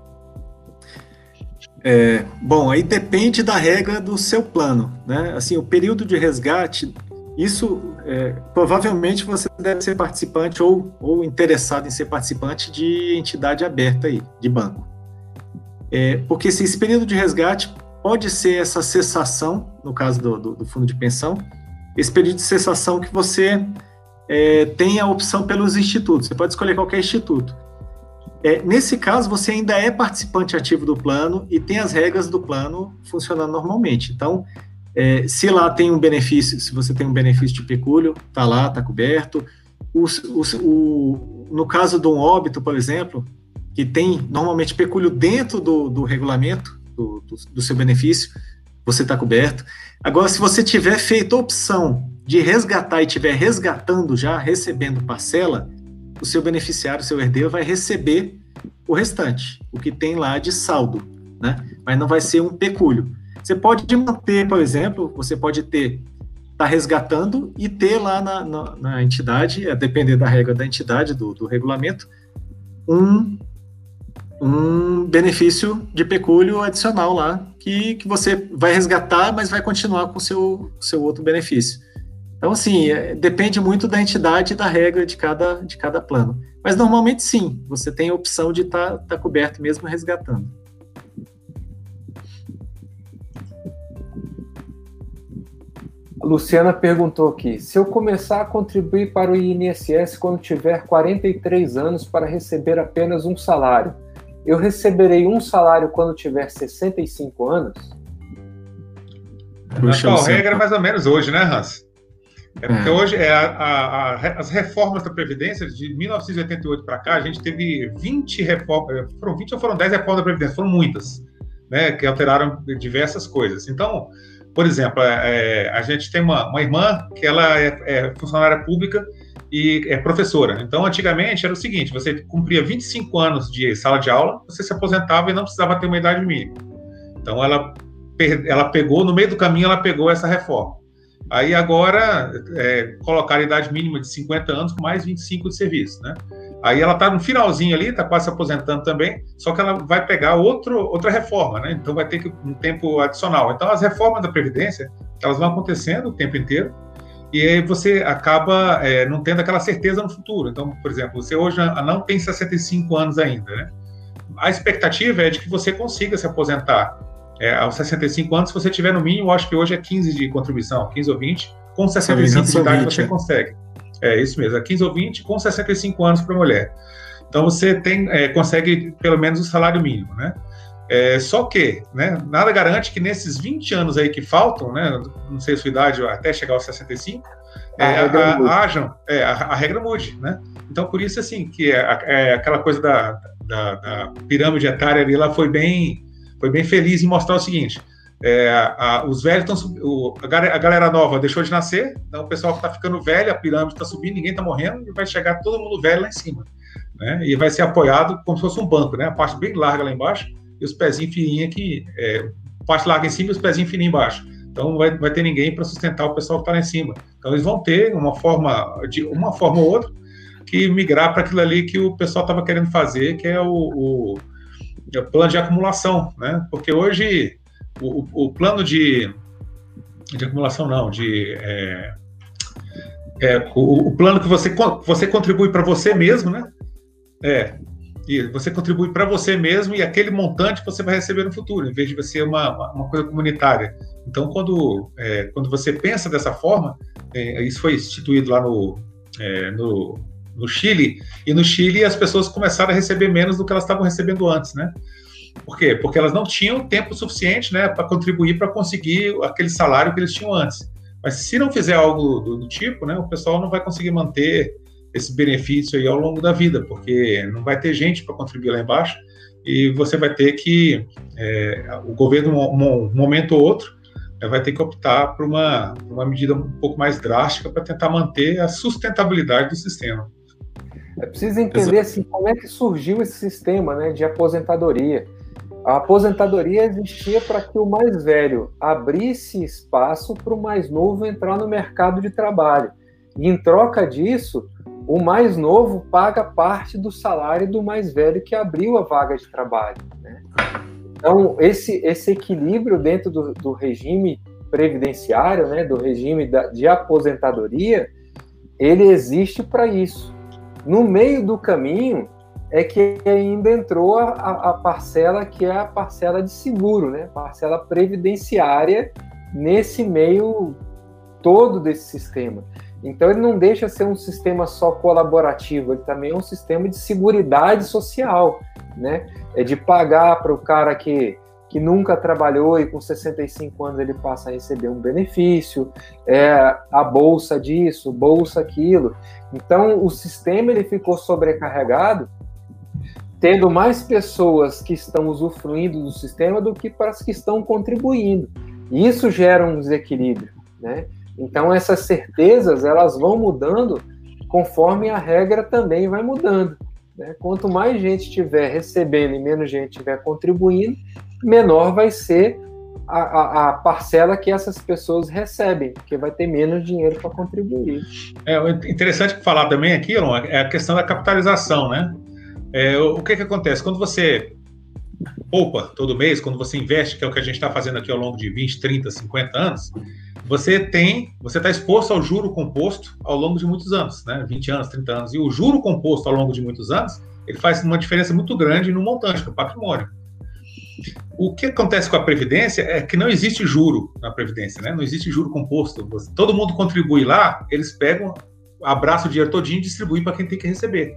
Speaker 3: É, bom, aí depende da regra do seu plano, né? Assim, o período de resgate isso, é, provavelmente você deve ser participante ou, ou interessado em ser participante de entidade aberta aí, de banco. É, porque se esse período de resgate pode ser essa cessação, no caso do, do, do fundo de pensão, esse período de cessação que você é, tem a opção pelos institutos, você pode escolher qualquer instituto. É, nesse caso, você ainda é participante ativo do plano e tem as regras do plano funcionando normalmente. Então, é, se lá tem um benefício, se você tem um benefício de pecúlio, tá lá, tá coberto. O, o, o, no caso de um óbito, por exemplo, que tem normalmente pecúlio dentro do, do regulamento do, do, do seu benefício, você está coberto. Agora, se você tiver feito a opção de resgatar e estiver resgatando já, recebendo parcela, o seu beneficiário, o seu herdeiro, vai receber o restante, o que tem lá de saldo, né? Mas não vai ser um pecúlio. Você pode manter, por exemplo, você pode ter, tá resgatando e ter lá na, na, na entidade, a depender da regra da entidade, do, do regulamento, um, um benefício de pecúlio adicional lá, que, que você vai resgatar, mas vai continuar com o seu, seu outro benefício. Então, assim, é, depende muito da entidade e da regra de cada, de cada plano. Mas normalmente sim, você tem a opção de estar tá, tá coberto mesmo resgatando.
Speaker 1: Luciana perguntou aqui: se eu começar a contribuir para o INSS quando tiver 43 anos para receber apenas um salário, eu receberei um salário quando tiver 65 anos?
Speaker 2: a atual regra é mais ou menos hoje, né, Hans? É porque é. hoje é a, a, a, as reformas da Previdência, de 1988 para cá, a gente teve 20 reformas, foram 20 ou foram 10 reformas da Previdência, foram muitas, né, que alteraram diversas coisas. Então, por exemplo, é, é, a gente tem uma, uma irmã que ela é, é, funcionária pública e é professora. Então, antigamente era o seguinte: você cumpria 25 anos de sala de aula, você se aposentava e não precisava ter uma idade mínima. Então, ela, ela pegou, no meio do caminho, ela pegou essa reforma. Aí agora é, colocaram a idade mínima de 50 anos com mais 25 de serviço, né? Aí ela está no finalzinho ali, está quase se aposentando também, só que ela vai pegar outro, outra reforma, né? Então vai ter que, um tempo adicional. Então as reformas da Previdência, elas vão acontecendo o tempo inteiro, e aí você acaba é, não tendo aquela certeza no futuro. Então, por exemplo, você hoje não tem 65 anos ainda, né? A expectativa é de que você consiga se aposentar é, aos 65 anos, se você tiver no mínimo, acho que hoje é 15 de contribuição, 15 ou 20, com 65 de idade você é. consegue. É isso mesmo, é 15 ou 20 com 65 anos para mulher. Então você tem, é, consegue pelo menos o salário mínimo, né? É, só que, né, nada garante que nesses 20 anos aí que faltam, né, não sei a sua idade, até chegar aos 65, a, é, a, hajam, é, a, a, regra mude, né? Então, por isso, assim, que é, é aquela coisa da, da, da, pirâmide etária ali, ela foi bem, foi bem feliz em mostrar o seguinte, é, a, os velhos estão a, galera nova deixou de nascer, então o pessoal que está ficando velho, a pirâmide está subindo, ninguém está morrendo, e vai chegar todo mundo velho lá em cima. Né? E vai ser apoiado como se fosse um banco, né? A parte bem larga lá embaixo e os pezinhos fininhos aqui, é, parte larga em cima e os pezinhos fininhos embaixo. Então vai, vai ter ninguém para sustentar o pessoal que está lá em cima. Então eles vão ter uma forma, de uma forma ou outra, que migrar para aquilo ali que o pessoal estava querendo fazer, que é o, o, o, plano de acumulação, né? Porque hoje o, o plano de, de acumulação não, de é, é, o, o, plano que você, você contribui para você mesmo, né? É, e você contribui para você mesmo e aquele montante você vai receber no futuro, em vez de ser uma, uma coisa comunitária. Então, quando, é, quando você pensa dessa forma, é, isso foi instituído lá no, é, no, no, Chile, e no Chile as pessoas começaram a receber menos do que elas estavam recebendo antes, né? Por quê? Porque elas não tinham tempo suficiente né, para contribuir para conseguir aquele salário que eles tinham antes. Mas se não fizer algo do, do tipo, né, o pessoal não vai conseguir manter esse benefício aí ao longo da vida, porque não vai ter gente para contribuir lá embaixo e você vai ter que, é, o governo, um, momento ou outro, é, vai ter que optar por uma, uma medida um pouco mais drástica para tentar manter a sustentabilidade do sistema.
Speaker 1: É preciso entender assim, como é que surgiu esse sistema né, de aposentadoria. A aposentadoria existia para que o mais velho abrisse espaço para o mais novo entrar no mercado de trabalho. E em troca disso, o mais novo paga parte do salário do mais velho que abriu a vaga de trabalho. Né? Então, esse, esse equilíbrio dentro do, do regime previdenciário, né, do regime da, de aposentadoria, ele existe para isso. No meio do caminho é que ainda entrou a, a, parcela que é a parcela de seguro, né, parcela previdenciária nesse meio todo desse sistema. Então ele não deixa ser um sistema só colaborativo, ele também é um sistema de seguridade social, né? É de pagar para o cara que, que nunca trabalhou e com 65 anos ele passa a receber um benefício, é a bolsa disso, bolsa aquilo. Então o sistema ele ficou sobrecarregado, tendo mais pessoas que estão usufruindo do sistema do que para as que estão contribuindo. Isso gera um desequilíbrio, né? Então essas certezas elas vão mudando conforme a regra também vai mudando. Né? Quanto mais gente estiver recebendo e menos gente estiver contribuindo, menor vai ser a, a, a, parcela que essas pessoas recebem, porque vai ter menos dinheiro para contribuir.
Speaker 2: É interessante falar também aqui, Elon, é a questão da capitalização, né? É, o que que acontece quando você poupa todo mês, quando você investe, que é o que a gente está fazendo aqui ao longo de 20, 30, 50 anos, você tem, você está exposto ao juro composto ao longo de muitos anos, né? 20 anos, 30 anos. E o juro composto ao longo de muitos anos, ele faz uma diferença muito grande no montante, no patrimônio. O que acontece com a Previdência é que não existe juro na Previdência, né? Não existe juro composto. Todo mundo contribui lá, eles pegam, abraçam o dinheiro todinho e distribuem para quem tem que receber.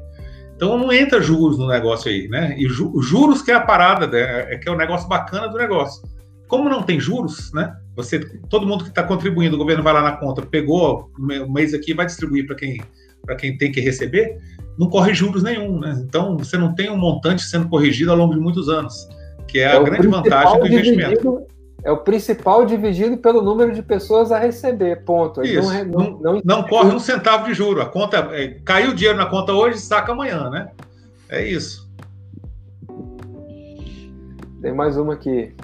Speaker 2: Então não entra juros no negócio aí, né? E juros que é a parada, né? é que é o negócio bacana do negócio. Como não tem juros, né? Você, todo mundo que está contribuindo, o governo vai lá na conta, pegou o mês aqui, vai distribuir para quem para quem tem que receber, não corre juros nenhum, né? Então você não tem um montante sendo corrigido ao longo de muitos anos, que é, é a grande vantagem do investimento.
Speaker 1: É o principal dividido pelo número de pessoas a receber, ponto.
Speaker 2: Isso. Não, não, não, não corre um centavo de juro. A conta é, caiu o dinheiro na conta hoje, saca amanhã, né? É isso.
Speaker 1: Tem mais uma aqui.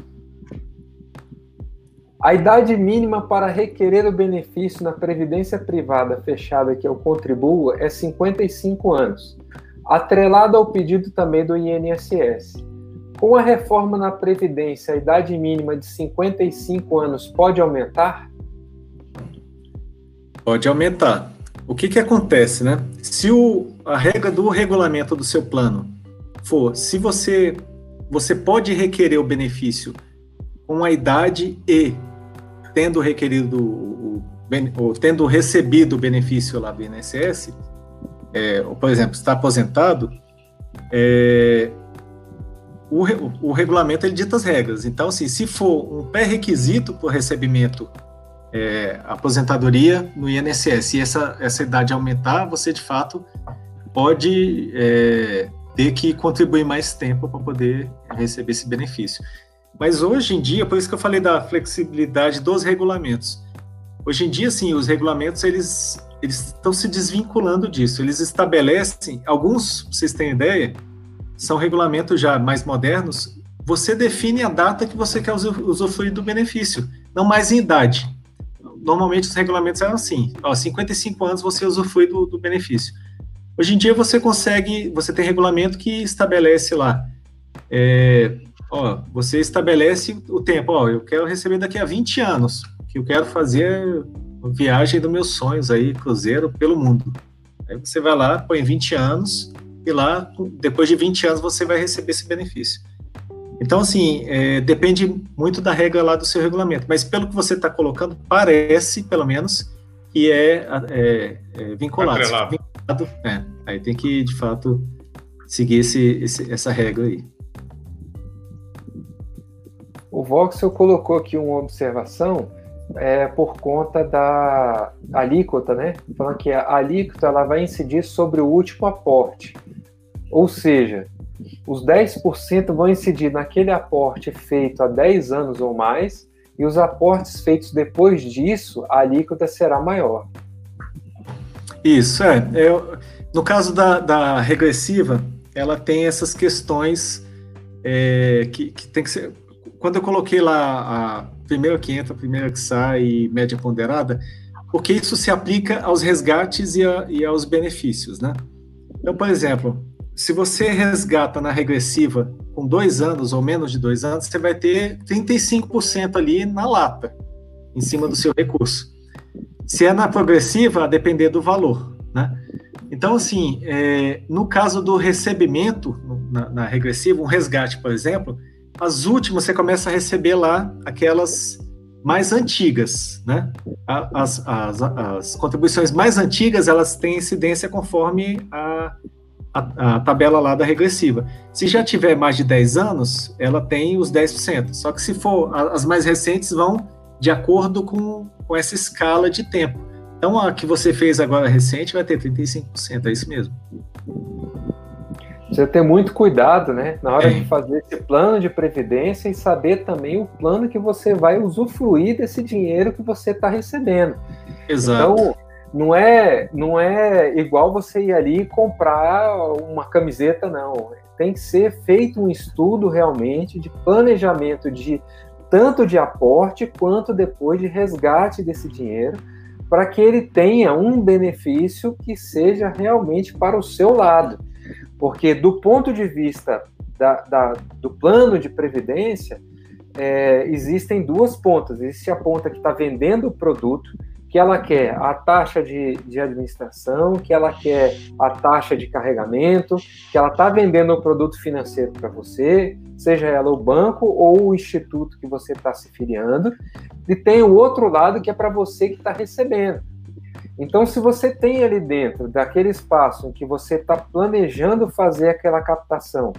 Speaker 1: A idade mínima para requerer o benefício na previdência privada fechada que eu contribuo é 55 anos, atrelado ao pedido também do INSS. Com a reforma na Previdência, a idade mínima de 55 anos pode aumentar?
Speaker 3: Pode aumentar. O que, que acontece, né? Se o, a regra do regulamento do seu plano for, se você, você pode requerer o benefício com a idade e tendo requerido o, o, tendo recebido o benefício lá do INSS, é, por exemplo, está aposentado, é, o, o, regulamento ele dita as regras. Então, assim, se for um pré-requisito para o recebimento é, aposentadoria no INSS e essa, essa idade aumentar, você de fato pode é, ter que contribuir mais tempo para poder receber esse benefício. Mas hoje em dia, por isso que eu falei da flexibilidade dos regulamentos. Hoje em dia, sim, os regulamentos eles eles estão se desvinculando disso. Eles estabelecem alguns, vocês terem ideia, são regulamentos já mais modernos. Você define a data que você quer usufruir do benefício, não mais em idade. Normalmente os regulamentos eram assim: ó, 55 anos você usufrui do, do benefício. Hoje em dia você consegue, você tem regulamento que estabelece lá, é, ó, você estabelece o tempo, ó, eu quero receber daqui a 20 anos, que eu quero fazer viagem dos meus sonhos aí, cruzeiro pelo mundo. Aí você vai lá, põe 20 anos, e lá, depois de 20 anos, você vai receber esse benefício. Então, assim, é, depende muito da regra lá do seu regulamento, mas pelo que você está colocando, parece, pelo menos, que é, é, é vinculado. vinculado é, aí tem que, de fato, seguir esse, esse, essa regra aí.
Speaker 1: O Voxel colocou aqui uma observação é, por conta da alíquota, né? Falando que a alíquota ela vai incidir sobre o último aporte. Ou seja, os 10% vão incidir naquele aporte feito há 10 anos ou mais, e os aportes feitos depois disso, a alíquota será maior.
Speaker 3: Isso, é. Eu, no caso da, da, regressiva, ela tem essas questões é, que, que tem que ser. Quando eu coloquei lá a primeira que entra, primeira que sai e média ponderada, porque isso se aplica aos resgates e, a, e aos benefícios, né? Então, por exemplo, se você resgata na regressiva com dois anos ou menos de dois anos, você vai ter 35% ali na lata, em cima do seu recurso. Se é na progressiva, a depender do valor, né? Então, assim, é, no caso do recebimento, na, na, regressiva, um resgate, por exemplo, as últimas você começa a receber lá aquelas mais antigas, né? As, as, as contribuições mais antigas, elas têm incidência conforme a a, a, tabela lá da regressiva. Se já tiver mais de 10 anos, ela tem os 10%. Só que se for, as mais recentes vão de acordo com, com essa escala de tempo. Então, a que você fez agora recente vai ter 35%, é isso mesmo.
Speaker 1: Você ter muito cuidado, né, na hora é. de fazer esse plano de previdência e saber também o plano que você vai usufruir desse dinheiro que você está recebendo.
Speaker 3: Exato. Então,
Speaker 1: não é, não é igual você ir ali comprar uma camiseta, não. Tem que ser feito um estudo realmente de planejamento de tanto de aporte quanto depois de resgate desse dinheiro, para que ele tenha um benefício que seja realmente para o seu lado. Porque do ponto de vista da, da, do plano de previdência, é, existem duas pontas. Existe a ponta que está vendendo o produto que ela quer a taxa de, de administração, que ela quer a taxa de carregamento, que ela está vendendo o um produto financeiro para você, seja ela o banco ou o instituto que você está se filiando, e tem o outro lado que é para você que está recebendo. Então, se você tem ali dentro daquele espaço em que você está planejando fazer aquela captação,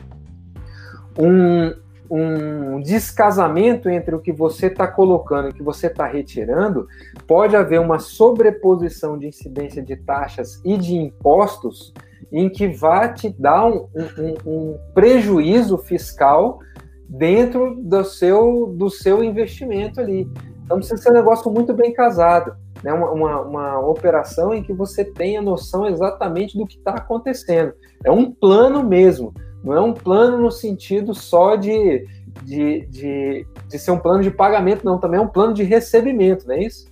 Speaker 1: um, um descasamento entre o que você está colocando e o que você está retirando, pode haver uma sobreposição de incidência de taxas e de impostos em que vai te dar um, um, um prejuízo fiscal dentro do seu, do seu investimento ali. Então precisa ser um negócio muito bem casado, né? uma, uma, uma operação em que você tenha noção exatamente do que está acontecendo. É um plano mesmo. Não é um plano no sentido só de, de, de, de ser um plano de pagamento, não. Também é um plano de recebimento, não é isso?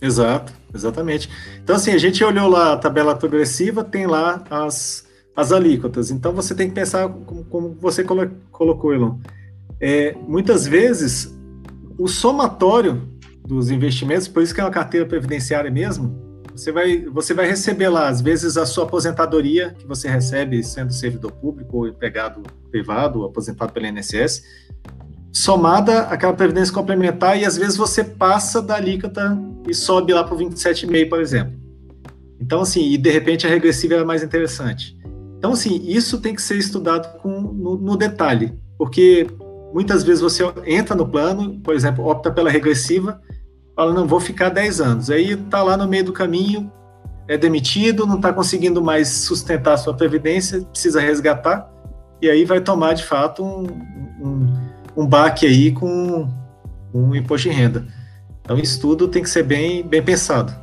Speaker 3: Exato, exatamente. Então, assim, a gente olhou lá a tabela progressiva, tem lá as, as alíquotas. Então, você tem que pensar como, como você colo colocou, Elon. É, muitas vezes, o somatório dos investimentos, por isso que é uma carteira previdenciária mesmo, você vai, você vai receber lá, às vezes, a sua aposentadoria, que você recebe sendo servidor público ou empregado privado, aposentado pelo INSS, somada àquela previdência complementar, e às vezes você passa da alíquota e sobe lá para o 27,5, por exemplo. Então, assim, e de repente a regressiva é mais interessante. Então, assim, isso tem que ser estudado com, no, no detalhe, porque muitas vezes você entra no plano, por exemplo, opta pela regressiva, fala, não, vou ficar 10 anos. Aí está lá no meio do caminho, é demitido, não está conseguindo mais sustentar a sua previdência, precisa resgatar, e aí vai tomar, de fato, um, um, um baque aí com um imposto de renda. Então, isso tudo tem que ser bem, bem pensado.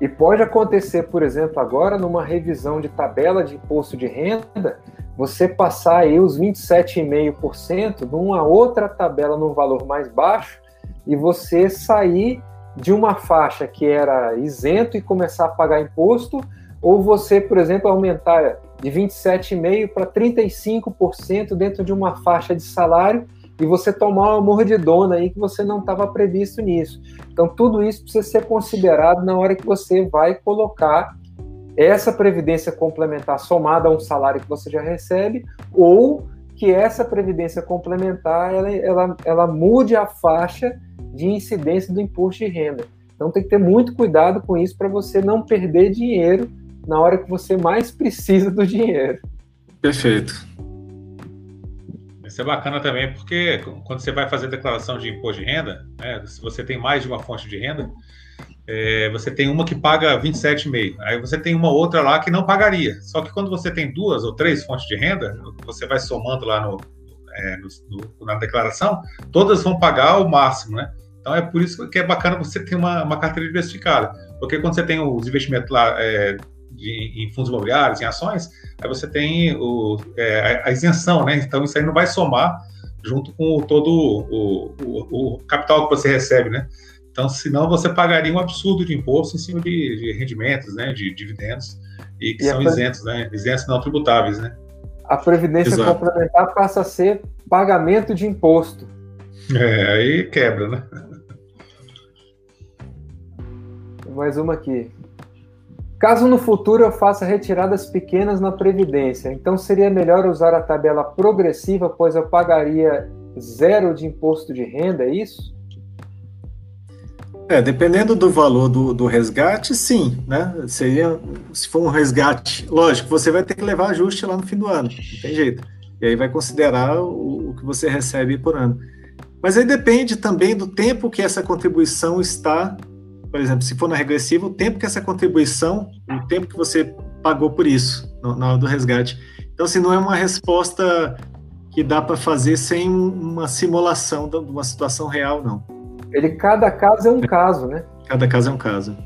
Speaker 1: E pode acontecer, por exemplo, agora numa revisão de tabela de imposto de renda, você passar aí os 27,5% numa outra tabela num valor mais baixo e você sair de uma faixa que era isento e começar a pagar imposto, ou você, por exemplo, aumentar de 27,5% para 35% dentro de uma faixa de salário e você tomar uma mordidona aí que você não estava previsto nisso. Então, tudo isso precisa ser considerado na hora que você vai colocar essa previdência complementar somada a um salário que você já recebe, ou que essa previdência complementar ela, ela, ela mude a faixa de incidência do imposto de renda. Então tem que ter muito cuidado com isso para você não perder dinheiro na hora que você mais precisa do dinheiro.
Speaker 3: Perfeito.
Speaker 2: Isso é bacana também, porque quando você vai fazer declaração de imposto de renda, né, se você tem mais de uma fonte de renda, é, você tem uma que paga 27,5, aí você tem uma outra lá que não pagaria. Só que quando você tem duas ou três fontes de renda, você vai somando lá no, é, no, no, na declaração, todas vão pagar o máximo, né? Então é por isso que é bacana você ter uma, uma carteira diversificada, porque quando você tem os investimentos lá é, de, em fundos imobiliários, em ações, aí você tem o, é, a isenção, né? Então isso aí não vai somar junto com todo o, o, o, capital que você recebe, né? Então, senão você pagaria um absurdo de imposto em cima de, de rendimentos, né? De dividendos, e que e são isentos, né? Isentos não tributáveis, né?
Speaker 1: A previdência Exato. complementar passa a ser pagamento de imposto.
Speaker 2: É, aí quebra, né?
Speaker 1: Mais uma aqui. Caso no futuro eu faça retiradas pequenas na Previdência, então seria melhor usar a tabela progressiva, pois eu pagaria zero de imposto de renda, é isso?
Speaker 3: É, dependendo do valor do, do resgate, sim, né? Seria, se for um resgate, lógico, você vai ter que levar ajuste lá no fim do ano, não tem jeito. E aí vai considerar o, o que você recebe por ano. Mas aí depende também do tempo que essa contribuição está por exemplo, se for na regressiva, o tempo que essa contribuição, o tempo que você pagou por isso, na hora do resgate. Então, assim, não é uma resposta que dá para fazer sem uma simulação de uma situação real, não.
Speaker 1: Ele, cada caso é um caso, né?
Speaker 3: Cada caso é um caso.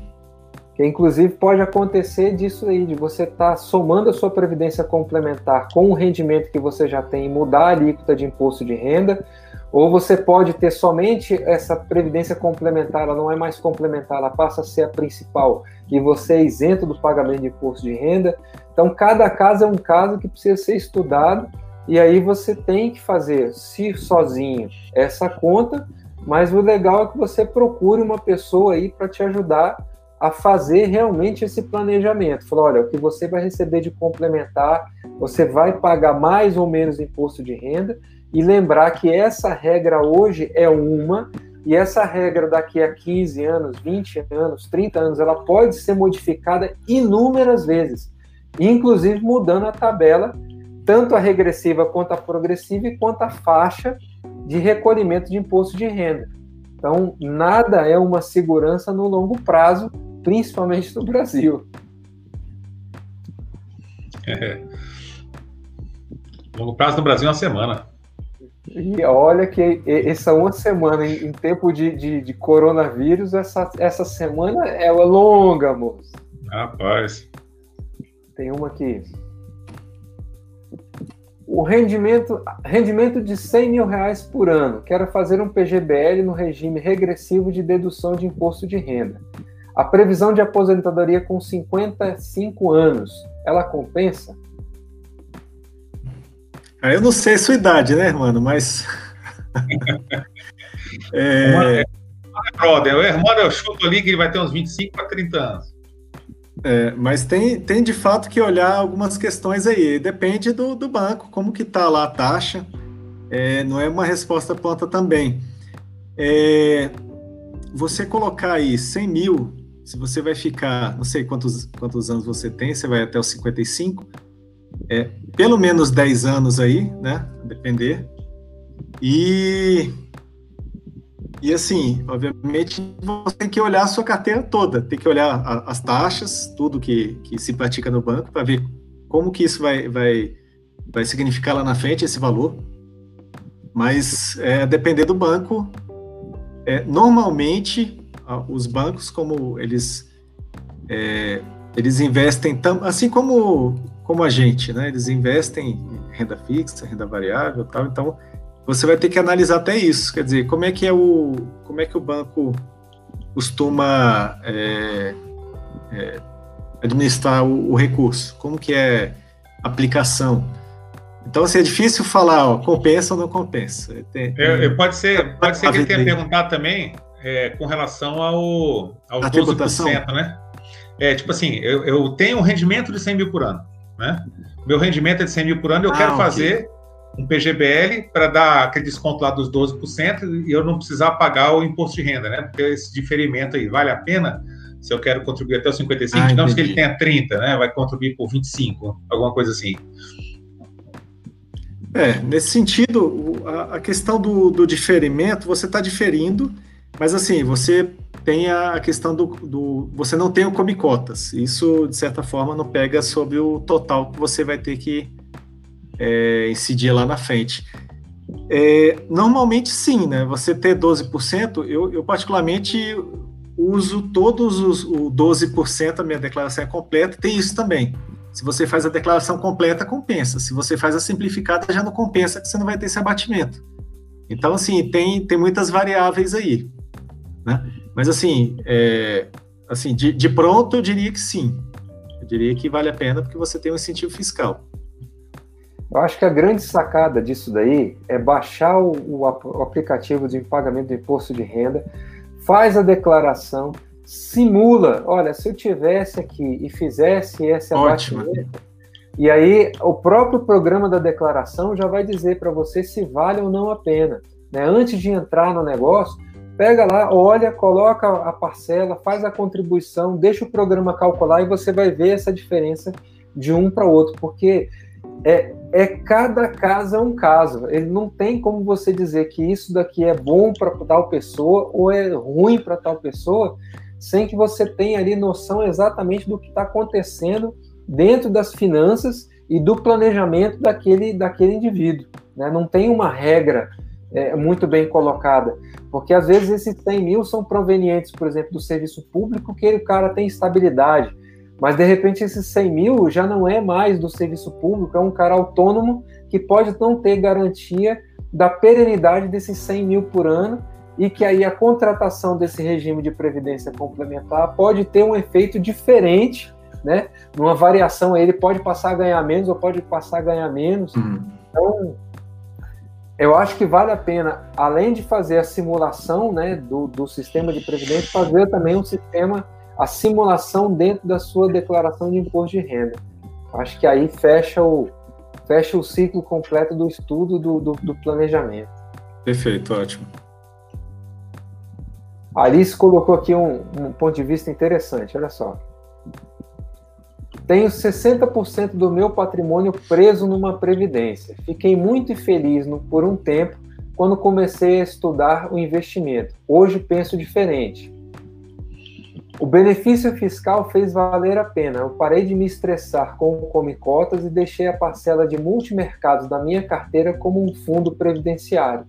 Speaker 1: Que inclusive pode acontecer disso aí, de você estar tá somando a sua previdência complementar com o rendimento que você já tem e mudar a alíquota de imposto de renda, ou você pode ter somente essa previdência complementar, ela não é mais complementar, ela passa a ser a principal e você é isento do pagamento de imposto de renda. Então, cada caso é um caso que precisa ser estudado e aí você tem que fazer, se sozinho, essa conta, mas o legal é que você procure uma pessoa aí para te ajudar a fazer realmente esse planejamento. Falar, olha, o que você vai receber de complementar, você vai pagar mais ou menos imposto de renda, e lembrar que essa regra hoje é uma, e essa regra daqui a 15 anos, 20 anos, 30 anos, ela pode ser modificada inúmeras vezes, inclusive mudando a tabela, tanto a regressiva quanto a progressiva e quanto a faixa de recolhimento de imposto de renda. Então, nada é uma segurança no longo prazo, principalmente no Brasil.
Speaker 2: É. Longo prazo no Brasil é uma semana.
Speaker 1: E olha que essa uma semana, em, tempo de, de, de, coronavírus, essa, essa semana é longa, moço.
Speaker 2: Rapaz.
Speaker 1: Tem uma aqui. O rendimento, rendimento de 100 mil reais por ano. Quero fazer um PGBL no regime regressivo de dedução de imposto de renda. A previsão de aposentadoria com 55 anos, ela compensa?
Speaker 3: Ah, eu não sei sua idade, né, mano? Mas.
Speaker 2: é... Brother, o irmão eu chuto ali que ele vai ter uns 25 a 30 anos.
Speaker 3: É, mas tem, tem de fato que olhar algumas questões aí. Depende do, do banco, como que tá lá a taxa. É, não é uma resposta pronta também. É, você colocar aí 100 mil, se você vai ficar, não sei quantos, quantos anos você tem, você vai até os 55, é, pelo menos 10 anos aí, né? Depender. E, e assim, obviamente, você tem que olhar a sua carteira toda, tem que olhar a, as taxas, tudo que, que se pratica no banco, para ver como que isso vai, vai, vai significar lá na frente esse valor. mas é, depender do banco, é, normalmente os bancos, como eles é, eles investem, tam, assim como como a gente, né? Eles investem em renda fixa, renda variável, tal. Então você vai ter que analisar até isso. Quer dizer, como é que é o como é que o banco costuma é, é, administrar o, o, recurso? Como que é a aplicação? Então, assim, é difícil falar, ó, compensa ou não compensa.
Speaker 2: Tem, tem... pode ser, pode ser que ele tenha perguntado também é, com relação ao, aos a 12%, tributação? né? É, tipo assim, eu, eu, tenho um rendimento de 100 mil por ano, né? Meu rendimento é de 100 mil por ano, eu ah, quero okay. fazer um PGBL para dar aquele desconto lá dos 12% e eu não precisar pagar o imposto de renda, né? Porque esse diferimento aí vale a pena se eu quero contribuir até os 55, ah, digamos entendi. que ele tenha 30, né? Vai contribuir por 25, alguma coisa assim.
Speaker 3: É, nesse sentido, a, questão do, do diferimento, você está diferindo, mas assim, você tem a questão do, do, Você não tem o come cotas. Isso, de certa forma, não pega sobre o total que você vai ter que é, incidir lá na frente. É, normalmente sim, né? Você ter 12%, eu, eu particularmente uso todos os o 12%, a minha declaração é completa, tem isso também. Se você faz a declaração completa, compensa. Se você faz a simplificada, já não compensa, que você não vai ter esse abatimento. Então, assim, tem, tem muitas variáveis aí. Né? Mas, assim, é, assim de, de pronto, eu diria que sim. Eu diria que vale a pena porque você tem um incentivo fiscal.
Speaker 1: Eu acho que a grande sacada disso daí é baixar o, o, aplicativo de pagamento do imposto de renda, faz a declaração, simula, olha, se eu tivesse aqui e fizesse esse abatimento, e aí o próprio programa da declaração já vai dizer para você se vale ou não a pena. Né? Antes de entrar no negócio, pega lá, olha, coloca a parcela, faz a contribuição, deixa o programa calcular e você vai ver essa diferença de um para outro, porque é, é cada caso é um caso. Ele não tem como você dizer que isso daqui é bom para tal pessoa ou é ruim para tal pessoa, sem que você tenha ali noção exatamente do que está acontecendo dentro das finanças e do planejamento daquele, daquele indivíduo. Né? Não tem uma regra é, muito bem colocada, porque às vezes esses 100 mil são provenientes, por exemplo, do serviço público, que o cara tem estabilidade, mas de repente esses 100 mil já não é mais do serviço público, é um cara autônomo que pode não ter garantia da perenidade desses 100 mil por ano e que aí a contratação desse regime de previdência complementar pode ter um efeito diferente, né? Numa variação, ele pode passar a ganhar menos ou pode passar a ganhar menos. Uhum. Então, eu acho que vale a pena, além de fazer a simulação né, do, do sistema de previdência, fazer também um sistema, a simulação dentro da sua declaração de imposto de renda. Acho que aí fecha o, fecha o ciclo completo do estudo do, do, do planejamento.
Speaker 3: Perfeito, ótimo.
Speaker 1: Alice colocou aqui um, um ponto de vista interessante, olha só. Tenho 60% do meu patrimônio preso numa previdência. Fiquei muito infeliz no, por um tempo quando comecei a estudar o investimento. Hoje penso diferente. O benefício fiscal fez valer a pena. Eu parei de me estressar com o come cotas e deixei a parcela de multimercados da minha carteira como um fundo previdenciário.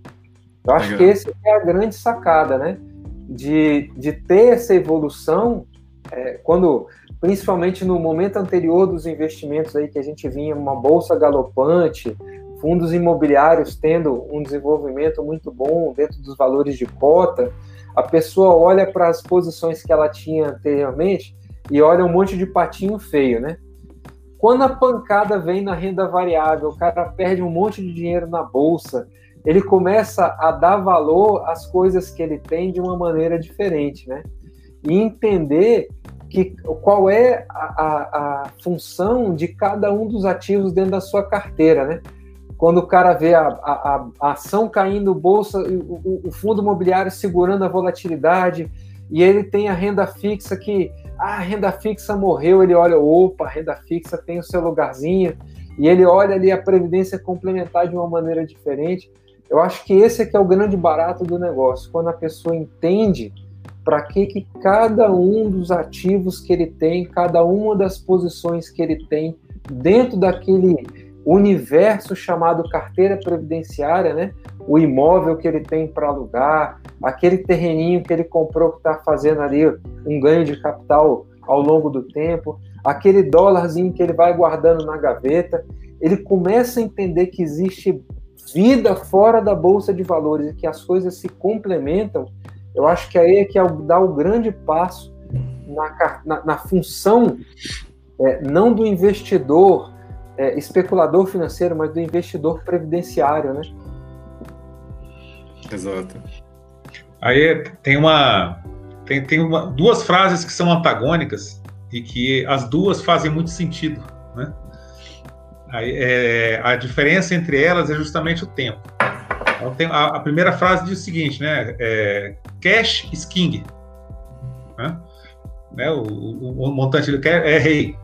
Speaker 1: Eu acho Legal. que esse é a grande sacada, né? de, de ter essa evolução, é, quando principalmente no momento anterior dos investimentos aí que a gente vinha uma bolsa galopante, fundos imobiliários tendo um desenvolvimento muito bom dentro dos valores de cota, a pessoa olha para as posições que ela tinha anteriormente e olha um monte de patinho feio, né? Quando a pancada vem na renda variável, o cara perde um monte de dinheiro na bolsa, ele começa a dar valor às coisas que ele tem de uma maneira diferente, né? E entender que qual é a, a, a função de cada um dos ativos dentro da sua carteira, né? Quando o cara vê a, a, a ação caindo, bolsa, o, o, fundo imobiliário segurando a volatilidade, e ele tem a renda fixa que ah, a renda fixa morreu, ele olha, opa, a renda fixa tem o seu lugarzinho, e ele olha ali a previdência complementar de uma maneira diferente. Eu acho que esse é que é o grande barato do negócio, quando a pessoa entende para que, que cada um dos ativos que ele tem, cada uma das posições que ele tem dentro daquele universo chamado carteira previdenciária, né? o imóvel que ele tem para alugar, aquele terreninho que ele comprou que está fazendo ali um ganho de capital ao longo do tempo, aquele dólarzinho que ele vai guardando na gaveta, ele começa a entender que existe vida fora da bolsa de valores e que as coisas se complementam. Eu acho que aí é que é dá o grande passo na, na, na função é, não do investidor é, especulador financeiro, mas do investidor previdenciário, né?
Speaker 3: Exato.
Speaker 2: Aí tem uma tem, tem uma, duas frases que são antagônicas e que as duas fazem muito sentido, né? Aí, é, a diferença entre elas é justamente o tempo. Então, tem, a, a, primeira frase diz o seguinte, né? É, cash is king. Né? né? O, o, o, montante do cash é rei.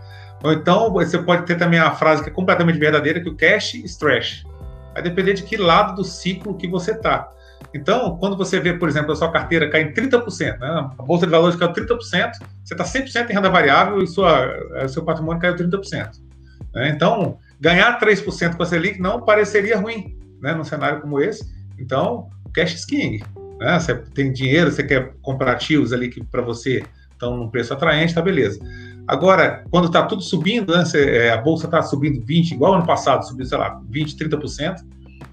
Speaker 2: Ou então você pode ter também a frase que é completamente verdadeira, que o cash is trash. Vai depender de que lado do ciclo que você está. Então, quando você vê, por exemplo, a sua carteira cair em 30%, né? a bolsa de valores caiu 30%, você está 100% em renda variável e sua, eh, seu patrimônio caiu 30%. Né? Então, ganhar 3% com a Selic não pareceria ruim né? num cenário como esse. Então, cash is king. Né? Você tem dinheiro, você quer comprar ativos ali que para você estão num preço atraente, tá beleza. Agora, quando está tudo subindo, né, você, é, a bolsa está subindo 20, igual ano passado, subiu, sei lá, 20, 30%,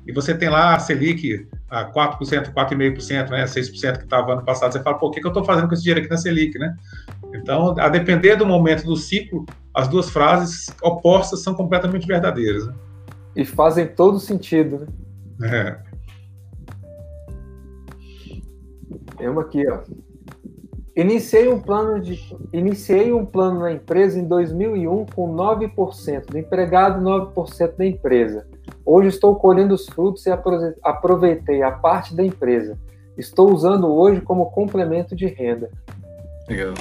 Speaker 2: e você tem lá a Selic a 4%, 4,5%, né, 6% que estava ano passado, você fala, pô, o que, que eu estou fazendo com esse dinheiro aqui na Selic, né? Então, a depender do momento do ciclo, as duas frases opostas são completamente verdadeiras. Né?
Speaker 1: E fazem todo sentido, né? É. Tem uma aqui, ó. Iniciei um plano de iniciei um plano na empresa em 2001 com 9% do empregado, 9% da empresa. Hoje estou colhendo os frutos e aproveitei a parte da empresa. Estou usando hoje como complemento de renda.
Speaker 3: Legal.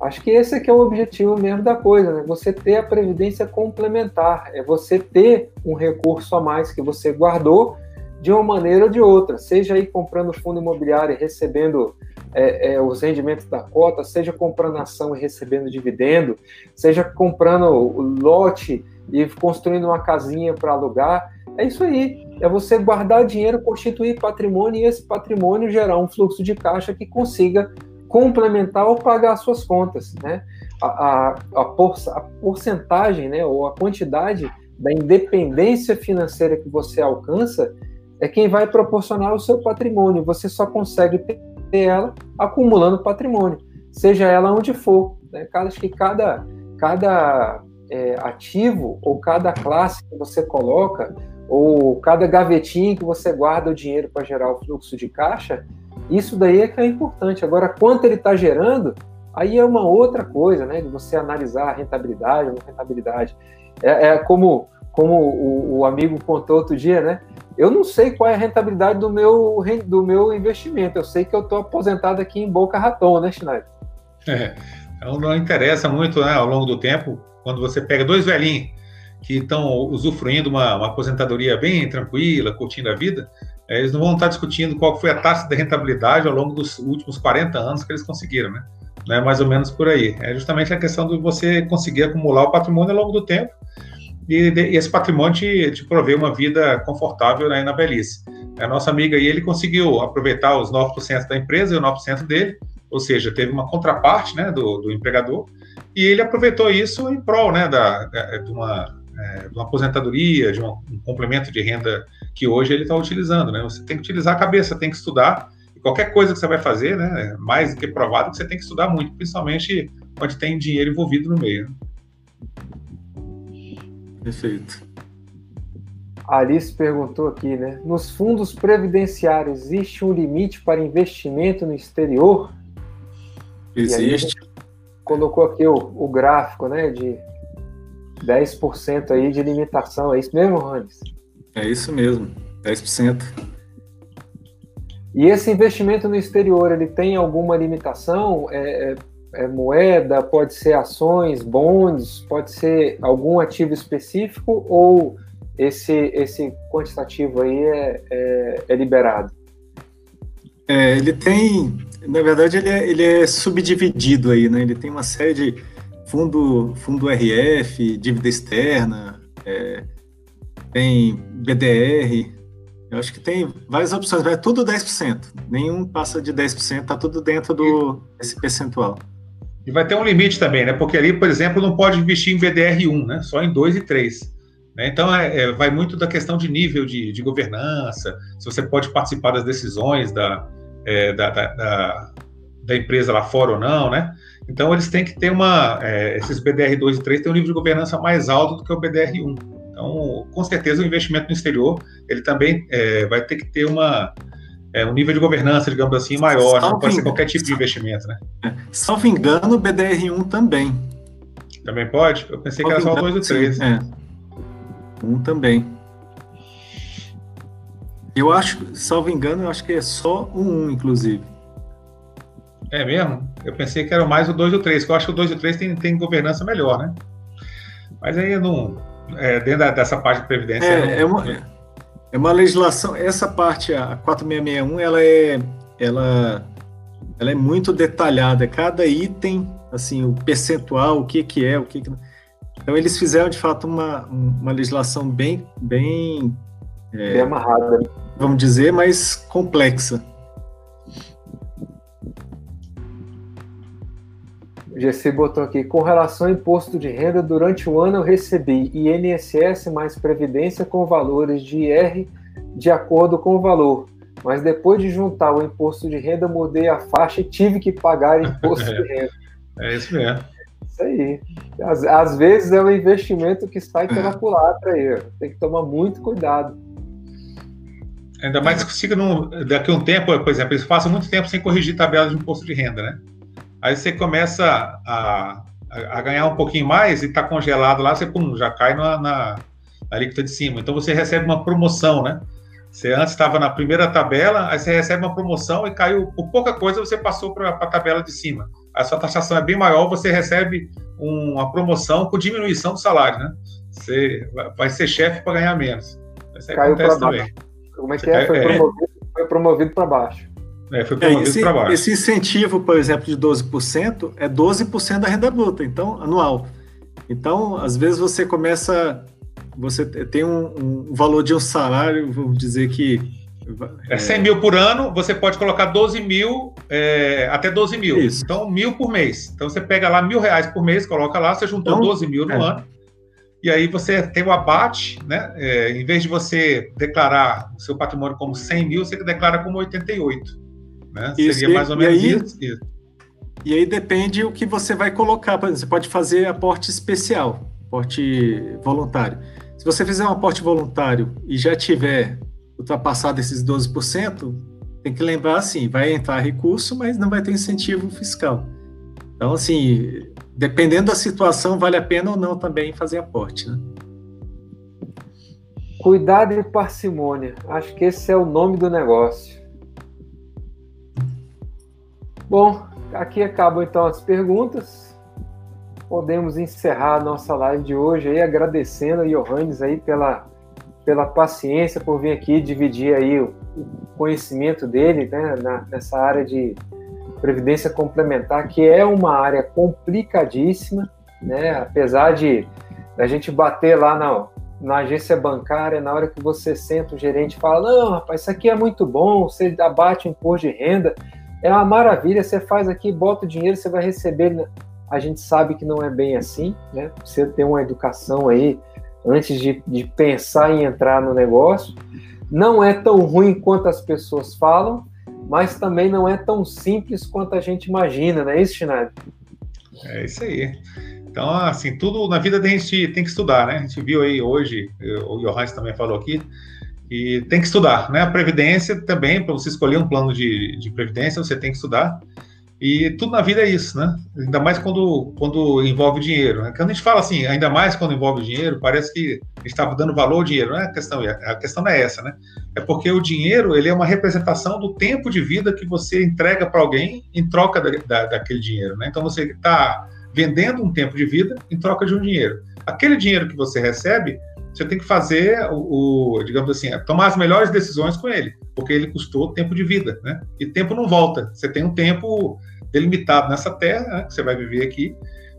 Speaker 1: Acho que esse aqui é o objetivo mesmo da coisa, né? Você ter a previdência complementar, é você ter um recurso a mais que você guardou de uma maneira ou de outra, seja aí comprando fundo imobiliário e recebendo é, é, os rendimentos da cota, seja comprando ação e recebendo dividendo, seja comprando lote e construindo uma casinha para alugar. É isso aí. É você guardar dinheiro, constituir patrimônio e esse patrimônio gerar um fluxo de caixa que consiga complementar ou pagar as suas contas, né? A, a, a, por, a porcentagem, né, ou a quantidade da independência financeira que você alcança é quem vai proporcionar o seu patrimônio. Você só consegue ter ela acumulando patrimônio, seja ela onde for. Né? Acho que cada, cada é, ativo ou cada classe que você coloca, ou cada gavetinha que você guarda o dinheiro para gerar o fluxo de caixa, isso daí é que é importante. Agora, quanto ele está gerando, aí é uma outra coisa, né? De você analisar a rentabilidade, a rentabilidade. É, é como, como o, o, amigo contou outro dia, né? Eu não sei qual é a rentabilidade do meu, do meu investimento. Eu sei que eu estou aposentado aqui em Boca Raton, né, Schneider?
Speaker 2: É, então não interessa muito né, ao longo do tempo, quando você pega dois velhinhos que estão usufruindo uma, uma aposentadoria bem tranquila, curtindo a vida, é, eles não vão estar discutindo qual foi a taxa de rentabilidade ao longo dos últimos 40 anos que eles conseguiram, né? Não é mais ou menos por aí. É justamente a questão de você conseguir acumular o patrimônio ao longo do tempo e, e esse patrimônio te, te prover uma vida confortável aí na velhice. A nossa amiga aí, ele conseguiu aproveitar os 9% da empresa e o 9% dele, ou seja, teve uma contraparte né, do, do empregador, e ele aproveitou isso em prol né, da, de, uma, é, de uma aposentadoria, de um, um complemento de renda que hoje ele está utilizando. Né? Você tem que utilizar a cabeça, tem que estudar, e qualquer coisa que você vai fazer, né, mais do que provado que você tem que estudar muito, principalmente onde tem dinheiro envolvido no meio.
Speaker 3: Perfeito.
Speaker 1: A Alice perguntou aqui, né? Nos fundos previdenciários existe um limite para investimento no exterior?
Speaker 3: Existe.
Speaker 1: colocou aqui o, o, gráfico, né? De 10% aí de limitação. É isso mesmo, Ranes?
Speaker 3: É isso mesmo, 10%.
Speaker 1: E esse investimento no exterior, ele tem alguma limitação? É, é é moeda, pode ser ações, bonds, pode ser algum ativo específico ou esse, esse quantitativo aí é, é, é liberado?
Speaker 3: É, ele tem, na verdade, ele é, ele é subdividido aí, né? Ele tem uma série de fundo, fundo RF, dívida externa, é, tem BDR, Eu acho que tem várias opções, mas é tudo 10%. Nenhum passa de 10%, tá tudo dentro do esse percentual.
Speaker 2: E vai ter um limite também, né? Porque ali, por exemplo, não pode investir em BDR1, né? Só em 2 e 3. Né? Então, é, é, vai muito da questão de nível de, de, governança, se você pode participar das decisões da, é, da, da, da, da, empresa lá fora ou não, né? Então, eles têm que ter uma... É, esses BDR2 e 3 têm um nível de governança mais alto do que o BDR1. Então, com certeza, o investimento no exterior, ele também é, vai ter que ter uma é, um nível de governança, digamos assim, maior, não pode ser qualquer tipo de investimento, né?
Speaker 3: É, salvo engano, o BDR1 também.
Speaker 2: Também pode? Eu pensei salvo que era só o 2 e 3. É.
Speaker 3: Um também. Eu acho, salvo engano, eu acho que é só o 1, inclusive.
Speaker 2: É mesmo? Eu pensei que era mais o 2 e o 3, que eu acho que o 2 e o 3 tem, tem governança melhor, né? Mas aí não. É, dentro dessa parte de previdência.
Speaker 3: É,
Speaker 2: não,
Speaker 3: é uma. É uma legislação, essa parte, a 4661, ela é, ela, ela é muito detalhada. Cada item, assim, o percentual, o que que é, o que que... Então, eles fizeram, de fato, uma, uma legislação bem... Bem,
Speaker 1: é, bem amarrada.
Speaker 3: Vamos dizer, mas complexa.
Speaker 1: GC botou aqui, com relação ao imposto de renda, durante o ano eu recebi INSS mais Previdência com valores de IR de acordo com o valor. Mas depois de juntar o imposto de renda, mudei a faixa e tive que pagar imposto de renda.
Speaker 2: É isso mesmo.
Speaker 1: Isso aí. Às, às vezes é um investimento que sai pela culatra aí. Tem que tomar muito cuidado.
Speaker 2: Ainda mais que consiga, daqui a um tempo, por exemplo, eles passam muito tempo sem corrigir tabela de imposto de renda, né? Aí você começa a, a, ganhar um pouquinho mais e está congelado lá, você pum, já cai na, na, alíquota de cima. Então você recebe uma promoção, né? Você antes estava na primeira tabela, aí você recebe uma promoção e caiu por pouca coisa, você passou para a tabela de cima. A sua taxação é bem maior, você recebe um, uma promoção com diminuição do salário, né? Você vai ser chefe para ganhar menos.
Speaker 1: Isso caiu para baixo. Como é que é? Foi é. promovido, foi promovido para baixo.
Speaker 3: É, foi é, esse, para baixo. Esse incentivo, por exemplo, de 12% é 12% da renda bruta, então, anual. Então, às vezes você começa, você tem um, um valor de um salário, vamos dizer que
Speaker 2: é 100 mil por ano, você pode colocar 12 mil, é, até 12 mil. Isso. Então, mil por mês. Então, você pega lá mil reais por mês, coloca lá, você juntou então, 12 mil no é. ano. E aí você tem o abate, né? É, em vez de você declarar o seu patrimônio como 100 mil, você declara como 88. Né? Isso, Seria mais ou menos aí, isso, isso.
Speaker 3: E aí depende o que você vai colocar. Você pode fazer aporte especial, aporte voluntário. Se você fizer um aporte voluntário e já tiver ultrapassado esses 12%, tem que lembrar assim, vai entrar recurso, mas não vai ter incentivo fiscal. Então, assim, dependendo da situação, vale a pena ou não também fazer aporte, né?
Speaker 1: Cuidado e parcimônia. Acho que esse é o nome do negócio. Bom, aqui acabam então as perguntas. Podemos encerrar a nossa live de hoje aí agradecendo a Johannes aí pela, pela paciência por vir aqui dividir aí o conhecimento dele né, na, nessa área de previdência complementar, que é uma área complicadíssima, né? Apesar de a gente bater lá na, na agência bancária, na hora que você senta o gerente fala, não, rapaz, isso aqui é muito bom, você abate o imposto de renda, é uma maravilha, você faz aqui, bota o dinheiro, você vai receber. Né? A gente sabe que não é bem assim, né? Você ter uma educação aí antes de, de pensar em entrar no negócio. Não é tão ruim quanto as pessoas falam, mas também não é tão simples quanto a gente imagina, não é isso, Schneider?
Speaker 2: É isso aí. Então, assim, tudo na vida a gente tem que estudar, né? A gente viu aí hoje, o Johannes também falou aqui, e tem que estudar, né? A previdência também, para você escolher um plano de, de previdência, você tem que estudar. E tudo na vida é isso, né? Ainda mais quando, quando envolve dinheiro. Né? Quando a gente fala assim, ainda mais quando envolve dinheiro, parece que estava dando valor ao dinheiro. Não é a questão, a questão não é essa, né? É porque o dinheiro ele é uma representação do tempo de vida que você entrega para alguém em troca da, da, daquele dinheiro, né? Então você está vendendo um tempo de vida em troca de um dinheiro. Aquele dinheiro que você recebe você tem que fazer o, o, digamos assim, tomar as melhores decisões com ele, porque ele custou tempo de vida, né? E tempo não volta. Você tem um tempo delimitado nessa terra, né, que você vai viver aqui,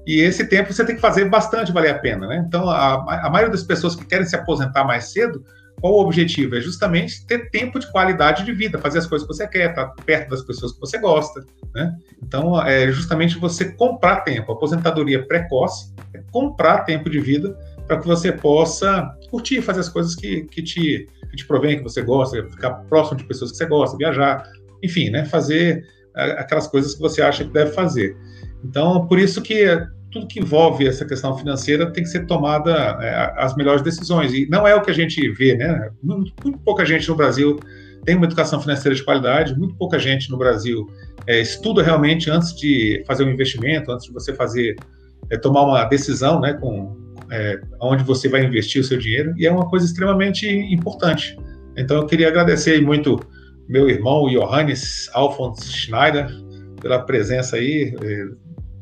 Speaker 2: e esse tempo você tem que fazer bastante valer a pena, né? Então, a, a maioria das pessoas que querem se aposentar mais cedo qual o objetivo? É justamente ter tempo de qualidade de vida, fazer as coisas que você quer, estar perto das pessoas que você gosta. Né? Então, é justamente você comprar tempo. A aposentadoria precoce é comprar tempo de vida para que você possa curtir, fazer as coisas que, que, te, que te provém, que você gosta, ficar próximo de pessoas que você gosta, viajar, enfim, né? fazer aquelas coisas que você acha que deve fazer. Então, por isso que tudo que envolve essa questão financeira tem que ser tomada é, as melhores decisões. E não é o que a gente vê, né? Muito, muito, pouca gente no Brasil tem uma educação financeira de qualidade, muito pouca gente no Brasil é, estuda realmente antes de fazer um investimento, antes de você fazer, é, tomar uma decisão, né, com é, onde você vai investir o seu dinheiro, e é uma coisa extremamente importante. Então, eu queria agradecer muito meu irmão Johannes Alfons Schneider pela presença aí, é,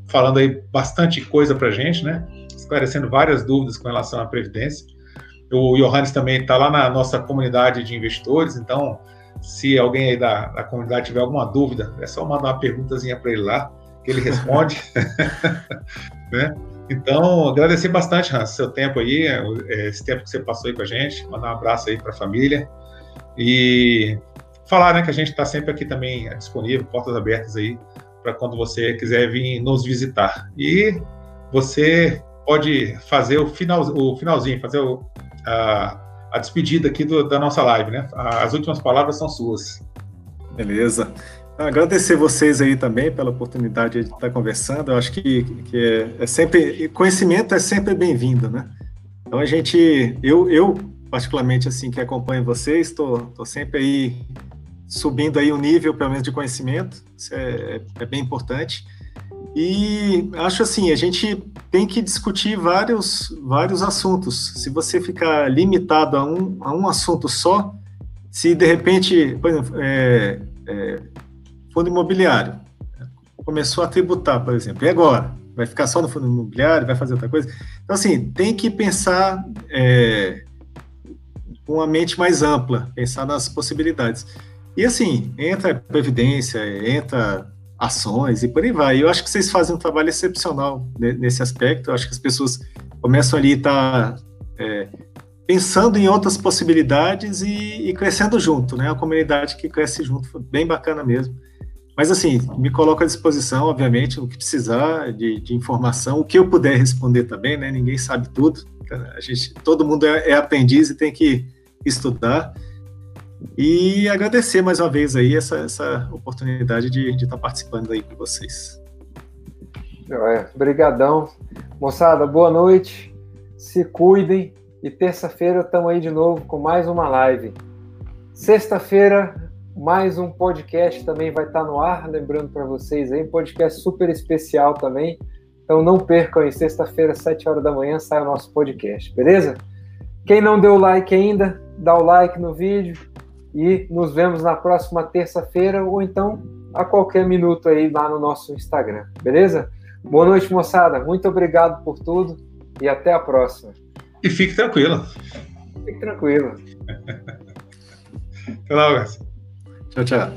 Speaker 2: falando aí bastante coisa para gente, né? Esclarecendo várias dúvidas com relação à Previdência. O Johannes também está lá na nossa comunidade de investidores, então, se alguém aí da, da comunidade tiver alguma dúvida, é só mandar uma perguntazinha para ele lá, que ele responde. né? Então, agradecer bastante, Hans, seu tempo aí, é, esse tempo que você passou aí com a gente, mandar um abraço aí para a família e falar né, que a gente está sempre aqui também disponível, portas abertas aí para quando você quiser vir nos visitar. E você pode fazer o, final, o finalzinho, fazer o, a, a, despedida aqui do, da nossa live, né? As últimas palavras são suas.
Speaker 3: Beleza. Agradecer vocês aí também pela oportunidade de estar conversando. Eu acho que, que é, é sempre conhecimento é sempre bem-vindo, né? Então a gente, eu, eu particularmente assim que acompanho vocês, estou sempre aí subindo aí o nível, pelo menos, de conhecimento, isso é, é, bem importante. E acho assim, a gente tem que discutir vários, vários assuntos. Se você ficar limitado a um, a um assunto só, se de repente, por exemplo, é, é, fundo imobiliário começou a tributar, por exemplo, e agora? Vai ficar só no fundo imobiliário, vai fazer outra coisa? Então, assim, tem que pensar é, com uma mente mais ampla, pensar nas possibilidades. E assim, entra previdência, entra ações e por aí vai. Eu acho que vocês fazem um trabalho excepcional nesse aspecto. Eu acho que as pessoas começam ali a estar tá, é, pensando em outras possibilidades e, e, crescendo junto, né? A comunidade que cresce junto, bem bacana mesmo. Mas assim, me coloco à disposição, obviamente, o que precisar de, de informação, o que eu puder responder também, né? Ninguém sabe tudo. A gente, todo mundo é, é aprendiz e tem que estudar. E agradecer mais uma vez aí essa, essa oportunidade de, estar participando aí com vocês.
Speaker 1: Obrigadão. Moçada, boa noite. Se cuidem. E terça-feira estamos aí de novo com mais uma live. Sexta-feira, mais um podcast também vai estar no ar. Lembrando para vocês aí, um podcast super especial também. Então não percam aí, sexta-feira, sete horas da manhã, sai o nosso podcast, beleza? Quem não deu like ainda, dá o like no vídeo, e nos vemos na próxima terça-feira ou então a qualquer minuto aí lá no nosso Instagram, beleza? Boa noite, moçada. Muito obrigado por tudo e até a próxima.
Speaker 2: E fique tranquilo.
Speaker 1: Fique tranquilo.
Speaker 2: Até logo.
Speaker 3: 就这样。